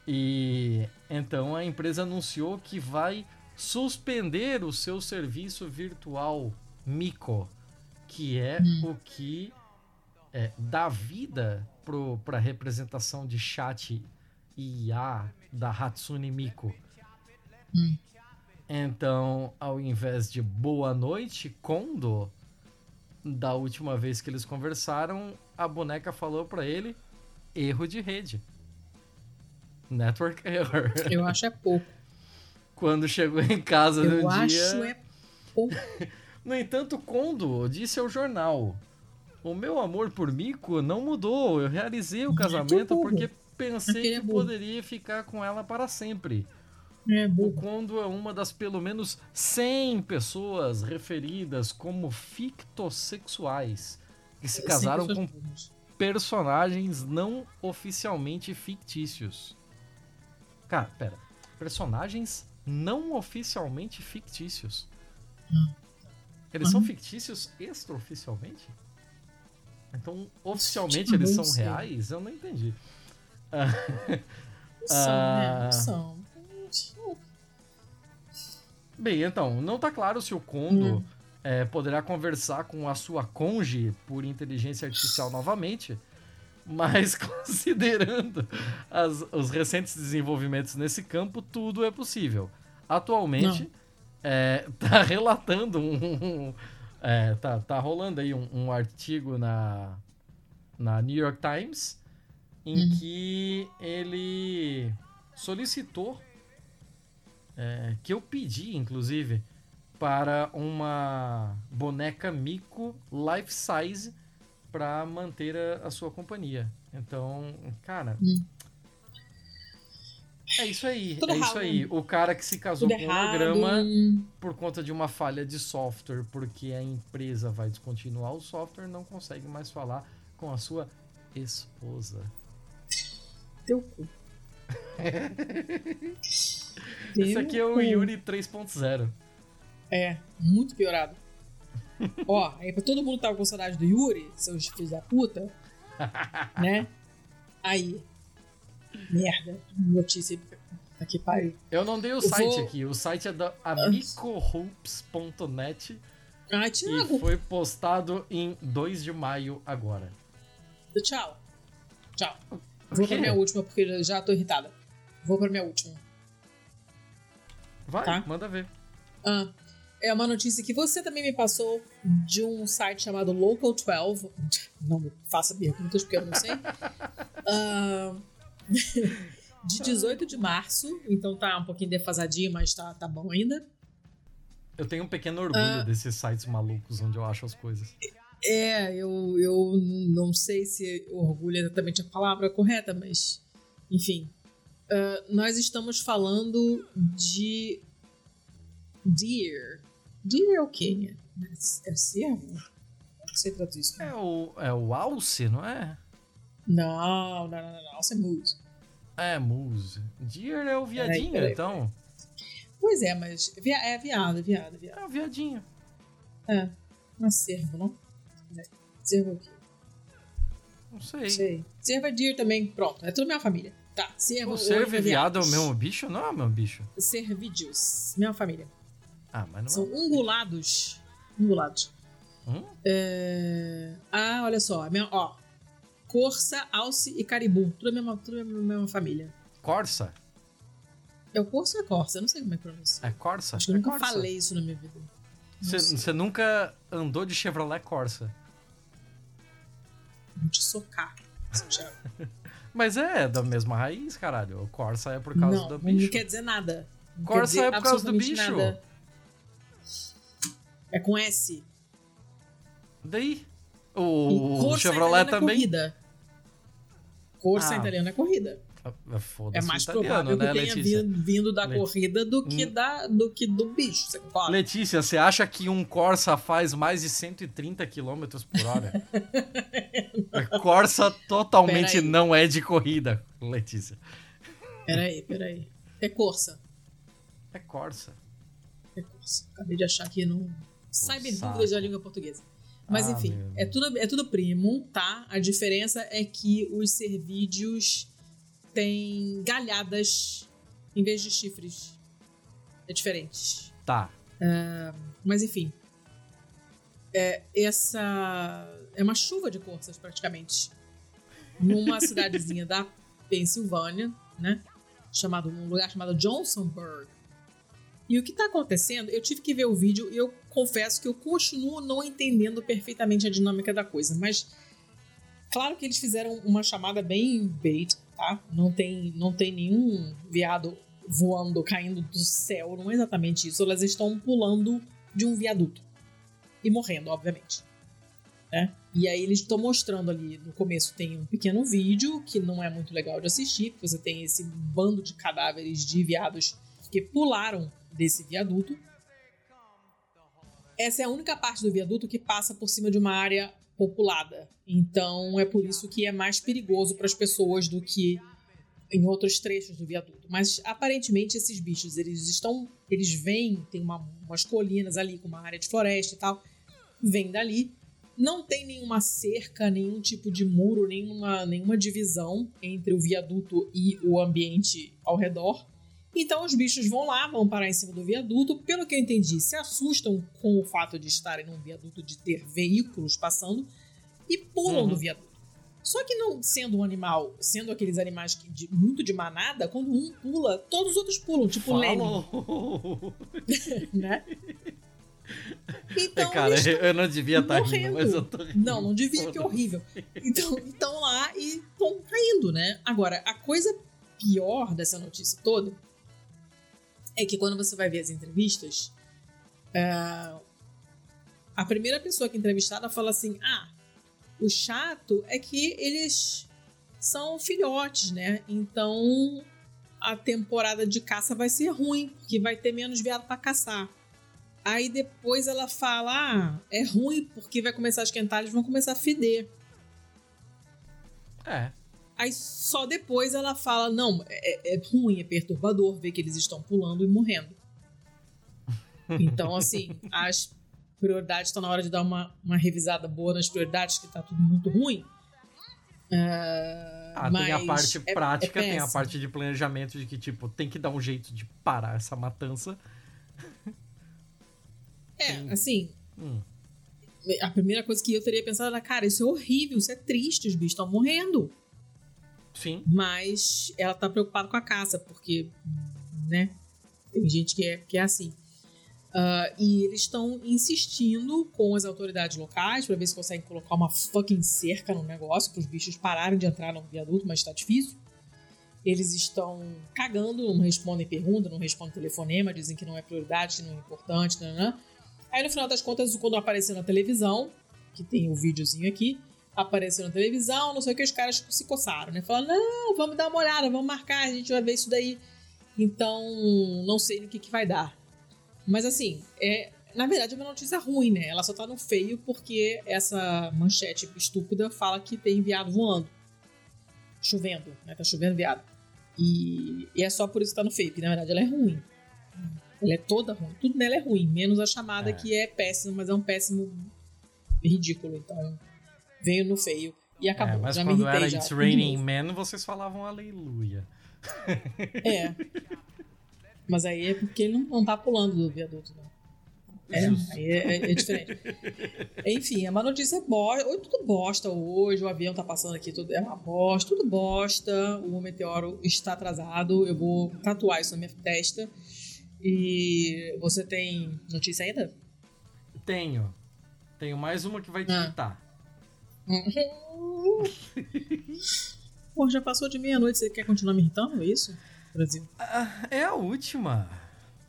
E então a empresa anunciou que vai suspender o seu serviço virtual Mico, que é hum. o que é, dá vida para a representação de chat IA da Hatsune Miku. Hum. Então, ao invés de boa noite, Kondo, da última vez que eles conversaram, a boneca falou para ele erro de rede. Network error. Eu acho é pouco. Quando chegou em casa Eu no dia. Eu acho é pouco. no entanto, Kondo disse ao jornal: O meu amor por Miko não mudou. Eu realizei o é casamento porque pensei é que poderia ficar com ela para sempre. É o Kondo é uma das pelo menos 100 pessoas referidas como fictossexuais que se casaram com personagens não oficialmente fictícios. Cara, pera. Personagens não oficialmente fictícios. Hum. Eles são fictícios extraoficialmente? Então, oficialmente eles são reais? Eu não entendi. São, né? São. Bem, então, não tá claro se o Kondo hum. é, poderá conversar com a sua conge por inteligência artificial novamente, mas considerando as, os recentes desenvolvimentos nesse campo, tudo é possível. Atualmente, é, tá relatando um. um é, tá, tá rolando aí um, um, artigo na, na New York Times em hum. que ele solicitou é, que eu pedi, inclusive, para uma boneca mico life size para manter a, a, sua companhia. Então, cara. Hum. É isso aí, Tudo é errado. isso aí. O cara que se casou Tudo com o holograma por conta de uma falha de software, porque a empresa vai descontinuar o software, não consegue mais falar com a sua esposa. Teu cu. Esse aqui é o Yuri 3.0. É, muito piorado. Ó, aí pra todo mundo que tava com saudade do Yuri, seus filhos da puta, né? Aí. Merda. Notícia. Aqui, pariu. Eu não dei o Eu site vou... aqui. O site é da amicohoops.net. Ah. E foi postado em 2 de maio agora. Tchau. Tchau. Vou pra minha última, porque já tô irritada. Vou pra minha última. Vai, tá? manda ver. Ah, é uma notícia que você também me passou de um site chamado Local 12. Não faça perguntas porque eu não sei. uh, de 18 de março, então tá um pouquinho defasadinho, mas tá, tá bom ainda. Eu tenho um pequeno orgulho uh, desses sites malucos onde eu acho as coisas. É, eu, eu não sei se orgulho é exatamente a palavra correta, mas enfim. Uh, nós estamos falando de Deer. Deer é o quê? É, é cervo? Não sei traduzir isso. É o, é o alce, não é? Não, não, não, não. Alce é moose. É, moose. Deer é o viadinho, peraí, peraí, então. Pois é, mas via, é viado, viado, viado. É o viadinho. É, é cervo, não? É. Cervo é o quê? Não sei. Sei. Cervo é deer também. Pronto, é tudo minha família. Tá, cervo. O cervo e viado é o mesmo bicho? Não é o mesmo bicho. Cervídeos. Mesma família. Ah, mas não São é. ungulados. Ungulados. Hum? É... Ah, olha só. Mesma- Ó. Corça, alce e caribu. Tudo a mesma, tudo a mesma, família. Corsa? É o corça ou é corça? Eu não sei como é que pronuncia. É Corsa? Acho que eu é nunca Corsa. falei isso na minha vida. Não. Você nunca andou de Chevrolet Corsa? Vou te socar. Thiago. Mas é da mesma raiz, caralho. O Corsa é por causa não, do não bicho. quer dizer nada. Não Corsa dizer é por causa do bicho. nada. É com S. Daí? O, o corsa Chevrolet é também. corrida. Corsa Ah. italiana é corrida. É Foda-se mais italiano, provável né, que tenha Letícia? vindo, da Let- corrida do que, Hum. da, do que do bicho. Você concorda? Letícia, você acha que um Corsa faz mais de 130 km por hora? Corsa totalmente não é de corrida, Letícia. Peraí, peraí. É Corsa. É Corsa. É Corsa. Acabei de achar aqui no Cyber. Dúvidas da Língua Portuguesa. Mas Ah, enfim, meu é tudo, é tudo primo, tá? A diferença é que os cervídeos têm galhadas em vez de chifres. É diferente. Tá. Mas enfim. É, essa é uma chuva de corças, praticamente. Numa cidadezinha da Pensilvânia, né? Chamado, um lugar chamado Johnsonburg. E o que tá acontecendo, eu tive que ver o vídeo e eu confesso que eu continuo não entendendo perfeitamente a dinâmica da coisa, mas claro que eles fizeram uma chamada bem bait, tá? Não tem, não tem nenhum viado voando, caindo do céu, não é exatamente isso. Elas estão pulando de um viaduto e morrendo, obviamente. Né? E aí eles estão mostrando ali, no começo tem um pequeno vídeo que não é muito legal de assistir, porque você tem esse bando de cadáveres de viados que pularam desse viaduto. Essa é a única parte do viaduto que passa por cima de uma área populada. Então é por isso que é mais perigoso para as pessoas do que em outros trechos do viaduto. Mas aparentemente esses bichos, eles estão, eles vêm, tem uma- umas colinas ali com uma área de floresta e tal, vêm dali. Não tem nenhuma cerca, nenhum tipo de muro, nenhuma, nenhuma divisão entre o viaduto e o ambiente ao redor. Então os bichos vão lá, vão parar em cima do viaduto. Pelo que eu entendi, se assustam com o fato de estarem num viaduto, de ter veículos passando e pulam Uhum. do viaduto. Só que não sendo um animal, sendo aqueles animais que de- muito de manada, quando um pula, todos os outros pulam, tipo Falou! né? Então, Cara, eles eu não devia estar rindo, morrendo. mas eu tô rindo. Não, não devia, que horrível. Então, estão lá e estão caindo, né? Agora, a coisa pior dessa notícia toda é que quando você vai ver as entrevistas, ah, a primeira pessoa que é entrevistada fala assim: ah, o chato é que eles são filhotes, né? Então a temporada de caça vai ser ruim, porque vai ter menos veado para caçar. Aí depois ela fala: ah, é ruim porque vai começar a esquentar, eles vão começar a feder. É. Aí só depois ela fala: não, é, é ruim, é perturbador ver que eles estão pulando e morrendo. Então, assim, as prioridades estão na hora de dar uma, uma revisada boa nas prioridades, que tá tudo muito ruim. Ah, Ah, tem a parte é- prática, é tem a parte de planejamento de que, tipo, tem que dar um jeito de parar essa matança. É, tem- assim, Hum. a primeira coisa que eu teria pensado era, cara, isso é horrível, isso é triste, os bichos estão morrendo. Sim. Mas ela tá preocupada com a caça, porque, né, tem gente que é, que é assim. Ah, e eles estão insistindo com as autoridades locais para ver se conseguem colocar uma fucking cerca no negócio para os bichos pararem de entrar no viaduto, mas tá difícil. Eles estão cagando, não respondem pergunta, não respondem telefonema, dizem que não é prioridade, que não é importante, nanã. Aí no final das contas, quando apareceu na televisão, que tem o videozinho aqui, apareceu na televisão, não sei o que, os caras se coçaram, né? Falaram, não, vamos dar uma olhada, vamos marcar, a gente vai ver isso daí. Então, não sei no que, que vai dar. Mas assim, é, na verdade é uma notícia ruim, né? Ela só tá no feio porque essa manchete estúpida fala que tem viado voando. Chovendo, né? Tá chovendo viado. E, e é só por isso que tá no feio, porque na verdade ela é ruim. Ela é toda ruim. Tudo nela é ruim, menos a chamada É. que é péssima, mas é um péssimo ridículo. Então, veio no feio. E acabou. É, mas já quando era já. It's Raining Man, vocês falavam aleluia. É. Mas aí é porque ele não, não tá pulando do viaduto, né? É, aí é, é- é diferente. Enfim, é uma notícia bosta. Oi, tudo bosta hoje. O avião tá passando aqui, tudo é uma bosta, tudo bosta. O meteoro está atrasado. Eu vou tatuar isso na minha testa. E você tem notícia ainda? Tenho. Tenho mais uma que vai te Ah. irritar. Pô, já passou de meia-noite. Você quer continuar me irritando? É isso? Brasil. Ah, é a última.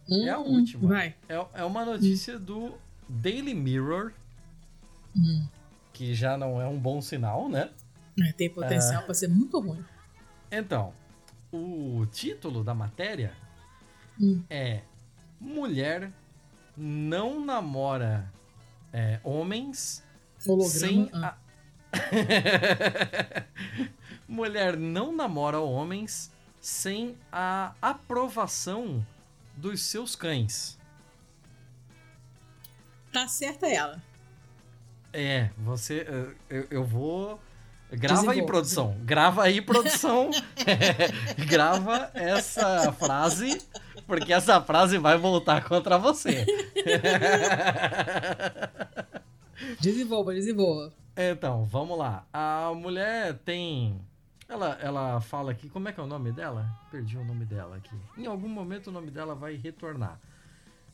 É a Hum, última. Vai. É, é uma notícia do Daily Mirror, Hum. que já não é um bom sinal, né? É, tem potencial pra ser muito ruim. Então, o título da matéria Hum. é Mulher não namora é, homens Holograma. sem ah. Mulher não namora homens sem a aprovação dos seus cães. Tá certa ela. É, você. eh, Eu, eu vou. Grava aí, produção. Grava aí, produção. Grava essa frase, porque essa frase vai voltar contra você. Desenvolva, desenvolva. Então, vamos lá. A mulher tem. Ela, ela fala aqui. Como é que é o nome dela? Perdi o nome dela aqui. Em algum momento o nome dela vai retornar.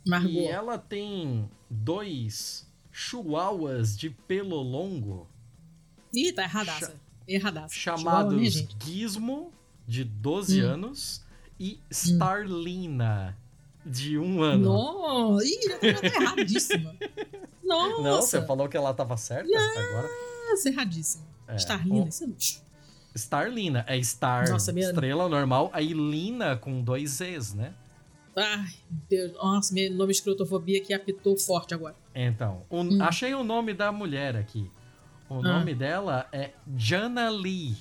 Margot. E ela tem dois chihuahuas de pelo longo. Ih, tá erradaça. Erradaça. Chamados gente. Gizmo, de 12 Hum. anos, e Starlina, de 1 ano. Não, ih, já tá erradíssima. Nossa. Não, você falou que ela tava certa agora. Nossa, erradíssimo. É, Starlina, o- isso não- Starlina, é Star, Nossa, minha- estrela normal, aí Lina com dois Zs, né? Ai, Deus. Nossa, meu nome escrotofobia que apitou forte agora. Então, o- Hum. achei o nome da mulher aqui. O Ah. nome dela é Jana Lee.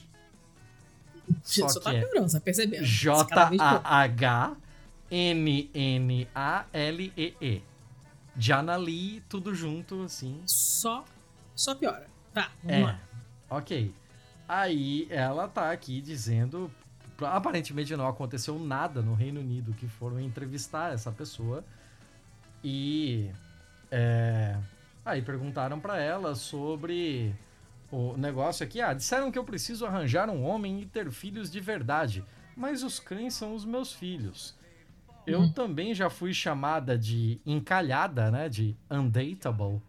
Só Só, tá que é piorando, você tá percebendo? Cada vez pior. Jana Lee, tudo junto, assim. Só, só piora. Tá, vamos É, lá. ok. Aí ela tá aqui dizendo. Aparentemente não aconteceu nada no Reino Unido que foram entrevistar essa pessoa. E. é, aí perguntaram pra ela sobre o negócio aqui. Ah, disseram que eu preciso arranjar um homem e ter filhos de verdade. Mas os cães são os meus filhos. Eu Uhum. também já fui chamada de encalhada, né? De undateable.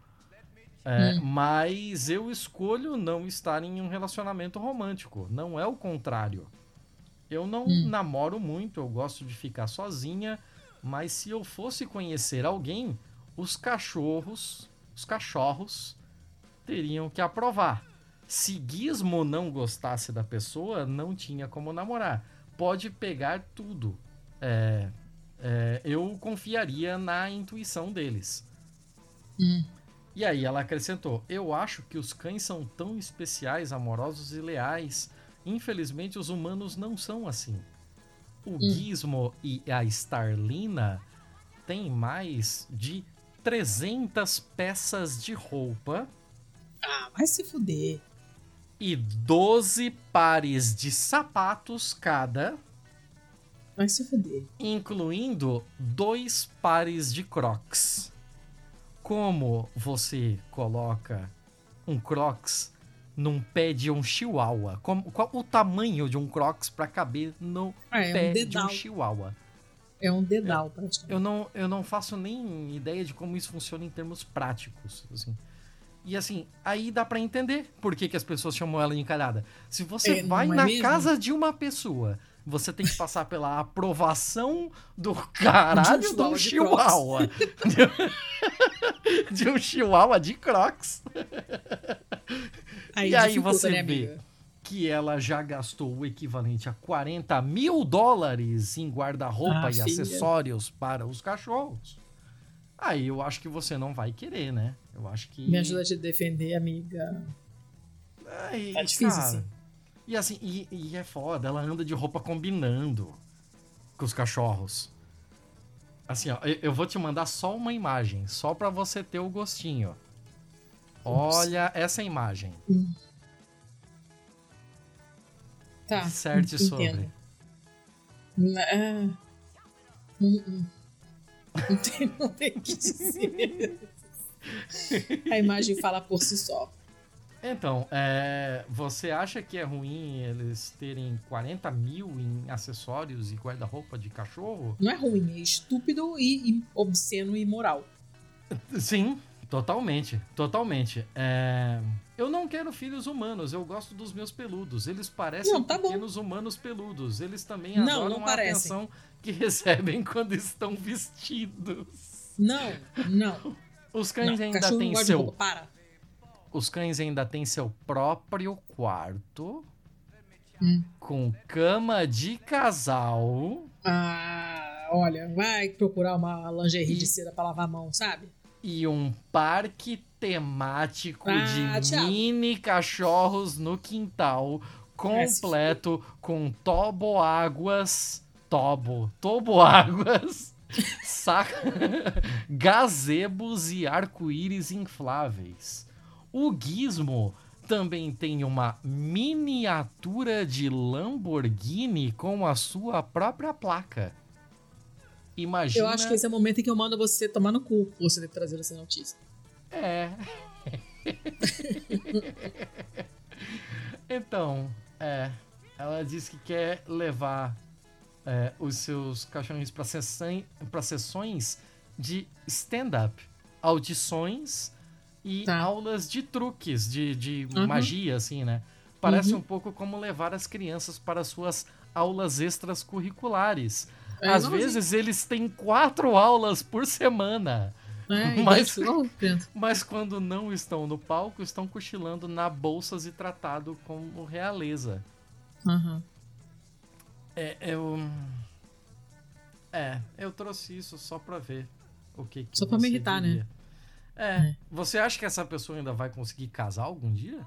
É, Hum. Mas eu escolho não estar em um relacionamento romântico. Não é o contrário. Eu não Hum. namoro muito, eu gosto de ficar sozinha. Mas se eu fosse conhecer alguém, os cachorros, os cachorros, teriam que aprovar. Se Gizmo não gostasse da pessoa, não tinha como namorar. Pode pegar tudo. É, é, eu confiaria na intuição deles. Hum. E aí ela acrescentou: Eu acho que os cães são tão especiais, amorosos e leais. Infelizmente, os humanos não são assim. O Gizmo e a Starlina têm mais de 300 peças de roupa Ah, vai se fuder. e 12 pares de sapatos cada, Vai se fuder. incluindo dois pares de crocs. Como você coloca um crocs num pé de um chihuahua? Como, qual o tamanho de um crocs para caber no Ah, é pé um de um chihuahua? É um dedal, praticamente. Eu não, eu não faço nem ideia de como isso funciona em termos práticos. Assim. E assim, aí dá pra entender por que, que as pessoas chamam ela de encalhada. Se você É, vai é na mesmo? casa de uma pessoa, você tem que passar pela aprovação do caralho de um chihuahua de chihuahua. de um chihuahua de crocs. Aí e aí você né, vê amiga? que ela já gastou o equivalente a 40 mil dólares em guarda-roupa Ah, e filha. acessórios para os cachorros. Aí eu acho que você não vai querer, né? Eu acho que. Me ajuda a te defender, amiga. Ai, Tá difícil, cara, assim. E assim, e, e é foda, ela anda de roupa combinando com os cachorros. Assim, ó, eu, eu vou te mandar só uma imagem, só pra você ter o gostinho. Olha essa imagem. Tá. Disserte sobre. entendo. É... Hum, hum. Não tem, não tem o que dizer. A imagem fala por si só. Então, é, você acha que é ruim eles terem 40 mil em acessórios e guarda-roupa de cachorro? Não é ruim, é estúpido e, e obsceno e imoral. Sim, totalmente. Totalmente. É, eu não quero filhos humanos, eu gosto dos meus peludos. Eles parecem Não, tá bom. pequenos humanos peludos. Eles também Não, adoram não a atenção que recebem quando estão vestidos. Não, não. Os cães não. ainda têm seu. Para. Os cães ainda têm seu próprio quarto, Hum. com cama de casal Ah, olha, vai procurar uma lingerie E- de seda pra lavar a mão, sabe? e um parque temático Ah, de Thiago. mini cachorros no quintal, completo com toboáguas, tobo, toboáguas, saca, gazebos e arco-íris infláveis. O Gizmo também tem uma miniatura de Lamborghini com a sua própria placa. Imagina. Eu acho que esse é o momento em que eu mando você tomar no cu por você ter trazido essa notícia. É. então, é. Ela disse que quer levar é, os seus cachorrinhos para sessões de stand-up, audições e Tá. aulas de truques, de, de Uhum. magia, assim, né? Parece Uhum. um pouco como levar as crianças para suas aulas extras curriculares. É, Às vezes eles têm quatro aulas por semana. É, mas-. Mas quando não estão no palco, estão cochilando na bolsas e tratado como realeza. Aham. É, eu. É, eu trouxe isso só pra ver o que, que Só pra me irritar, né? diria. É, É. você acha que essa pessoa ainda vai conseguir casar algum dia?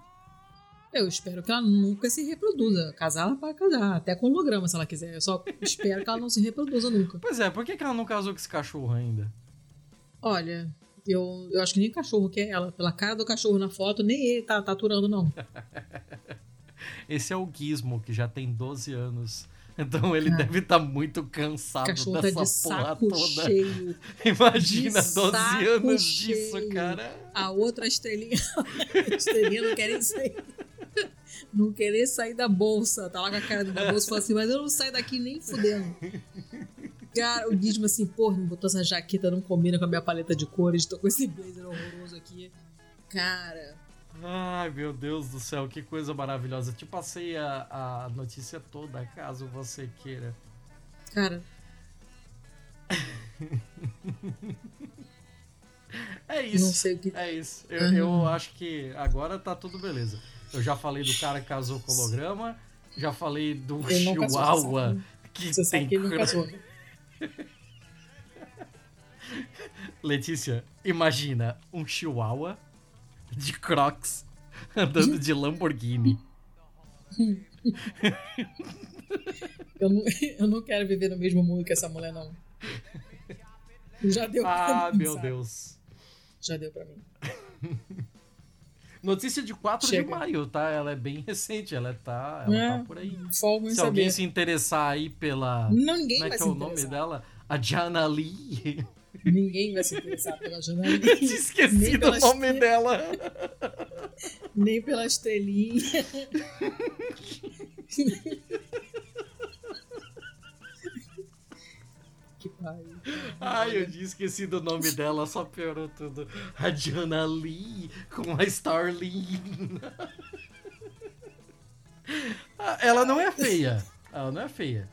Eu espero que ela nunca se reproduza. Casar, ela vai casar. Até com holograma, se ela quiser. Eu só espero que ela não se reproduza nunca. Pois é, por que, que ela não casou com esse cachorro ainda? Olha, eu, eu acho que nem cachorro quer ela. Pela cara do cachorro na foto, nem ele tá, tá aturando, não. Esse é o Gizmo, que já tem 12 anos. Então ele Ah. deve estar muito O cansado cachorro tá dessa de porra toda. cheio. Imagina de 12 saco anos cheio. disso, cara. A outra estrelinha. a estrelinha não querem sair. Não querer sair da bolsa. Tá lá com a cara da bolsa e fala assim, mas eu não saio daqui nem fudendo. Cara, o Gizmo assim, porra, me botou essa jaqueta, não combina com a minha paleta de cores, tô com esse blazer horroroso aqui. Cara, Ai, meu Deus do céu, que coisa maravilhosa. Te passei a, a notícia toda, caso você queira. cara, É não isso. sei o que. É isso. Eu, Uhum. eu acho que agora tá tudo beleza. Eu já falei do cara que casou com holograma, já falei do não Chihuahua que Você tem que ele não casou. Letícia, imagina um Chihuahua de Crocs andando de Lamborghini. Eu não, eu não quero viver no mesmo mundo que essa mulher, não. Já deu pra Ah, mim, meu sabe? Deus. Já deu pra mim. Notícia de 4 de Chega. maio, tá? Ela é bem recente, ela tá, ela É, tá por aí. Se alguém saber. se interessar aí pela. Não, ninguém Como é que é o nome dela? A Jana Lee. Ninguém vai se interessar pela Eu janela. tinha esquecido o nome tre- dela. Nem pela estrelinha. que pariu. Ai, eu tinha esquecido o nome dela, só piorou tudo. A Jana Lee com a Starling. Ah, Ela não é feia. Ela não é feia.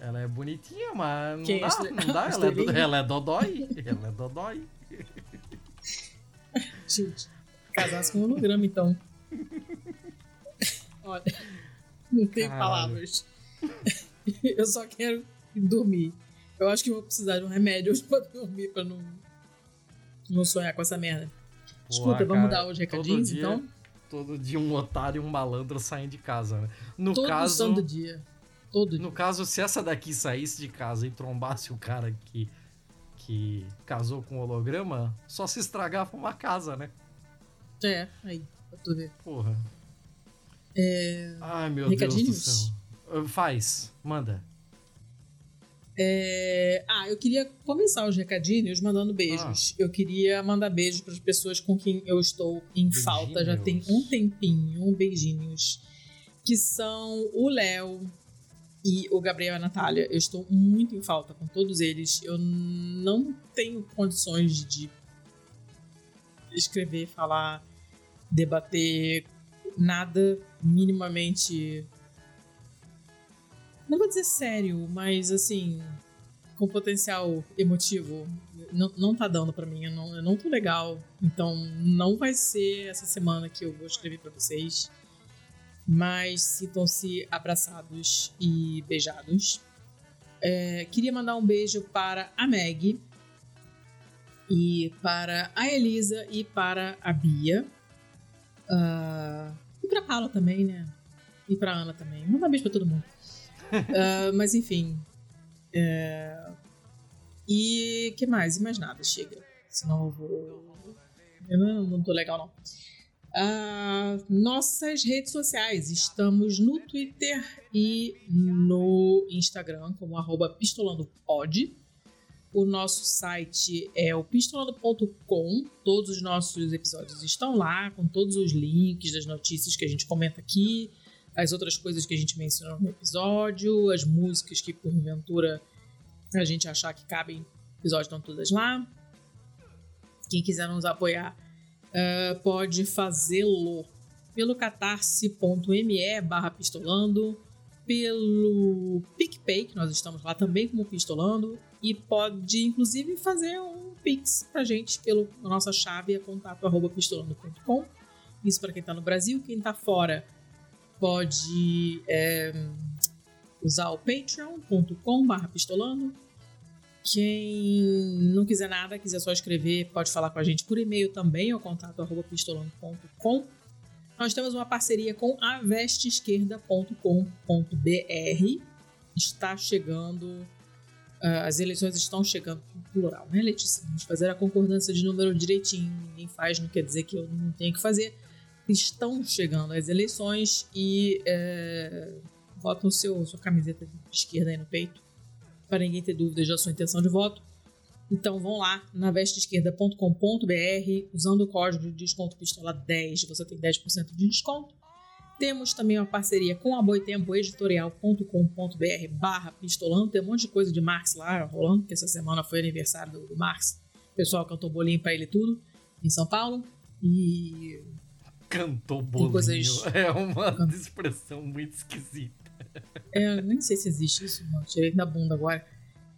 Ela é bonitinha, mas não Quem dá, não dá. Ela é, do- ela é dodói. Ela é dodói. Gente, casasse com holograma, então. Olha, não tem Caralho. palavras. Eu só quero dormir. Eu acho que vou precisar de um remédio hoje pra dormir, pra não, não sonhar com essa merda. Escuta, vamos dar os recadinhos, dia- então? Todo dia um otário e um malandro saem de casa, né? No Todo caso, santo dia. Todo dia. no caso, se essa daqui saísse de casa e trombasse o cara que, que casou com holograma, só se estragava uma casa, né? É, aí, pra tu ver. Porra. É, Ai, meu Deus do céu. Faz, manda. É... Ah, eu queria começar os recadinhos mandando beijos. Ah. Eu queria mandar beijos para as pessoas com quem eu estou em Beijinhos. falta já tem um tempinho. Beijinhos. Que são o Léo e o Gabriel e a Natália. Eu estou muito em falta com todos eles. Eu não tenho condições de escrever, falar, debater nada minimamente não vou dizer sério, mas assim, com potencial emotivo, não, não tá dando para mim. Eu não, eu não tô legal. Então, não vai ser essa semana que eu vou escrever para vocês. Mas sintam-se abraçados e beijados. É, queria mandar um beijo para a Meg, e para a Elisa e para a Bia. Uh, e para a Paula também, né? E para Ana também. Manda um beijo para todo mundo uh, mas enfim. É... E que mais? E mais nada, chega. Senão eu vou. Eu não, não tô legal, não. Uh, nossas redes sociais. Estamos no Twitter e no Instagram como arroba pistolandopod. O nosso site é o pistolando.com. Todos os nossos episódios estão lá, com todos os links das notícias que a gente comenta aqui, as outras coisas que a gente mencionou no episódio, as músicas que porventura a gente achar que cabem no episódio estão todas lá. Quem quiser nos apoiar uh, pode fazê-lo pelo catarse.me barra pistolando, pelo PicPay, que nós estamos lá também como pistolando, e pode inclusive fazer um pix pra gente pela nossa chave é contato arroba pistolando.com. Isso para quem está no Brasil, quem está fora pode é, usar o patreon.com.br pistolando. Quem não quiser nada, quiser só escrever, pode falar com a gente por e-mail também, ao contato arroba pistolando.com. Nós temos uma parceria com a vesteesquerda.com.br. Está chegando, uh, as eleições estão chegando no plural, né, Letícia? Vamos fazer a concordância de número direitinho. Ninguém faz, não quer dizer que eu não tenho que fazer estão chegando as eleições e é, botam seu, sua camiseta de esquerda aí no peito, para ninguém ter dúvidas da sua intenção de voto. Então vão lá na vesteesquerda.com.br, usando o código de desconto pistola 10, você tem 10% de desconto. Temos também uma parceria com a Boitempo editorial.com.br barra pistolando. Tem um monte de coisa de Marx lá rolando, porque essa semana foi aniversário do, do Marx. O pessoal cantou bolinho para ele tudo em São Paulo. E Cantou bolinho. Coisas... É uma expressão muito esquisita. É, eu nem sei se existe isso, não. Tirei da bunda agora.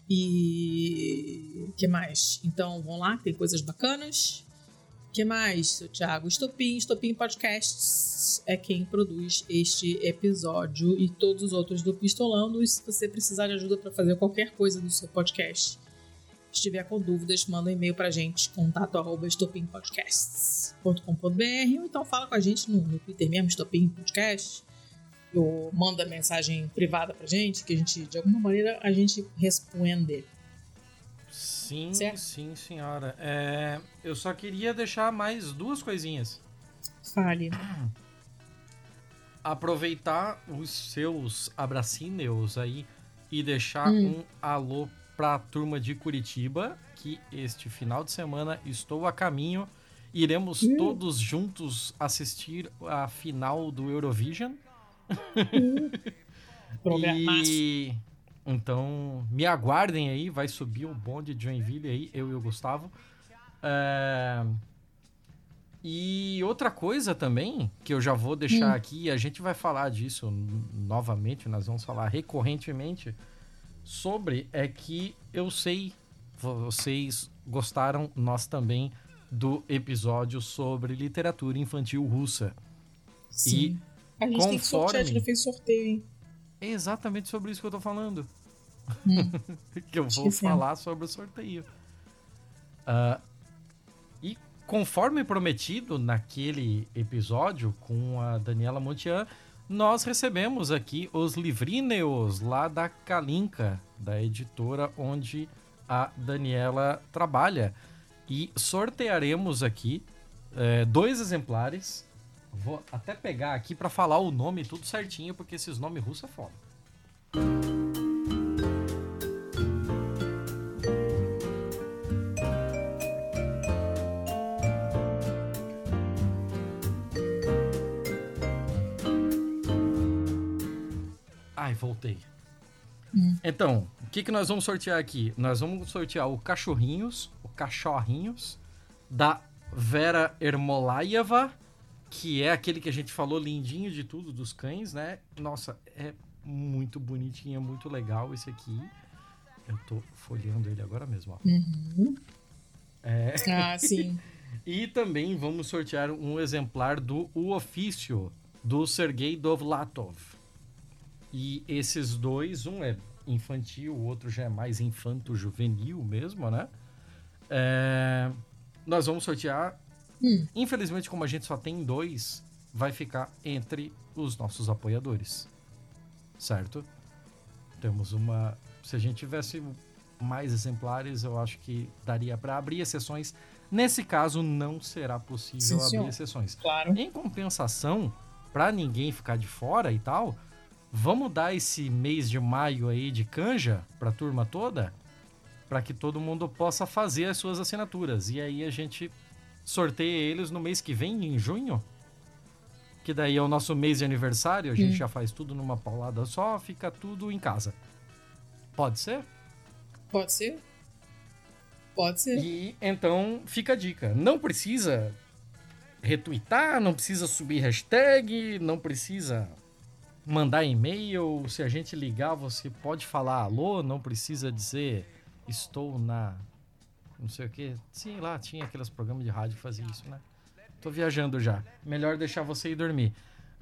E. que mais? Então, vão lá, tem coisas bacanas. que mais, seu Thiago? Estopim, Estopim Podcasts é quem produz este episódio e todos os outros do Pistolando. E se você precisar de ajuda para fazer qualquer coisa do seu podcast, estiver com dúvidas, manda um e-mail pra gente, contato arroba estopimpodcasts.com.br ou então fala com a gente no, no Twitter mesmo, Estopim Podcast, ou manda mensagem privada pra gente, que a gente, de alguma maneira, a gente responde. Sim, certo? sim, senhora. É, eu só queria deixar mais duas coisinhas. Fale. Aproveitar os seus abracinhos aí e deixar hum. um alô para a turma de Curitiba, que este final de semana estou a caminho. Iremos uhum. todos juntos assistir a final do Eurovision. E então me aguardem aí, vai subir o bonde de Joinville aí, eu e o Gustavo. É... E outra coisa também, que eu já vou deixar hum. aqui, a gente vai falar disso novamente, nós vamos falar recorrentemente sobre é que eu sei, vocês gostaram, nós também, do episódio sobre literatura infantil russa. Sim. E a gente conforme... tem que sortear, a gente fez sorteio, hein? É exatamente sobre isso que eu tô falando. Hum. que eu vou falar sobre o sorteio. Uh, e conforme prometido naquele episódio com a Daniela Montian, nós recebemos aqui os livrinhos lá da Kalinka, da editora onde a Daniela trabalha. E sortearemos aqui é, dois exemplares. Vou até pegar aqui para falar o nome tudo certinho, porque esses nomes russos é foda. Ai, voltei. Hum. Então, o que, que nós vamos sortear aqui? Nós vamos sortear o Cachorrinhos, o Cachorrinhos, da Vera Ermolaeva, que é aquele que a gente falou lindinho de tudo, dos cães, né? Nossa, é muito bonitinho, é muito legal esse aqui. Eu tô folheando ele agora mesmo, ó. Uhum. É. Ah, sim. e também vamos sortear um exemplar do O Ofício, do Sergei Dovlatov. E esses dois, um é infantil, o outro já é mais infanto-juvenil mesmo, né? É... Nós vamos sortear. Hum. Infelizmente, como a gente só tem dois, vai ficar entre os nossos apoiadores. Certo? Temos uma. Se a gente tivesse mais exemplares, eu acho que daria para abrir exceções. Nesse caso, não será possível Sim, abrir exceções. Claro. Em compensação, para ninguém ficar de fora e tal, vamos dar esse mês de maio aí de canja para a turma toda, para que todo mundo possa fazer as suas assinaturas. E aí a gente sorteia eles no mês que vem, em junho. Que daí é o nosso mês de aniversário, a gente hum. já faz tudo numa paulada só, fica tudo em casa. Pode ser? Pode ser. Pode ser. E então fica a dica. Não precisa retweetar, não precisa subir hashtag, não precisa mandar e-mail. Se a gente ligar, você pode falar alô, não precisa dizer estou na. Não sei o que. Sim, lá tinha aqueles programas de rádio que faziam isso, né? Tô viajando já. Melhor deixar você ir dormir.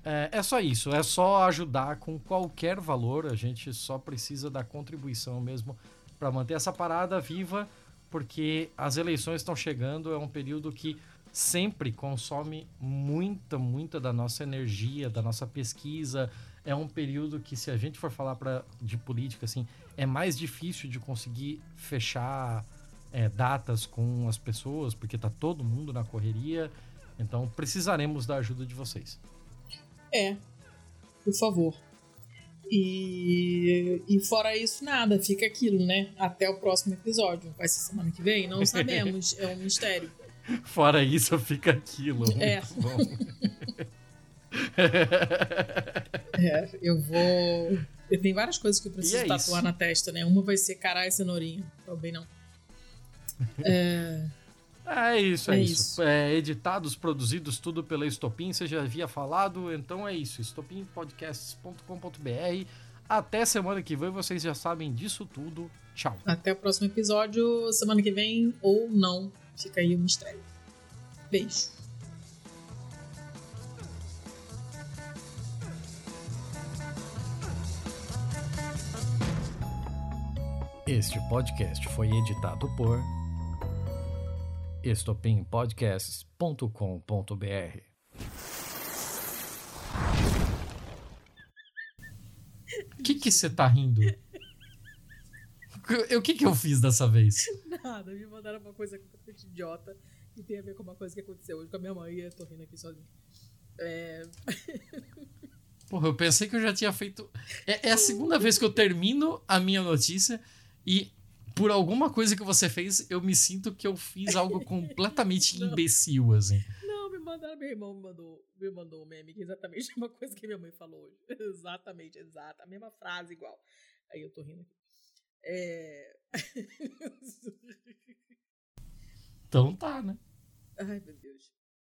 É, é, só isso, é só ajudar com qualquer valor. A gente só precisa da contribuição mesmo para manter essa parada viva, porque as eleições estão chegando. É um período que sempre consome muita, muita da nossa energia, da nossa pesquisa. É um período que, se a gente for falar pra, de política, assim, é mais difícil de conseguir fechar é, datas com as pessoas, porque tá todo mundo na correria. Então precisaremos da ajuda de vocês. É, por favor. E, e fora isso, nada, fica aquilo, né? Até o próximo episódio. Vai ser semana que vem? Não sabemos, é um mistério. Fora isso, fica aquilo. É. é, eu vou. Eu tenho várias coisas que eu preciso é tatuar isso. na testa, né? Uma vai ser caralho e cenourinha. Também não. É. É isso, é, é isso. isso. É, editados, produzidos, tudo pela Estopim, você já havia falado, então é isso. estopimpodcasts.com.br. Até semana que vem, vocês já sabem disso tudo. Tchau. Até o próximo episódio, semana que vem, ou não. Fica aí o mistério. Beijo. Este podcast foi editado por estopimpodcasts.com.br. O que que você tá rindo? O que que eu fiz dessa vez? Nada, me mandaram uma coisa completamente idiota que tem a ver com uma coisa que aconteceu hoje com a minha mãe e eu tô rindo aqui sozinho. É... Porra, eu pensei que eu já tinha feito. É, é a segunda vez que eu termino a minha notícia e por alguma coisa que você fez, eu me sinto que eu fiz algo completamente imbecil, assim. Não, me mandaram, meu irmão me mandou, me mandou um meme que é exatamente uma coisa que minha mãe falou hoje. exatamente, exata. A mesma frase igual. Aí eu tô rindo aqui. É... então tá, né? Ai, meu Deus.